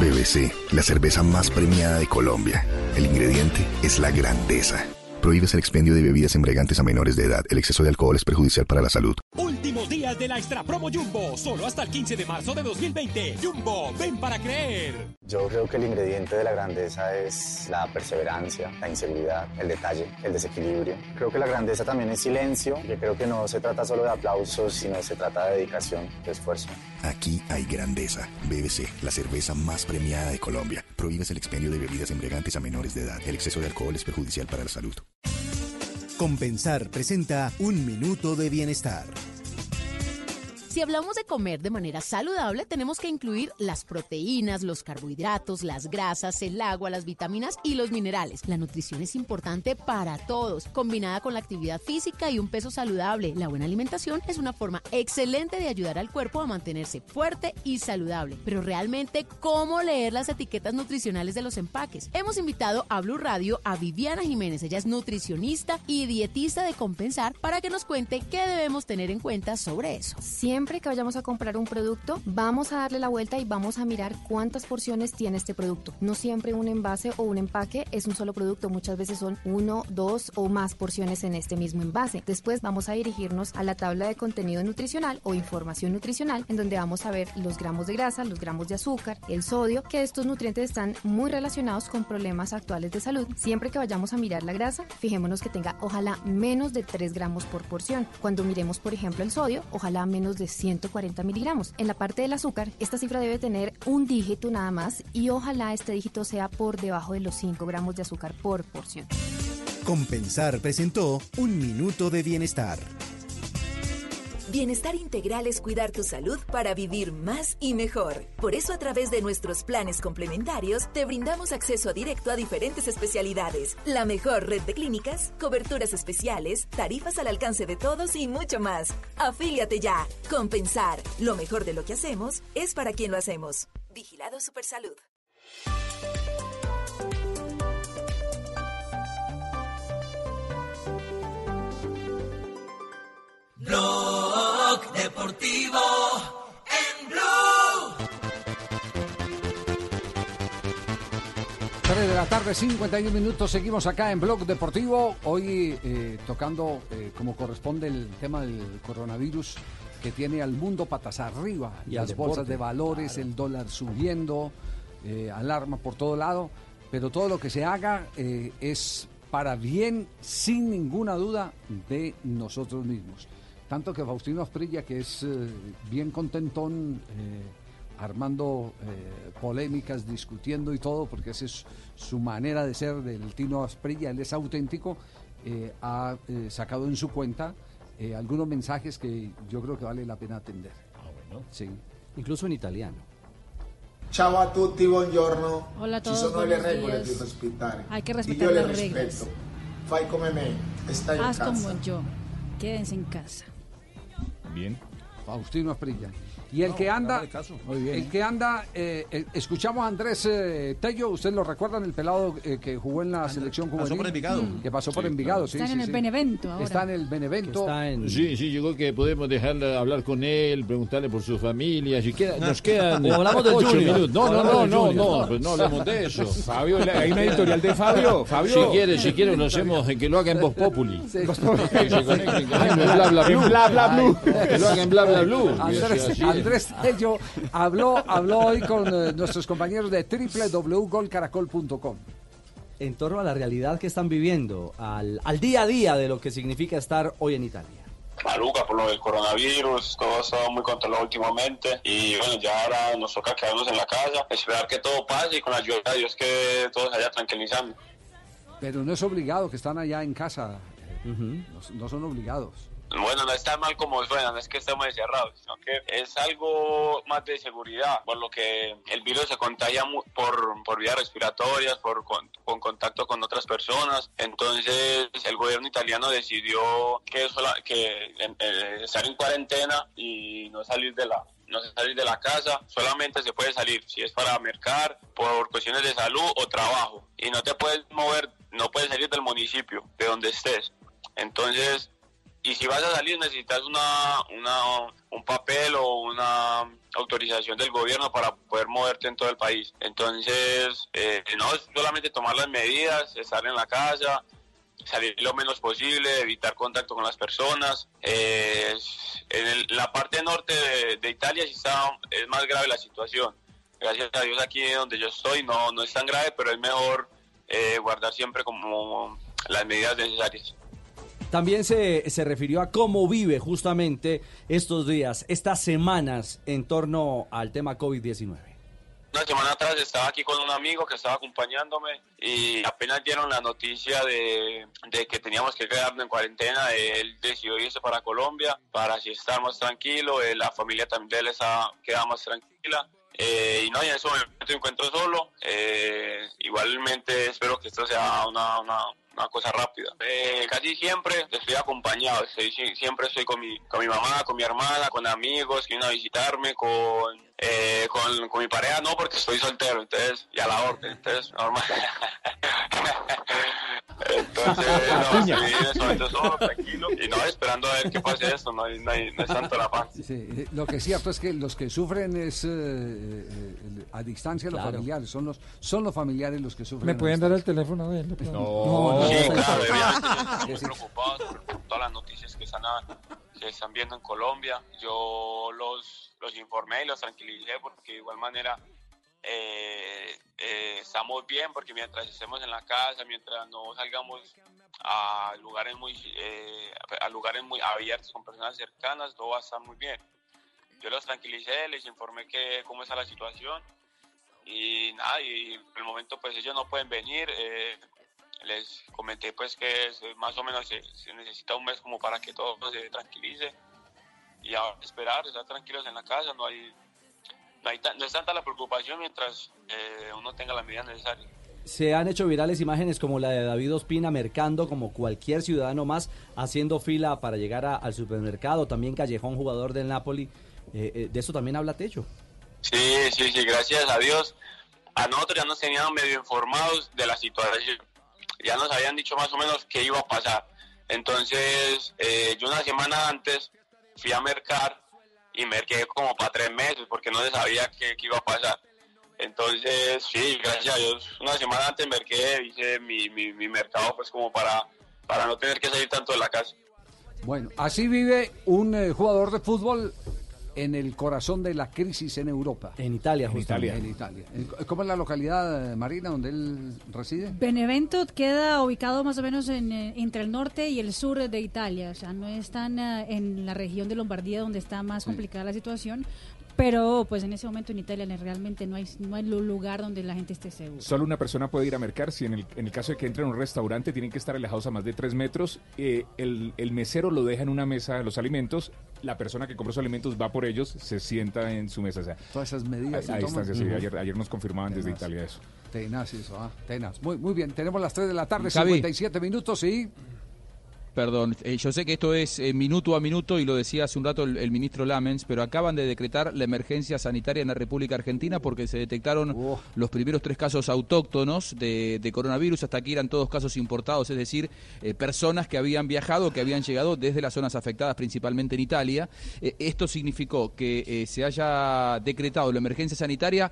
BBC, la cerveza más premiada de Colombia. El ingrediente es la grandeza. Prohíbes el expendio de bebidas embriagantes a menores de edad. El exceso de alcohol es perjudicial para la salud. Últimos días de la Extra Promo Jumbo, solo hasta el 15 de marzo de 2020. Jumbo, ven para creer. Yo creo que el ingrediente de la grandeza es la perseverancia, la inseguridad, el detalle, el desequilibrio. Creo que la grandeza también es silencio, que creo que no se trata solo de aplausos, sino se trata de dedicación, de esfuerzo. Aquí hay grandeza. BBC, la cerveza más premiada de Colombia. Prohíbes el expendio de bebidas embriagantes a menores de edad. El exceso de alcohol es perjudicial para la salud. Compensar presenta Un Minuto de Bienestar. Si hablamos de comer de manera saludable, tenemos que incluir las proteínas, los carbohidratos, las grasas, el agua, las vitaminas y los minerales. La nutrición es importante para todos, combinada con la actividad física y un peso saludable. La buena alimentación es una forma excelente de ayudar al cuerpo a mantenerse fuerte y saludable. Pero realmente, ¿cómo leer las etiquetas nutricionales de los empaques? Hemos invitado a Blue Radio a Viviana Jiménez. Ella es nutricionista y dietista de Compensar para que nos cuente qué debemos tener en cuenta sobre eso. Siempre que vayamos a comprar un producto, vamos a darle la vuelta y vamos a mirar cuántas porciones tiene este producto. No siempre un envase o un empaque es un solo producto, muchas veces son uno, dos o más porciones en este mismo envase. Después vamos a dirigirnos a la tabla de contenido nutricional o información nutricional, en donde vamos a ver los gramos de grasa, los gramos de azúcar, el sodio, que estos nutrientes están muy relacionados con problemas actuales de salud. Siempre que vayamos a mirar la grasa, fijémonos que tenga ojalá menos de 3 gramos por porción. Cuando miremos, por ejemplo, el sodio, ojalá menos de 140 miligramos. En la parte del azúcar, esta cifra debe tener un dígito nada más y ojalá este dígito sea por debajo de los 5 gramos de azúcar por porción. Compensar presentó Un Minuto de Bienestar. Bienestar integral es cuidar tu salud para vivir más y mejor. Por eso a través de nuestros planes complementarios te brindamos acceso directo a diferentes especialidades, la mejor red de clínicas, coberturas especiales, tarifas al alcance de todos y mucho más. Afíliate ya. Compensar. Lo mejor de lo que hacemos es para quien lo hacemos. Vigilado Supersalud. Blog Deportivo en Blue. 3 de la tarde, 51 minutos. Seguimos acá en Blog Deportivo. Hoy eh, tocando, eh, como corresponde, el tema del coronavirus que tiene al mundo patas arriba. Y las bolsas deporte, de valores, el dólar subiendo, eh, alarma por todo lado. Pero todo lo que se haga eh, es para bien, sin ninguna duda, de nosotros mismos. Tanto que Faustino Asprilla, que es eh, bien contentón, eh, armando eh, polémicas, discutiendo y todo, porque esa es su manera de ser del Tino Asprilla, él es auténtico, eh, ha eh, sacado en su cuenta eh, algunos mensajes que yo creo que vale la pena atender. Sí. Incluso en italiano. Ciao a tutti, buongiorno. Hola a Ci todos, sono le regole. Hay que respetar le las reglas. rispetto. Fai come me, stai in Haz casa. como yo. Quédense en casa. Bien. Faustino Asprilla. Y el que anda, el que anda, eh, eh, escuchamos a Andrés eh, Tello, ¿usted lo recuerdan? El pelado eh, que jugó en la selección pasó juvenil. por Envigado. Mm. Que pasó por Sí, Envigado, claro. sí, Están sí, en el sí. Benevento ahora. Está en el Benevento. Sí, sí, yo creo que podemos dejarle hablar con él, preguntarle por su familia. Si queda, nos quedan [LAUGHS] O hablamos del ocho minutos. No, no, no, no, Junior. no, pues no hablemos de eso. [LAUGHS] Fabio, hay una editorial de Fabio. [LAUGHS] Fabio. Si quiere, si quiere, lo hacemos, en que lo haga en Voz Populi. Sí. Que se conecten con él, en Bla Bla Blue. En Bla Bla Blue. Que lo haga en Bla Bla Blue. Andrés, Tello habló, habló hoy con eh, nuestros compañeros de www.golcaracol.com. En torno a la realidad que están viviendo, al, al día a día de lo que significa estar hoy en Italia. maluca por lo del coronavirus, todo ha estado muy controlado últimamente y bueno, ya ahora nos toca quedarnos en la casa, esperar que todo pase y con la ayuda de Dios que todo se vaya tranquilizando. Pero no es obligado que están allá en casa. no, no son obligados. Bueno, no está mal como suena, no es que estemos encerrados, sino que es algo más de seguridad, por lo que el virus se contagia por, por vías respiratorias, por con, con contacto con otras personas. Entonces, el gobierno italiano decidió que, sola- que eh, estar en cuarentena y no salir de la no salir de la casa, solamente se puede salir si es para mercar, por cuestiones de salud o trabajo. Y no te puedes mover, no puedes salir del municipio, de donde estés. Entonces, y si vas a salir necesitas una, una, un papel o una autorización del gobierno para poder moverte en todo el país. Entonces, eh, no es solamente tomar las medidas, estar en la casa salir lo menos posible, evitar contacto con las personas. Eh, en el- la parte norte de, Italia sí está, es más grave la situación. Gracias a Dios aquí donde yo estoy no, no es tan grave, pero es mejor eh, guardar siempre como las medidas necesarias. También se, se refirió a cómo vive justamente estos días, estas semanas en torno al tema COVID-19. Una semana atrás estaba aquí con un amigo que estaba acompañándome y apenas dieron la noticia de, de que teníamos que quedarnos en cuarentena. Él decidió irse para Colombia para así estar más tranquilo. eh, la familia también de él estaba, quedaba más tranquila. Eh, y no, y en ese momento me encuentro solo. Eh, igualmente espero que esto sea una, una, una cosa rápida. Eh, casi siempre estoy acompañado, estoy, siempre estoy con mi, con mi mamá, con mi hermana, con amigos que vienen a visitarme, con, eh, con, con mi pareja, no, porque estoy soltero, entonces, y a la orden, entonces, normal. [LAUGHS] entonces, no, estoy en este momento solo, tranquilo, y no, esperando a ver qué pase esto, no, hay- no, hay- no es tanto la paz. Sí, eh, lo que es cierto es que los que sufren es eh, eh, a distancia los Claro. familiares, son los, son los familiares los que sufren. ¿Me pueden dar el teléfono de él? No, no, Sí, no. claro, [LAUGHS] estoy muy preocupado por por todas las noticias que están, a- que están viendo en Colombia. Yo los, los informé y los tranquilicé porque de igual manera eh, eh, estamos bien porque mientras estemos en la casa, mientras no salgamos a lugares muy eh, a lugares muy abiertos con personas cercanas, todo va a estar muy bien. Yo los tranquilicé, les informé que cómo está la situación y nada, y por el momento pues ellos no pueden venir. eh, les comenté pues que es- más o menos se, se necesita un mes como para que todo se tranquilice y ahora esperar, estar tranquilos en la casa, no hay, no, hay no es tanta la preocupación mientras eh, uno tenga las medidas necesarias. Se han hecho virales imágenes como la de David Ospina mercando como cualquier ciudadano más, haciendo fila para llegar a- al supermercado. También Callejón, jugador del Napoli. Eh, eh, de eso también habla Techo. Sí, sí, sí, gracias a Dios. A nosotros ya nos tenían medio informados de la situación. Ya nos habían dicho más o menos qué iba a pasar. Entonces, eh, yo una semana antes fui a mercar y merqué como para tres meses porque no se sabía qué, qué iba a pasar. Entonces, sí, gracias a Dios, una semana antes merqué, hice mi, mi, mi mercado pues como para, para no tener que salir tanto de la casa. Bueno, así vive un eh, jugador de fútbol en el corazón de la crisis en Europa. En Italia, En justamente. En Italia. En- ¿Cómo es la localidad, eh, Marina, donde él reside? Benevento queda ubicado más o menos en, eh, entre el norte y el sur de Italia, o sea, no están eh, en la región de Lombardía donde está más complicada la situación, pero pues en ese momento en Italia realmente no hay no hay lu- lugar donde la gente esté segura. Solo una persona puede ir a mercar si en el, en el caso de que entre a un restaurante tienen que estar alejados a más de tres metros. eh, el, el mesero lo deja en una mesa los alimentos. La persona que compró sus alimentos va por ellos, se sienta en su mesa. O sea, Todas esas medidas. a, a distancia, sí. Ayer, ayer nos confirmaban desde. Italia eso. Tenaz eso, ah, tenaz. Muy, muy bien, tenemos las 3 de la tarde, Javi. 57 minutos y... Perdón, eh, yo sé que esto es eh, minuto a minuto y lo decía hace un rato el, el ministro Lamens, pero acaban de decretar la emergencia sanitaria en la República Argentina porque se detectaron los primeros tres casos autóctonos de, de coronavirus, hasta aquí eran todos casos importados, es decir, eh, personas que habían viajado, que habían llegado desde las zonas afectadas, principalmente en Italia. Eh, esto significó que se haya decretado la emergencia sanitaria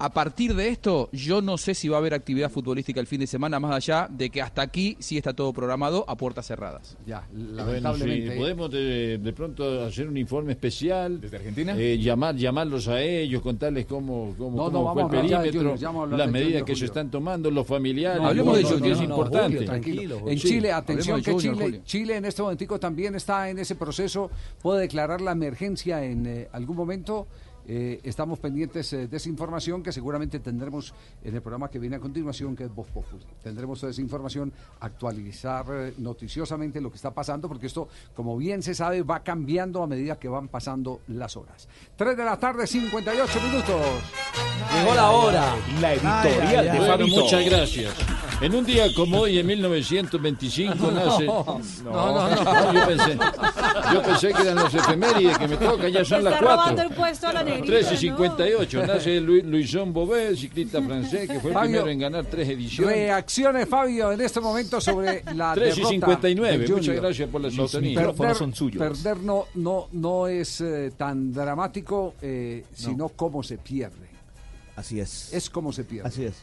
a partir de esto, yo no sé si va a haber actividad futbolística el fin de semana, más allá de que hasta aquí sí está todo programado a puertas cerradas. Ya, Bueno, sí, podemos de, de pronto hacer un informe especial. ¿Desde Argentina? llamar, llamarlos a ellos, contarles cómo, cómo, No, cómo no, fue el vamos a hablar ya de perímetro, Junior, las medidas que se están tomando, los familiares. No, hablemos de Junior, que es importante. Julio, tranquilo. En Sí. Chile, atención que Junior, Chile, Julio. Chile en este momentico también está en ese proceso, puede declarar la emergencia en eh, algún momento. Eh, estamos pendientes eh, de esa información que seguramente tendremos en el programa que viene a continuación, que es Voz Populi. Tendremos toda esa información, actualizar eh, noticiosamente lo que está pasando, porque esto, como bien se sabe, va cambiando a medida que van pasando las horas. 3 de la tarde, 58 minutos. Llegó la hora. La editorial de Fabito. muchas gracias. En un día como hoy, en 1925, nace... No, no, no. Yo pensé, yo pensé que eran los efemérides que me tocan, ya son las Está robando 4. el puesto a la negrita, 3 y ¿no? 58, nace Lu- Luisón Bobet, ciclista francés, que fue el Fabio, primero en ganar tres ediciones. Reacciones, Fabio, en este momento sobre la 3 y derrota 59, del muchas gracias por la Los sintonía. micrófonos son suyos. Perder no, no, no es eh, tan dramático, eh, sino cómo se pierde. Así es. Es como se pierde. Así es.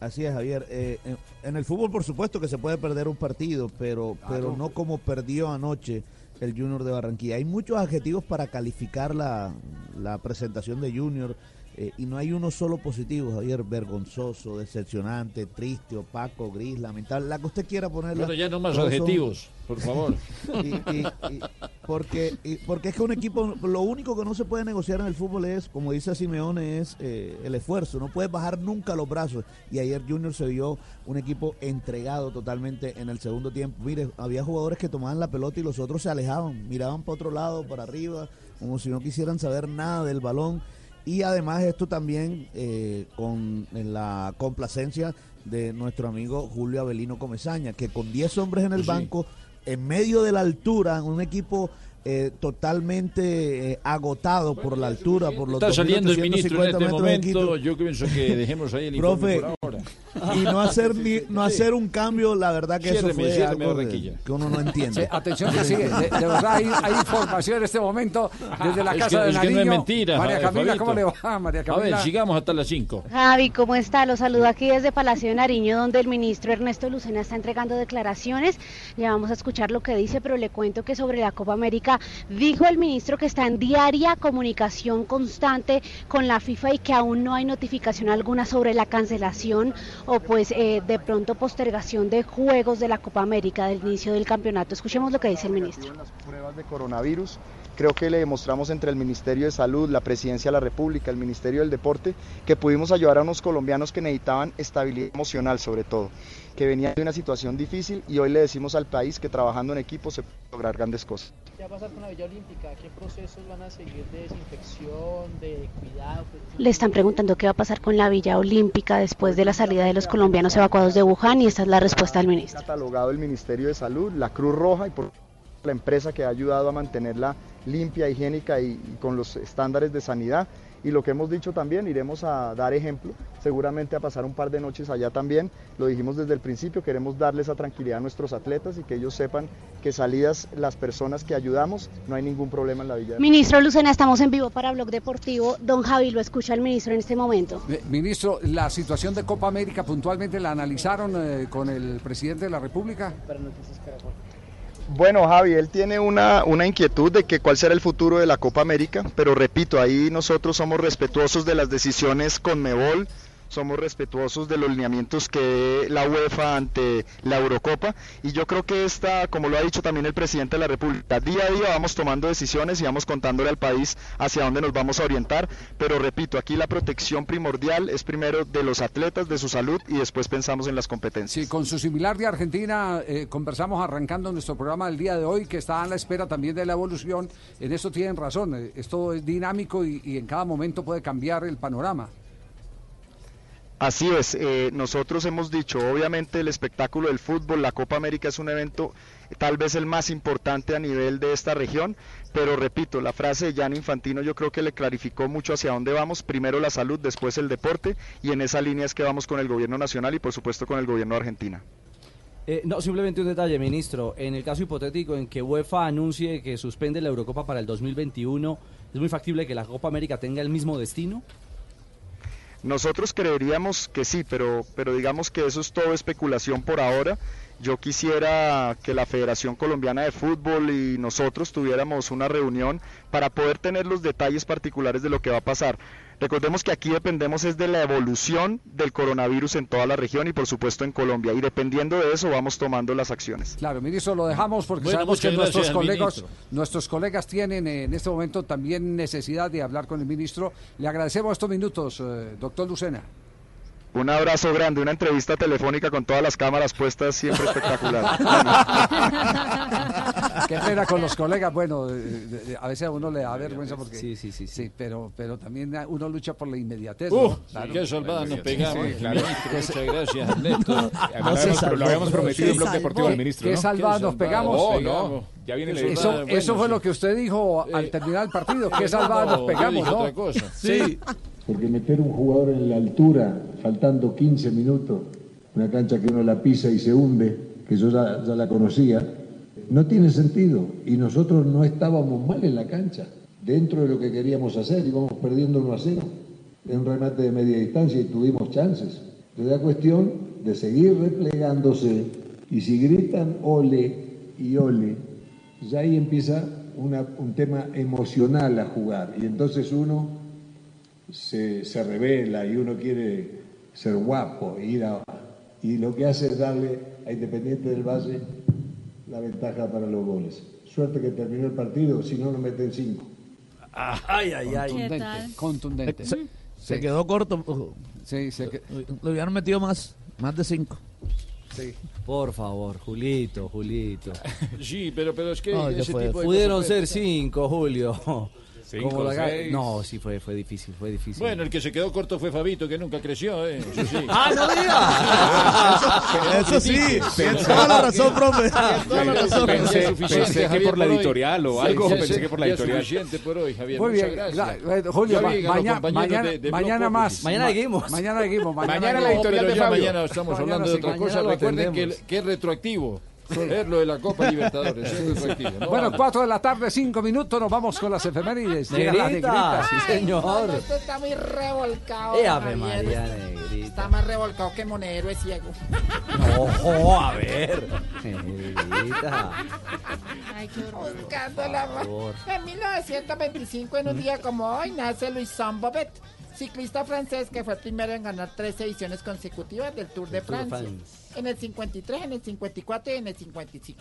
Así es, Javier. Eh, en, en el fútbol, por supuesto que se puede perder un partido, pero, pero no como perdió anoche el Junior de Barranquilla. Hay muchos adjetivos para calificar la, la presentación de Junior eh, y no hay uno solo positivo, Javier. Vergonzoso, decepcionante, triste, opaco, gris, lamentable. La que usted quiera ponerle. Ya no más adjetivos, por favor. Y- y- y- porque, y- porque es que un equipo, lo único que no se puede negociar en el fútbol es, como dice Simeone, es eh, el esfuerzo. No puedes bajar nunca los brazos. Y ayer Junior se vio un equipo entregado totalmente en el segundo tiempo. Mire, había jugadores que tomaban la pelota y los otros se alejaban, miraban para otro lado, para arriba, como si no quisieran saber nada del balón. Y además esto también eh, con la complacencia de nuestro amigo Julio Avelino Comesaña, que con 10 hombres en el Sí. banco, en medio de la altura, en un equipo eh, totalmente eh, agotado por la altura, por los Está saliendo el 2.850 ministro en este momento. Yo pienso que dejemos ahí el informe Profe, por ahora. y no hacer ni, no hacer un cambio, la verdad que eso fue ciérreme algo de- que uno no entiende. Sí, atención que sigue. De, de verdad hay, hay información en este momento desde la Es casa que- de es que no es Nariño. mentira, María Camila, ¿cómo le va, María A Camila? ver, sigamos hasta las 5. Javi, ¿cómo está? Los saludo aquí desde Palacio de Nariño, donde el ministro Ernesto Lucena está entregando declaraciones. Ya vamos a escuchar lo que dice, pero le cuento que sobre la Copa América dijo el ministro que está en diaria comunicación constante con la FIFA y que aún no hay notificación alguna sobre la cancelación o pues eh, de pronto postergación de juegos de la Copa América del inicio del campeonato. Escuchemos lo que dice el ministro. pruebas de coronavirus. Creo que le demostramos entre el Ministerio de Salud, la Presidencia de la República, el Ministerio del Deporte, que pudimos ayudar a unos colombianos que necesitaban estabilidad emocional sobre todo, que venían de una situación difícil y hoy le decimos al país que trabajando en equipo se pueden lograr grandes cosas. ¿Qué va a pasar con la Villa Olímpica? ¿Qué procesos van a seguir de desinfección, de cuidado? Le están preguntando qué va a pasar con la Villa Olímpica después de la salida de los colombianos evacuados de Wuhan y esta es la respuesta del ministro. catalogado el Ministerio de Salud, la Cruz Roja y por la empresa que ha ayudado a mantenerla limpia, higiénica y, y con los estándares de sanidad. Y lo que hemos dicho también, iremos a dar ejemplo, seguramente a pasar un par de noches allá también. Lo dijimos desde el principio, queremos darle esa tranquilidad a nuestros atletas y que ellos sepan que salidas las personas que ayudamos, no hay ningún problema en la villa. Ministro Lucena, estamos en vivo para Blog Deportivo. Don Javi lo escucha el ministro en este momento. Eh, Ministro, la situación de Copa América puntualmente la analizaron eh, con el presidente de la República. Para Noticias Caracol. Bueno, Javi, él tiene una, una inquietud de que cuál será el futuro de la Copa América, pero repito, ahí nosotros somos respetuosos de las decisiones con Mebol, somos respetuosos de los lineamientos que la UEFA ante la Eurocopa y yo creo que esta, como lo ha dicho también el presidente de la República, día a día vamos tomando decisiones y vamos contándole al país hacia dónde nos vamos a orientar, pero repito, aquí la protección primordial es primero de los atletas, de su salud y después pensamos en las competencias. Sí, con su similar de Argentina eh, conversamos arrancando nuestro programa del día de hoy, que está a la espera también de la evolución. En eso tienen razón, eh, esto es dinámico y en cada momento puede cambiar el panorama. Así es, eh, nosotros hemos dicho, obviamente el espectáculo del fútbol, la Copa América es un evento tal vez el más importante a nivel de esta región, pero repito, la frase de Jan Infantino yo creo que le clarificó mucho hacia dónde vamos, primero la salud, después el deporte, y en esa línea es que vamos con el gobierno nacional y por supuesto con el gobierno de Argentina. Eh, no, simplemente un detalle, ministro. En el caso hipotético en que UEFA anuncie que suspende la Eurocopa para el 2021, ¿es muy factible que la Copa América tenga el mismo destino? Nosotros creeríamos que sí, pero, pero digamos que eso es todo especulación por ahora. Yo quisiera que la Federación Colombiana de Fútbol y nosotros tuviéramos una reunión para poder tener los detalles particulares de lo que va a pasar. Recordemos que aquí dependemos es de la evolución del coronavirus en toda la región y por supuesto en Colombia y dependiendo de eso vamos tomando las acciones. Claro, ministro, lo dejamos porque Bueno, sabemos que nuestros colegas, nuestros colegas tienen eh, en este momento también necesidad de hablar con el ministro. Le agradecemos estos minutos, eh, doctor Lucena. Un abrazo grande, una entrevista telefónica con todas las cámaras puestas, siempre espectacular. [LAUGHS] Qué pena con los colegas. Bueno, eh, eh, a veces a uno le da vergüenza porque. Sí, sí, sí. Sí, pero, pero también uno lucha por la inmediatez. Uh, ¿no? Claro. qué salvada nos pegamos. Sí, claro. Ministro, muchas gracias, Ernesto. Lo habíamos- pero lo habíamos prometido en Blog Deportivo al ministro, Qué ¿no? salvada nos pegamos. nos pegamos. Ya viene la eso, eso bueno, fue sí. lo que usted dijo al terminar el partido. Qué salvada nos pegamos, ¿no? otra cosa. Sí. Porque meter un jugador en la altura, faltando 15 minutos, una cancha que uno la pisa y se hunde, que yo ya, ya la conocía, no tiene sentido. Y nosotros no estábamos mal en la cancha, dentro de lo que queríamos hacer, íbamos perdiendo 1 a 0. en un remate de media distancia y tuvimos chances. Entonces la cuestión de seguir replegándose y si gritan ole y ole, ya ahí empieza una- un tema emocional a jugar y entonces uno se, se revela y uno quiere ser guapo, ir a, y lo que hace es darle a Independiente del Valle la ventaja para los goles. Suerte que terminó el partido, si no nos meten cinco. Ay, ay, ay. Contundente, contundente. Se, se quedó corto. Sí, se que- Le hubieran metido más, más de cinco. Sí. Por favor, Julito, Julito. [LAUGHS] Sí, pero, pero es que No, ya ese fue. tipo de Pudieron cosas- ser cinco, Julio. [LAUGHS] Cinco, Como la. No, sí, fue, fue difícil, fue difícil. Bueno, el que se quedó corto fue Fabito, que nunca creció, ¿eh? [LAUGHS] [LAUGHS] Eso sí. ¡Ah, no Eso sí, tiene toda la razón, profe. [LAUGHS] Tiene toda la razón. Pensé- pensé que por la editorial o algo, pensé que por la editorial. Suficiente por hoy, Javier. Muy Muchas bien, gracias. gra- Julio, mañana, de- de mañana Blog más. Mañana seguimos. Mañana seguimos. Mañana la editorial pero de ya Fabio. mañana estamos hablando de otra cosa. Recuerden que es retroactivo. Es lo de la Copa Libertadores. Bueno, Vamos. 4 de la tarde, 5 minutos, nos vamos con las efemérides. Llega la Negrita, negrita. sí, señor. Esto está muy revolcado. Eh, Ave Javier. María, negrita. Está más revolcado que Monero es ciego. No, a ver. Negrita. Buscando la. En 1925, en un día como hoy, nace Louis Bobet, ciclista francés que fue el primero en ganar tres ediciones consecutivas del Tour de El Tour de Francia. En el 53, en el 54 y en el 55.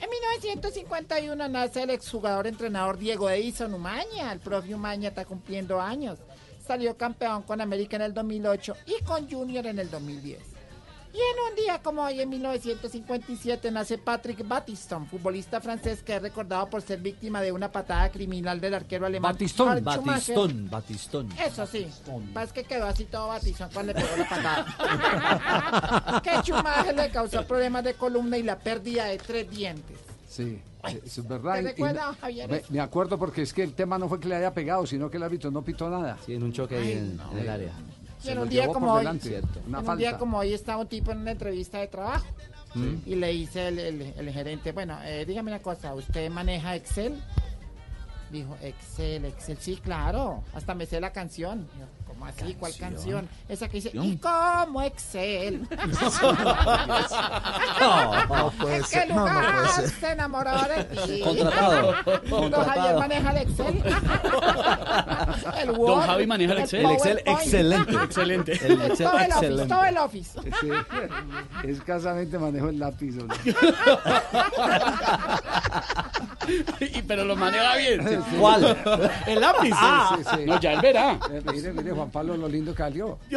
En 1951 nace el exjugador entrenador Diego Edison Umaña. El profe Umaña está cumpliendo años. Salió campeón con América en el 2008 y con Junior en el 2010. Y en un día como hoy, en 1957, nace Patrick Battiston, futbolista francés que es recordado por ser víctima de una patada criminal del arquero alemán. Batistón. Batistón, Batistón. Eso sí, es que quedó así todo Batistón cuando le pegó la patada. [LAUGHS] que Schumacher le causó problemas de columna y la pérdida de tres dientes. Sí, eso es verdad. ¿Te recuerdas, Javier? me, me acuerdo porque es que el tema no fue que le haya pegado, sino que el árbitro no pitó nada. Sí, en un choque ahí en, en el área. Se en un día como hoy. Cierto. En un falta. día como hoy estaba un tipo en una entrevista de trabajo Mm. y le dice el, el- el gerente, bueno, eh, dígame una cosa, ¿usted maneja Excel? Dijo, Excel, Excel, sí, claro, hasta me sé la canción. ¿Cómo así? ¿Cuál canción? Esa que dice, ¿y cómo Excel? [LAUGHS] [LAUGHS] No, no puede ¿En ser, qué no, no lugar puede ser. se enamoró de ti? Contratado, [LAUGHS] Don Javier contratado. maneja el Excel. el Word, Don Javi maneja el Excel. El Excel excelente. Excelente. El Excel todo el office, excelente. todo el office. Sí, escasamente manejo el lápiz. hombre. Y- pero lo maneja bien. ¿Cuál? El lápiz. Sí, sí, sí. No, ya él verá. Eh, mire, mire, Juan Pablo, lo lindo que salió. [LAUGHS]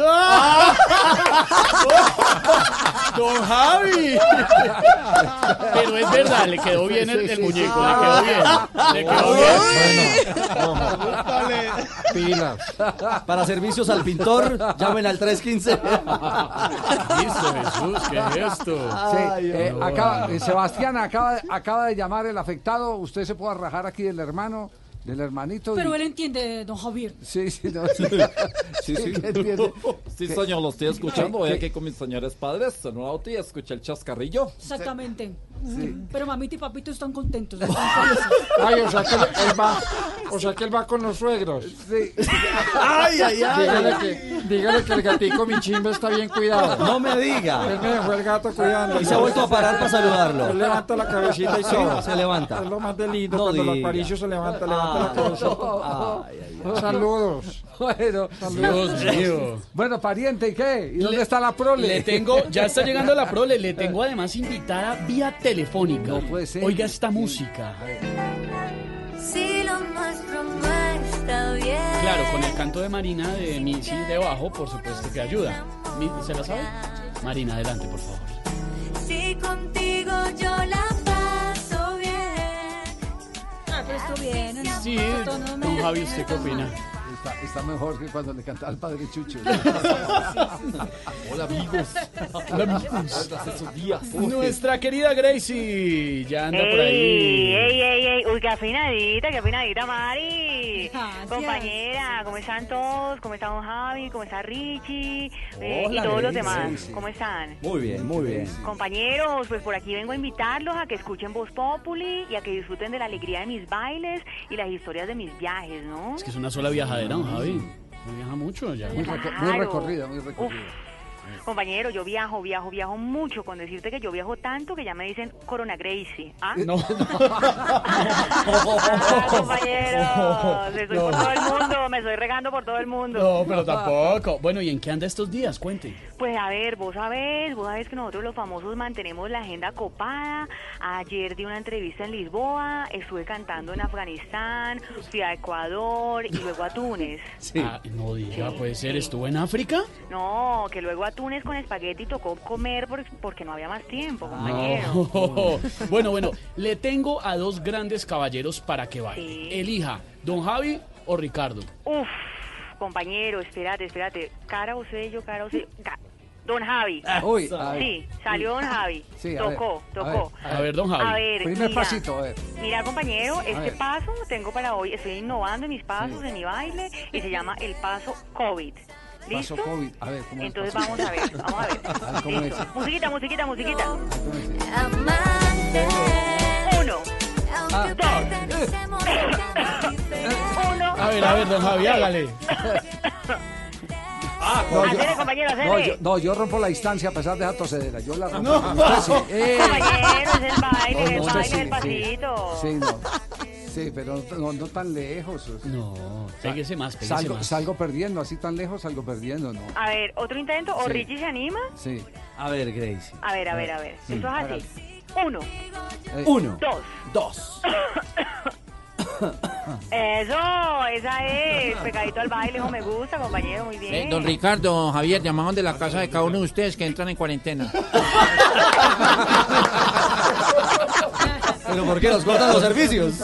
Don Javi. Pero es verdad, le quedó bien el, el muñeco, le quedó bien. Le quedó bien. Pilas. Para servicios al pintor, llamen al 315. Listo, Jesús, ¿qué es esto? Sí, eh, acaba- eh, Sebastián acaba, acaba de llamar el afectado. Usted se puede rajar aquí del hermano, del hermanito. y- Pero él entiende, don Javier. Sí, sí, no, [LAUGHS] sí. Sí, sí, entiende. [LAUGHS] Sí, señor, lo estoy escuchando. Voy que- aquí con mis señores padres. En una botella escuché el chascarrillo. Exactamente. Sí. Pero mamita y papito están contentos. están. [LAUGHS] Ay, o sea que él va, o sea que él va con los suegros. Sí. Ay, ay, ay. Dígale que, dígale que el gatico mi chimba está bien cuidado. No me diga. Él me dejó el gato cuidando. Y se ha vuelto a parar para saludarlo. Él levanta la cabecita y soba. se levanta. Es lo más de lindo No cuando lo diga. acaricio se levanta, levanta la Ah. cabecita. Saludos. Bueno, Dios mío. bueno, pariente, ¿y qué? ¿Y dónde está la prole? Le tengo, ya está llegando la prole, le tengo además invitada vía telefónica. No puede ser. Oiga esta música. Si lo nuestro no está bien. Claro, con el canto de Marina de mi sí debajo, por supuesto que ayuda. ¿Se la sabe? Marina, adelante, por favor. Si contigo yo la paso bien. Ah, pero esto bien. ¿no? Sí, don Javi, ¿usted qué opina? Está, está mejor que cuando le cantaba al padre Chucho. [LAUGHS] Hola, amigos. Hola, amigos. esos días. Nuestra querida Gracie ya anda por ¡Ey, ahí. ey, ey, ey! Uy, qué afinadita, qué afinadita, Mari. Gracias. Compañera, ¿cómo están todos? ¿Cómo está Don Javi? ¿Cómo está Richie? Eh, Hola, y todos los demás, Sí, sí. ¿cómo están? Muy bien, muy bien. Compañeros, pues por aquí vengo a invitarlos a que escuchen Voz Populi y a que disfruten de la alegría de mis bailes y las historias de mis viajes, ¿no? Es que es una sola viajadera, don Javi. Viaja mucho ya. Muy, recorrida, muy recorrida. Compañero, yo viajo, viajo, viajo mucho. Con decirte que yo viajo tanto que ya me dicen Corona Gracie. ¿Ah? No. [LAUGHS] Ah, compañeros, estoy por No. todo el mundo, me estoy regando por todo el mundo. No, pero tampoco. Bueno, ¿y en qué anda estos días? Cuente. Pues a ver, vos sabés, vos sabés que nosotros los famosos mantenemos la agenda copada. Ayer di una entrevista en Lisboa, estuve cantando en Afganistán, fui a Ecuador y luego a Túnez. Ah, no diga, Sí, puede ser. sí. ¿Estuvo en África? No, que luego a Túnez con espagueti tocó comer por- porque no había más tiempo, compañero. No. [LAUGHS] Bueno, bueno, le tengo a dos grandes caballeros para que vayan. Elija, don Javi o Ricardo. Uf, compañero, espérate, espérate. Cara o sello, cara o sello. Ca- Don Javi. Uy, a ver. Sí, salió Don Javi. [LAUGHS] Sí, a tocó, ver, a tocó. ver, a ver, don Javi. A ver, Primer mira. pasito, a ver. Mira, compañero, este ver. paso tengo para hoy. Estoy innovando en mis pasos, en mi baile, y se llama el paso COVID. ¿Listo? Paso COVID. A ver, ¿cómo es? Entonces Paso vamos a ver, vamos a ver. [LAUGHS] A ver, ¿cómo es? Musiquita, musiquita, musiquita. Uno. Ah. [LAUGHS] Uno. A ver, a ver, don Javi, hágale. [LAUGHS] No, yo, Hacele, compañero, hacele. no, yo, no, yo rompo la distancia a pesar de esa tosedera. Yo la rompo. No. Usted sí. [LAUGHS] Eh. Compañero, es el baile, No, el no, baile, sí, el sí. pasito. Sí, no. Sí, pero no, no- no tan lejos. No, péguese más, péguese salgo, más. salgo perdiendo, así tan lejos salgo perdiendo, ¿no? A ver, otro intento. ¿O Sí. Richie se anima? Sí. A ver, Gracie. A ver, a ver, a ver. Sí. Esto es así. Uno. Eh, Uno. Dos. Dos. [COUGHS] Eso, esa es. Pegadito al baile, hijo, me gusta, compañero, muy bien. Eh, don Ricardo, Javier, llamaban de la casa de cada uno de ustedes que entran en cuarentena. [LAUGHS] ¿Pero por qué nos cortan los servicios?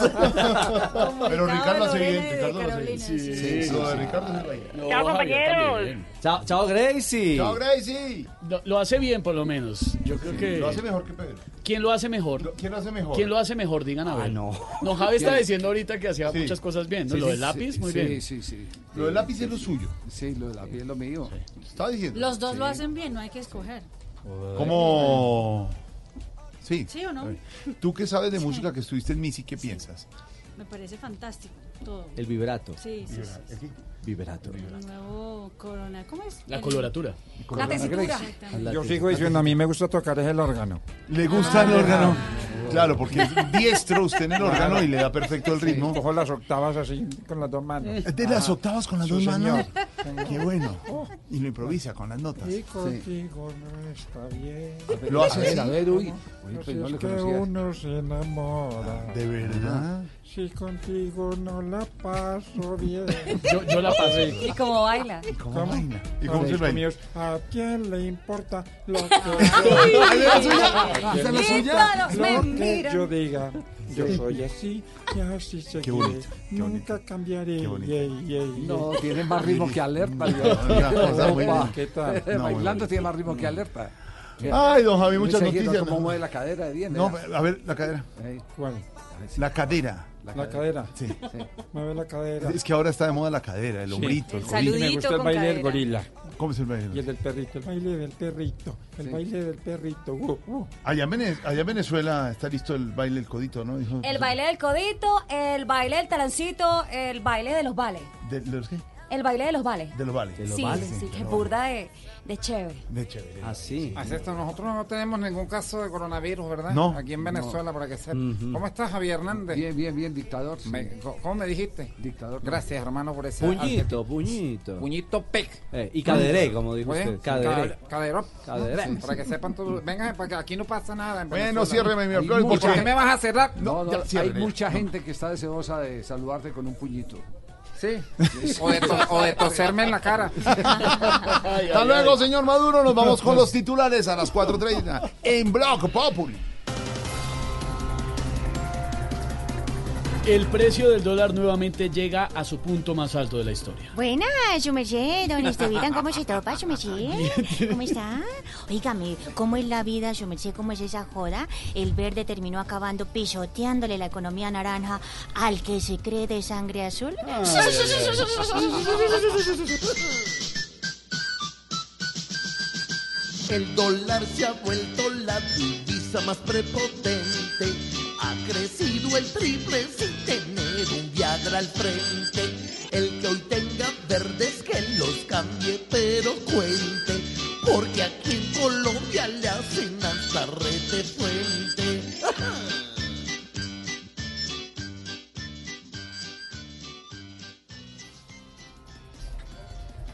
Pero Ricardo hace bien, Ricardo lo hace bien. sí. Sí, lo de Ricardo hace bien. Chao, compañeros. Chao, chao, Gracie. Chao, Gracie. Lo, lo hace bien, por lo menos. Yo creo que. Lo hace mejor que Pedro. ¿Quién lo hace mejor? ¿Quién lo hace mejor? ¿Quién lo hace mejor? Digan a ver. Ah, no. No, Javi está diciendo ahorita que hacía Sí. muchas cosas bien. ¿no? Sí, lo sí, del lápiz, sí, muy sí, bien. Sí, sí. Lo del lápiz es lo suyo. Sí, lo del lápiz es lo mío. Estaba diciendo. Los dos lo hacen bien, no hay que escoger. ¿Cómo? Sí. ¿Sí o no? Tú que sabes de música, que estuviste en Missy, ¿qué piensas? Me parece fantástico todo. El vibrato. Sí, sí, sí. Vibrato. El nuevo corona. ¿Cómo es? La El- coloratura. La tesitura. Yo sigo diciendo, a mí me gusta tocar es el órgano. ¿Le gusta el órgano? Claro, porque es diestro usted en el órgano y le da perfecto el ritmo. Cojo las octavas así con las dos manos. ¿De las octavas con las Sí, dos señor. manos? Qué bueno. Y lo improvisa con las notas. Y contigo no está bien. Lo hace a ver, a ver, uy. Uy, Pues no es le que uno se enamora. ¿De verdad? Si contigo no la paso bien. Yo, yo la pasé. [LAUGHS] ¿Y cómo baila? ¿Cómo baila? ¿Y cómo se baila? míos, ¿A quién le importa lo [LAUGHS] que, ¿Ahí ve la suya? ¿A quién ¿Esa es la le suya? importa Los Lo que mentiras. yo diga. Yo soy así y así seguiré. Qué bonito, qué Nunca cambiaré. Qué bonito. Yey, yey, No, yey. tiene más ritmo que alerta. No. ¿Qué tal? [LAUGHS] No, Bailando tiene más ritmo que alerta. Ay, don Javi, muchas noticias. Como mueve la cadera de bien. No, a ver, la cadera. ¿Cuál? La cadera. La cadera. Sí. [LAUGHS] Mueve la cadera. Es que ahora está de moda la cadera, el Sí. hombrito, el El saludito me gusta el baile del cadera. gorila. ¿Cómo es el baile? Y el del perrito, el baile del perrito, el baile del perrito. uh, uh. Allá, en Vene- allá en Venezuela está listo el baile del codito, ¿no? Dijo- El baile del codito, el baile del talancito, el baile de los vales. ¿De, de los qué? El baile de los vales. De los vales. sí, sí, que es burda de, de chévere. De chévere. Ah, sí. Así esto, nosotros no tenemos ningún caso de coronavirus, ¿verdad? No. Aquí en Venezuela, para que sepa. ¿Cómo estás, Javier Hernández? Bien, bien, bien, dictador. sí. Me- co- ¿Cómo me dijiste? Dictador. Gracias, hermano, por ese Puñito, puñito. Puñito pec. Eh, y caderé, como dijo usted. Caderé. Ca- Caderó. Caderé. Para que sepan todos. Venga, para que aquí no pasa nada. en Bueno, ciérreme mi Hay flor, ¿Y por qué porque... me vas a cerrar? No, no, hay mucha gente que está deseosa de saludarte con un puñito. Sí. O de, to- o de toserme en la cara. Hasta luego, señor Maduro. Nos vamos con los titulares a las 4.30 en Block Populi. El precio del dólar nuevamente llega a su punto más alto de la historia. Buenas, su merced, don Estevitan, ¿cómo se topa, su merced? ¿Cómo está? Oígame, ¿cómo es la vida, su merced? ¿Cómo es esa joda? El verde terminó acabando pisoteándole la economía naranja al que se cree de sangre azul. El dólar se ha vuelto la divisa más prepotente. Ha crecido el triple sin tener un Viagra al frente. El que hoy tenga verdes que los cambie, pero cuente, porque aquí en Colombia le hacen hasta rete fuente.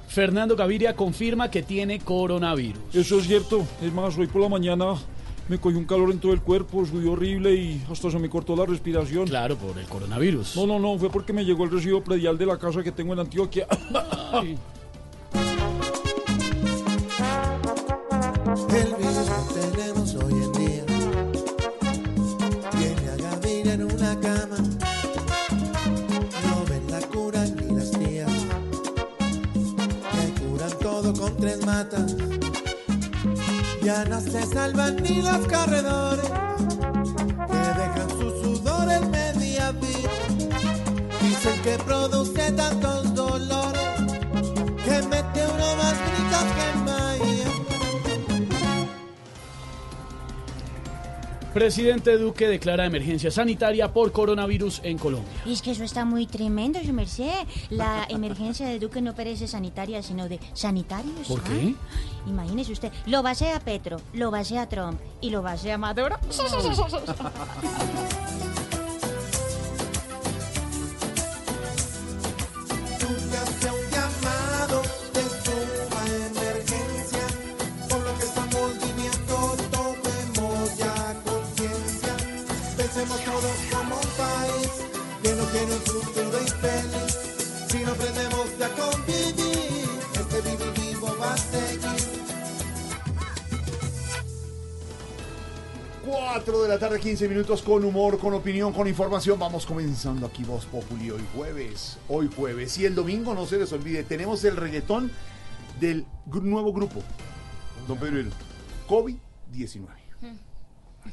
Fernando Gaviria confirma que tiene coronavirus. Eso es cierto. Es más, hoy por la mañana me cogió un calor en todo el cuerpo, fui horrible y hasta se me cortó la respiración. Claro, por el coronavirus. No, no, no, fue porque me llegó el recibo predial de la casa que tengo en Antioquia. El virus que tenemos hoy en día tiene a Gaviria en una cama. No ven la cura ni las tías que curan todo con tres matas. Ya no se salvan ni los corredores que dejan su sudor en media vida. Dicen que produce tantos dolores que mete uno más gritos que Presidente Duque declara emergencia sanitaria por coronavirus en Colombia. Y es que eso está muy tremendo, yo merced. La [LAUGHS] emergencia de Duque no parece sanitaria, sino de sanitarios. ¿Por ¿ah? qué? Imagínese usted, lo basea Petro, lo basea Trump y lo basea Maduro. [LAUGHS] tiene un futuro infeliz. Si no aprendemos a convivir, este vivir vivo va a seguir. 4 de la tarde, 15 minutos con humor, con opinión, con información. Vamos comenzando aquí Voz Populi hoy jueves. Hoy jueves. Y el domingo, no se les olvide, tenemos el reggaetón del nuevo grupo. Don Pedro, el COVID-19.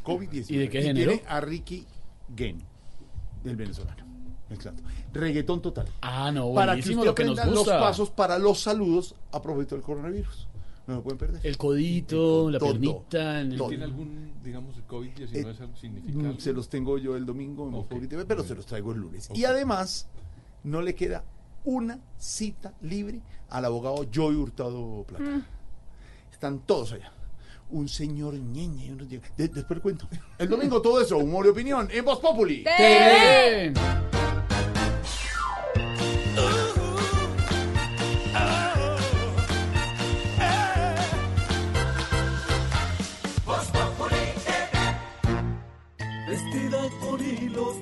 COVID-19. ¿Y de qué género? tiene a Ricky Gen, del venezolano. Exacto. Reggaetón total. Ah, no, para que buenísimo, usted lo que nos aprenda los gusta. pasos para los saludos a propósito del coronavirus. No lo pueden perder. El codito, la piernita. el-. ¿Tiene algún, digamos, el COVID-19 Eh, es algo significado? Mm, Se los tengo yo el domingo en Voz Populi TV, pero se los traigo el lunes. Y además, no le queda una cita libre al abogado Joy Hurtado Plata. Mm. Están todos allá. Un señor ñeñe. y unos de- de- después cuento. El domingo todo eso, humor y opinión en Voz Populi. Vestida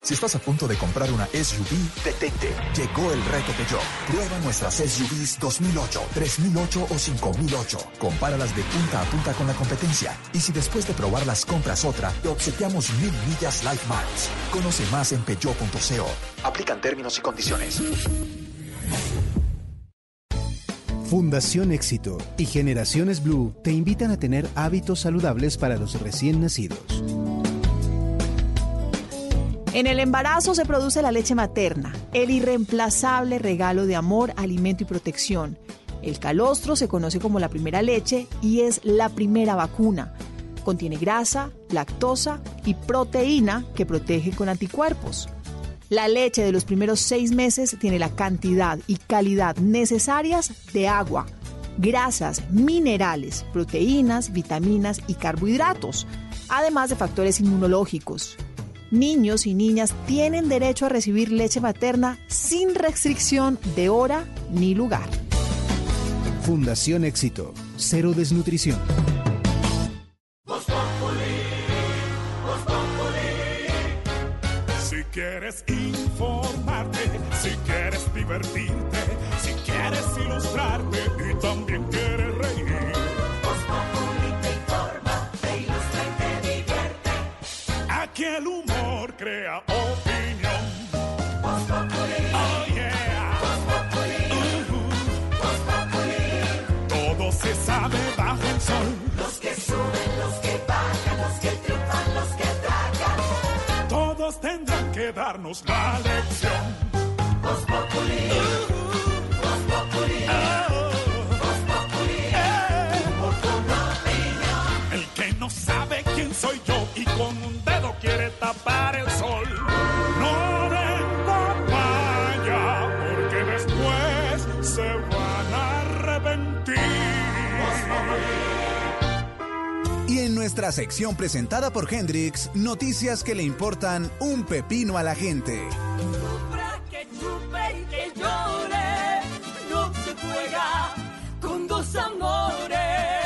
Si estás a punto de comprar una SUV, detente. Llegó el reto Peugeot. Prueba nuestras SUVs 2008, 3008 o 5008. Compáralas de punta a punta con la competencia. Y si después de probarlas compras otra, te obsequiamos mil millas Life Miles. Conoce más en peugeot.co. Aplican términos y condiciones. Fundación Éxito y Generaciones Blue te invitan a tener hábitos saludables para los recién nacidos. En el embarazo se produce la leche materna, el irreemplazable regalo de amor, alimento y protección. El calostro se conoce como la primera leche y es la primera vacuna. Contiene grasa, lactosa y proteína que protege con anticuerpos. La leche de los primeros seis meses tiene la cantidad y calidad necesarias de agua, grasas, minerales, proteínas, vitaminas y carbohidratos, además de factores inmunológicos. Niños y niñas tienen derecho a recibir leche materna sin restricción de hora ni lugar. Fundación Éxito, cero desnutrición. Sé quieres informarte, si quieres divertirte, si quieres ilustrarte y también quieres reír. Voz Populi te informa, te ilustra y te divierte. Aquí el humor crea opinión. Voz Populi. Oh yeah. Voz Populi. Voz Populi. Todo se sabe bajo el sol. Los que suben, los que bajan, los que triunfan, los que tragan. Todos tendrán que darnos la lección. Voz Populi. Voz Populi. Voz Populi. Humor con opinión. El que no sabe quién soy yo y con un quiere tapar el sol. No den papaya, porque después se van a arrepentir. Y en nuestra sección presentada por Hendrix, noticias que le importan un pepino a la gente. Sufra, que chupe y que llore, no se juega con dos amores.